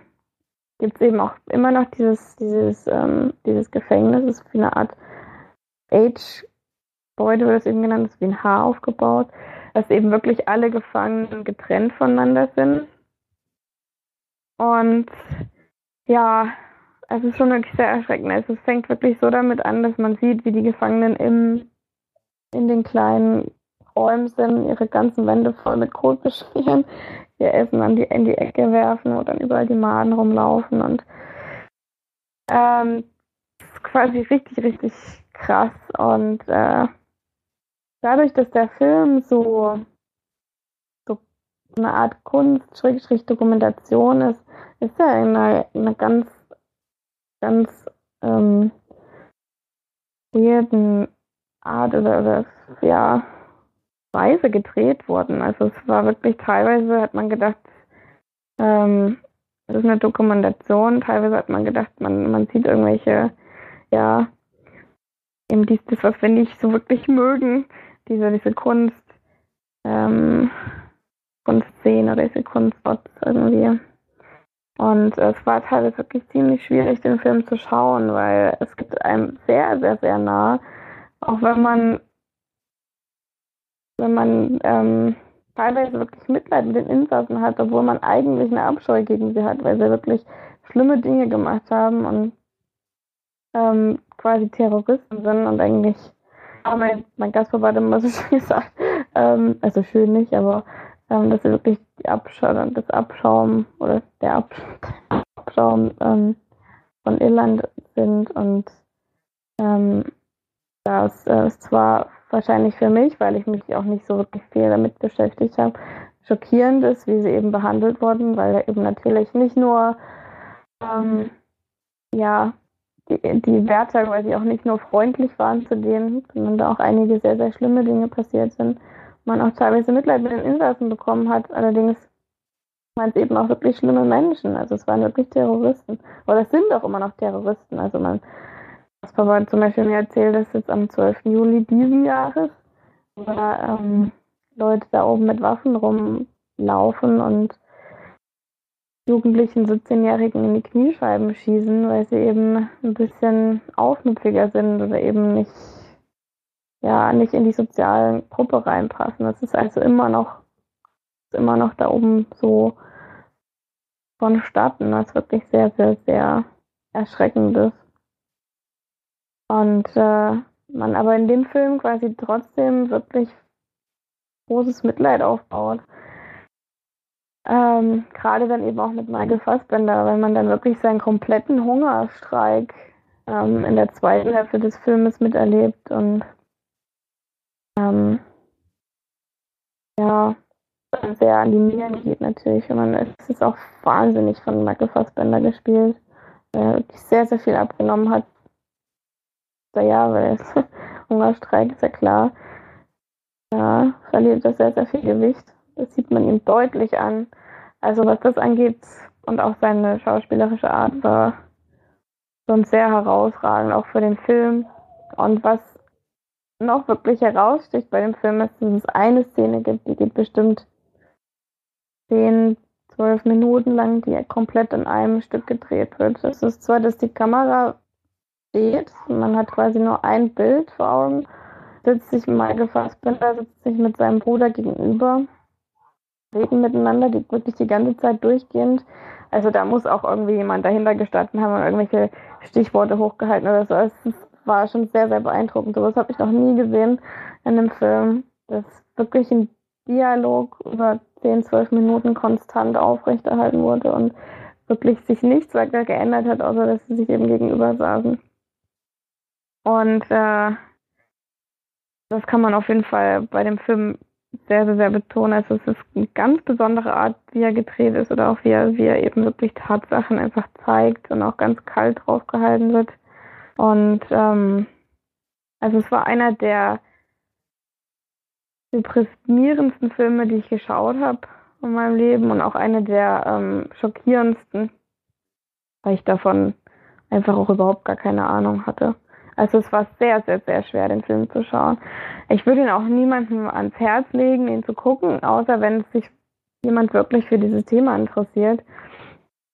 gibt es eben auch immer noch dieses, dieses, ähm, dieses Gefängnis, das ist wie eine Art Age-Gebäude, wird es eben genannt, das ist wie ein Haar aufgebaut dass eben wirklich alle Gefangenen getrennt voneinander sind. Und ja, es ist schon wirklich sehr erschreckend. Also es fängt wirklich so damit an, dass man sieht, wie die Gefangenen im, in den kleinen Räumen sind, ihre ganzen Wände voll mit Kot beschmieren, *laughs* ihr Essen an die, in die Ecke werfen und dann überall die Maden rumlaufen und ähm, quasi richtig, richtig krass und äh, dadurch, dass der Film so, so eine Art Kunst, Schrägstrich Dokumentation ist, ist er in einer, in einer ganz, ganz ähm, weirden Art oder, oder ja, Weise gedreht worden. Also es war wirklich teilweise hat man gedacht, ähm, es ist eine Dokumentation, teilweise hat man gedacht, man, man sieht irgendwelche, ja, eben dies, das, was wir nicht so wirklich mögen, diese, diese Kunst, ähm, Kunstszene oder diese Kunstspots irgendwie. Und es war teilweise wirklich ziemlich schwierig, den Film zu schauen, weil es gibt einem sehr, sehr, sehr nah, auch wenn man, wenn man ähm, teilweise wirklich Mitleid mit den Insassen hat, obwohl man eigentlich eine Abscheu gegen sie hat, weil sie wirklich schlimme Dinge gemacht haben und ähm, quasi Terroristen sind und eigentlich aber mein, mein Gastgeber hat immer so schön gesagt, ähm, also schön nicht, aber ähm, dass sie wirklich die Abschaum, das Abschaum oder der *laughs* Abschaum ähm, von Irland sind und ähm, das äh, ist zwar wahrscheinlich für mich, weil ich mich auch nicht so wirklich viel damit beschäftigt habe, schockierend ist, wie sie eben behandelt wurden, weil eben natürlich nicht nur ähm, ja die, die Wärter quasi auch nicht nur freundlich waren zu denen, sondern da auch einige sehr, sehr schlimme Dinge passiert sind. Man auch teilweise Mitleid mit den Insassen bekommen hat. Allerdings waren es eben auch wirklich schlimme Menschen. Also es waren wirklich Terroristen. Oder es sind auch immer noch Terroristen. Also man, das Papa zum Beispiel mir erzählt, dass jetzt am 12. Juli diesen Jahres war, ähm, Leute da oben mit Waffen rumlaufen und Jugendlichen, 17-Jährigen in die Kniescheiben schießen, weil sie eben ein bisschen aufmüpfiger sind oder eben nicht, ja, nicht in die soziale Gruppe reinpassen. Das ist also immer noch, immer noch da oben so vonstatten, was wirklich sehr, sehr, sehr erschreckend ist. Und äh, man aber in dem Film quasi trotzdem wirklich großes Mitleid aufbaut. Ähm, Gerade dann eben auch mit Michael Fassbender, weil man dann wirklich seinen kompletten Hungerstreik ähm, in der zweiten Hälfte des Filmes miterlebt und ähm, ja, sehr an die Nieren geht natürlich. Und man, es ist auch wahnsinnig von Michael Fassbender gespielt, der wirklich sehr, sehr viel abgenommen hat. Ja, weil es *laughs* Hungerstreik ist ja klar. Ja, verliert er sehr, sehr viel Gewicht. Das sieht man ihm deutlich an. Also was das angeht und auch seine schauspielerische Art war schon sehr herausragend, auch für den Film. Und was noch wirklich heraussticht bei dem Film ist, dass es eine Szene gibt, die geht bestimmt 10, 12 Minuten lang, die komplett in einem Stück gedreht wird. Es ist zwar, dass die Kamera steht, man hat quasi nur ein Bild vor Augen, sitzt sich Michael Fassbender, sitzt sich mit seinem Bruder gegenüber, reden miteinander, die wirklich die ganze Zeit durchgehend. Also da muss auch irgendwie jemand dahinter gestanden haben und irgendwelche Stichworte hochgehalten oder so. Es war schon sehr, sehr beeindruckend. Sowas habe ich noch nie gesehen in einem Film. Das wirklich ein Dialog über 10, 12 Minuten konstant aufrechterhalten wurde und wirklich sich nichts weiter geändert hat, außer dass sie sich eben gegenüber saßen. Und äh, das kann man auf jeden Fall bei dem Film sehr, sehr, sehr betonen. Also es ist eine ganz besondere Art, wie er gedreht ist oder auch wie er, wie er eben wirklich Tatsachen einfach zeigt und auch ganz kalt drauf gehalten wird. Und ähm, also es war einer der deprimierendsten Filme, die ich geschaut habe in meinem Leben und auch eine der ähm, schockierendsten, weil ich davon einfach auch überhaupt gar keine Ahnung hatte. Also es war sehr, sehr, sehr schwer, den Film zu schauen. Ich würde ihn auch niemandem ans Herz legen, ihn zu gucken, außer wenn sich jemand wirklich für dieses Thema interessiert,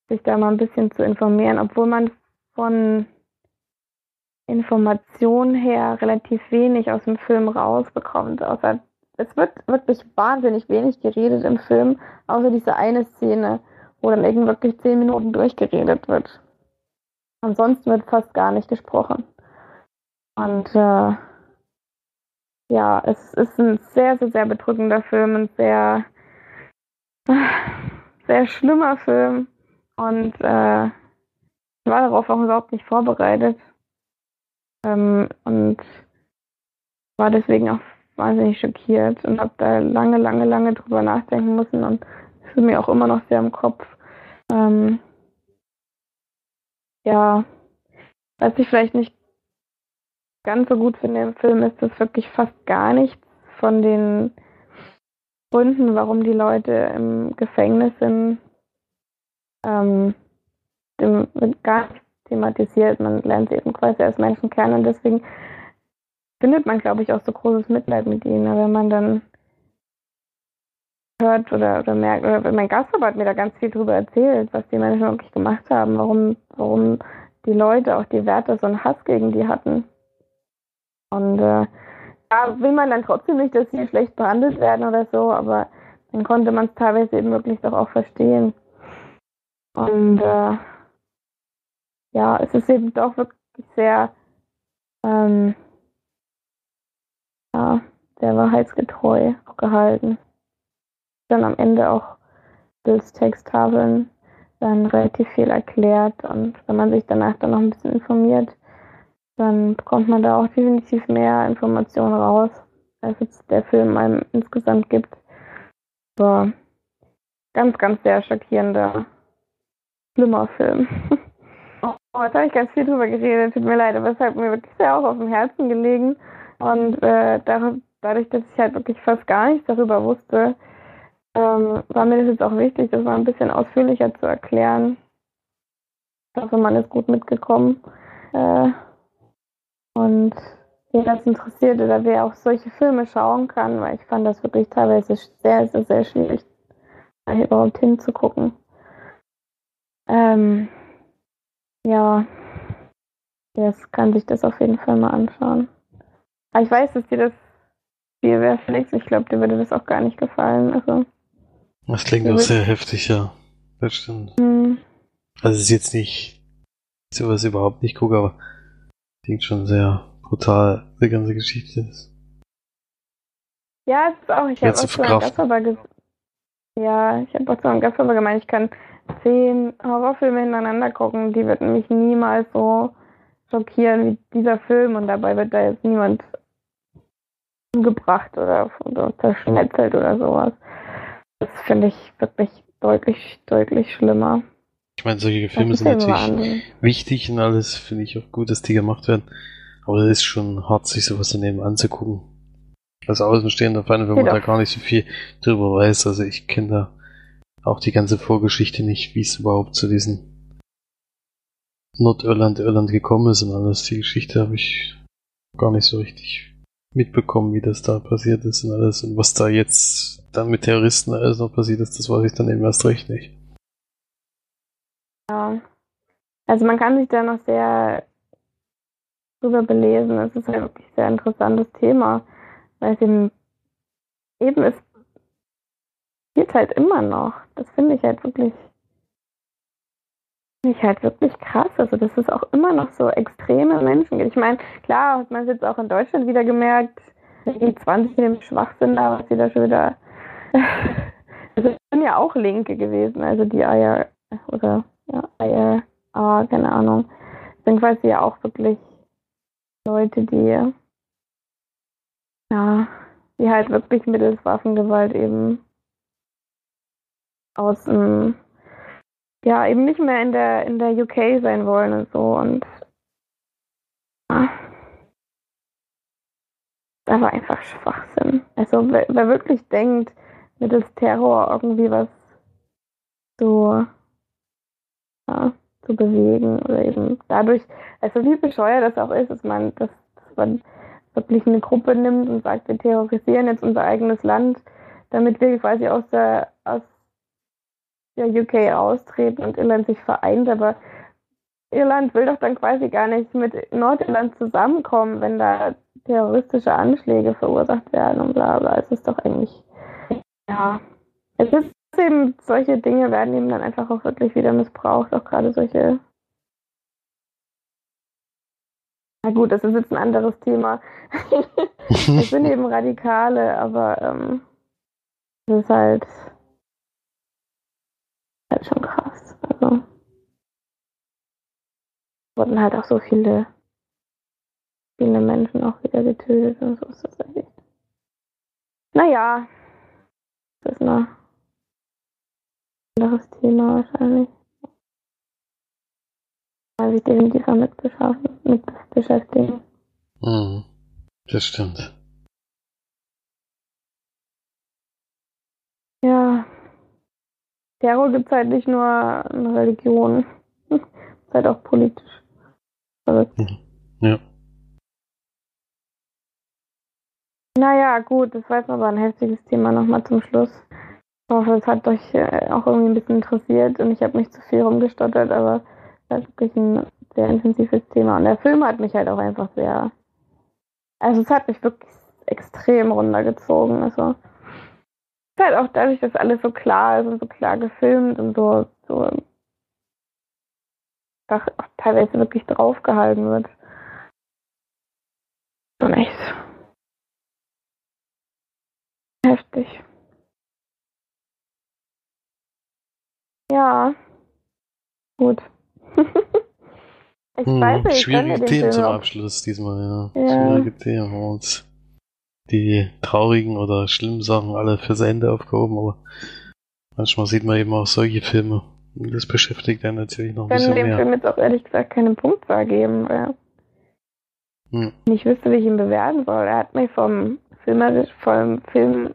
sich da mal ein bisschen zu informieren, obwohl man von Informationen her relativ wenig aus dem Film rausbekommt, außer es wird wirklich wahnsinnig wenig geredet im Film, außer diese eine Szene, wo dann irgendwie wirklich zehn Minuten durchgeredet wird. Ansonsten wird fast gar nicht gesprochen. Und äh, ja, es ist ein sehr, sehr, sehr bedrückender Film, ein sehr, *laughs* sehr schlimmer Film. Und äh, ich war darauf auch überhaupt nicht vorbereitet. Ähm, und war deswegen auch wahnsinnig schockiert und habe da lange, lange, lange drüber nachdenken müssen und es ist mir auch immer noch sehr im Kopf. Ähm, ja, was ich vielleicht nicht ganz so gut finde im Film, ist, dass wirklich fast gar nichts von den Gründen, warum die Leute im Gefängnis sind, ähm, dem gar nicht thematisiert. Man lernt sie eben quasi als Menschen kennen und deswegen findet man, glaube ich, auch so großes Mitleid mit ihnen. Wenn man dann hört oder, oder merkt, oder mein Gastgeber hat mir da ganz viel drüber erzählt, was die Menschen wirklich gemacht haben, warum, warum die Leute, auch die Wärter, so einen Hass gegen die hatten. Und äh, da will man dann trotzdem nicht, dass sie schlecht behandelt werden oder so, aber dann konnte man es teilweise eben wirklich doch auch verstehen. Und äh, ja, es ist eben doch wirklich sehr, ähm, ja, sehr wahrheitsgetreu gehalten. Dann am Ende auch Bills Texttafeln dann relativ viel erklärt und wenn man sich danach dann noch ein bisschen informiert, dann bekommt man da auch definitiv mehr Informationen raus, als jetzt der Film einem insgesamt gibt. Aber ganz, ganz sehr schockierender, schlimmer Film. *laughs* Oh, jetzt habe ich ganz viel drüber geredet, tut mir leid, aber es hat mir wirklich sehr auch auf dem Herzen gelegen. Und äh, dadurch, dass ich halt wirklich fast gar nichts darüber wusste, ähm, war mir das jetzt auch wichtig, das mal ein bisschen ausführlicher zu erklären. Ich hoffe, man ist gut mitgekommen. Äh, und wer das interessiert oder wer auch solche Filme schauen kann, weil ich fand das wirklich teilweise sehr, sehr, sehr schwierig, da überhaupt hinzugucken. Ähm, ja, jetzt kann sich das auf jeden Fall mal anschauen. Aber ich weiß, dass dir das Spiel wäre, Felix. Ich glaube, dir würde das auch gar nicht gefallen. Also, das klingt auch sehr heftig, ja. Das stimmt. Mhm. Also es ist jetzt nicht sowas überhaupt nicht gucke, aber klingt schon sehr brutal die ganze Geschichte ist. Ja, es ist auch, ich habe auch zu gesagt. Ja, ich habe auch zu Gastgeber gemeint, ich kann zehn Horrorfilme hintereinander gucken, die würden mich niemals so schockieren wie dieser Film und dabei wird da jetzt niemand umgebracht oder, oder zerschnetzelt oder sowas. Das finde ich wirklich deutlich, deutlich schlimmer. Ich meine, solche Filme sind natürlich Wahnsinn. wichtig und alles finde ich auch gut, dass die gemacht werden. Aber das ist schon hart, sich sowas daneben anzugucken. Als Außenstehender, vor allem, wenn man da gar nicht so viel drüber weiß. Also ich kenne da auch die ganze Vorgeschichte nicht, wie es überhaupt zu diesen Nordirland, Irland gekommen ist und alles. Die Geschichte habe ich gar nicht so richtig mitbekommen, wie das da passiert ist und alles. Und was da jetzt dann mit Terroristen alles noch passiert ist, das weiß ich dann eben erst recht nicht. Ja. Also man kann sich da noch sehr drüber belesen. Es ist halt wirklich ein sehr interessantes Thema, weil es eben, eben ist passiert halt immer noch. Das finde ich halt wirklich, finde ich halt wirklich krass. Also, dass es auch immer noch so extreme Menschen gibt. Ich meine, klar, hat man es jetzt auch in Deutschland wieder gemerkt, die 20 in dem Schwachsinn da, was sie da schon wieder. *laughs* also, es sind ja auch Linke gewesen, also die Eier, oder, ja, Eier, ah, keine Ahnung, sind quasi ja auch wirklich Leute, die, ja, die halt wirklich mittels Waffengewalt eben aus dem, ja, eben nicht mehr in der, in der UK sein wollen und so und ja, das war einfach Schwachsinn. Also wer, wer wirklich denkt, mittels Terror irgendwie was so ja, zu bewegen oder eben dadurch, also wie bescheuert das auch ist, dass man, dass, dass man wirklich eine Gruppe nimmt und sagt, wir terrorisieren jetzt unser eigenes Land, damit wir quasi aus der ja, UK austreten und Irland sich vereint, aber Irland will doch dann quasi gar nicht mit Nordirland zusammenkommen, wenn da terroristische Anschläge verursacht werden und bla bla. Es ist doch eigentlich, ja, es ist eben, solche Dinge werden eben dann einfach auch wirklich wieder missbraucht, auch gerade solche. Na gut, das ist jetzt ein anderes Thema. *laughs* Es sind *laughs* eben Radikale, aber ähm, es ist halt, halt schon krass. Also wurden halt auch so viele, viele Menschen auch wieder getötet und so ist das eigentlich. Naja, das ist ein anderes Thema wahrscheinlich. Mal sich definitiv damit, mit beschäftigen. Mhm, das stimmt. Ja. Terror gibt es halt nicht nur in Religion. ist *laughs* halt auch politisch. Verrückt. Mhm. Ja. Naja, gut, das war jetzt aber ein heftiges Thema nochmal zum Schluss. Ich hoffe, es hat euch äh, auch irgendwie ein bisschen interessiert und ich habe nicht zu viel rumgestottert, aber es war wirklich ein sehr intensives Thema. Und der Film hat mich halt auch einfach sehr. Also, es hat mich wirklich extrem runtergezogen. Also, halt auch dadurch, dass alles so klar ist und so klar gefilmt und so, so auch teilweise wirklich draufgehalten wird. Schon echt heftig. Ja. Gut. *laughs* ich hm, weiß nicht, schwierige Themen zum Abschluss diesmal, ja. ja. Schwierige Themen. Und die traurigen oder schlimmen Sachen alle fürs Ende aufgehoben, aber manchmal sieht man eben auch solche Filme. Und das beschäftigt einen natürlich noch ein bisschen mehr. Ich kann dem Film jetzt auch ehrlich gesagt keinen Punktzahl geben, weil hm. ich wüsste, wie ich ihn bewerten soll. Er hat mir vom Filmerisch, vom Film,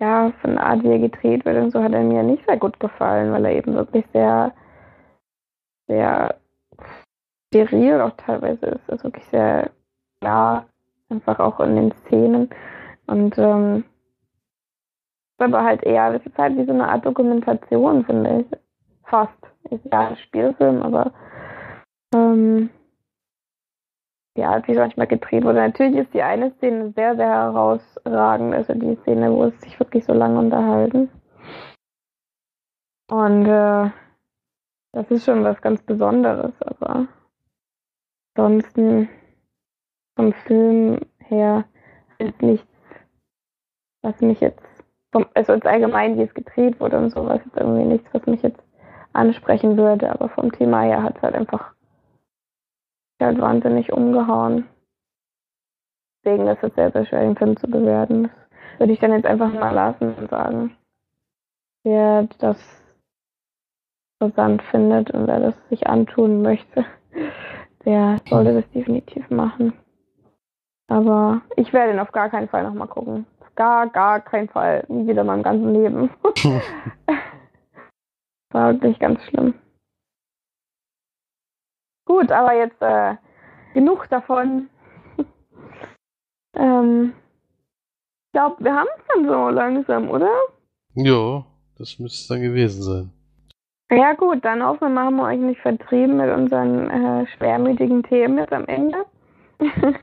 ja, von der Art, wie er gedreht wird und so, hat er mir nicht sehr gut gefallen, weil er eben wirklich sehr, sehr steril auch teilweise ist. Ist wirklich sehr klar Einfach auch in den Szenen. Und ähm, aber halt eher, das ist halt wie so eine Art Dokumentation, finde ich. Fast. Ist ja ein Spielfilm, aber ähm, Art, wie manchmal gedreht wurde. Natürlich ist die eine Szene sehr, sehr herausragend, also die Szene, wo es sich wirklich so lange unterhalten. Und äh, das ist schon was ganz Besonderes, aber ansonsten vom Film her ist nichts, was mich jetzt, vom, also als allgemein, wie es gedreht wurde und sowas, ist irgendwie nichts, was mich jetzt ansprechen würde, aber vom Thema her hat es halt einfach halt wahnsinnig umgehauen. Deswegen ist es sehr, sehr schwer, den Film zu bewerten. Das würde ich dann jetzt einfach mal lassen und sagen, wer das interessant findet und wer das sich antun möchte, der sollte das definitiv machen. Aber ich werde ihn auf gar keinen Fall nochmal gucken. Auf gar, gar keinen Fall. Nie wieder in meinem ganzen Leben. *laughs* War wirklich ganz schlimm. Gut, aber jetzt äh, genug davon. *laughs* ähm, ich glaube, wir haben es dann so langsam, oder? Ja, das müsste es dann gewesen sein. Ja gut, dann hoffen wir, haben wir euch nicht vertrieben mit unseren äh, schwermütigen Themen jetzt am Ende. *laughs*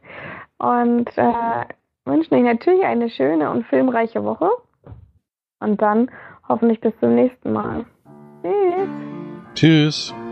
und äh, wünschen euch natürlich eine schöne und filmreiche Woche. Und dann hoffentlich bis zum nächsten Mal. Tschüss. Tschüss.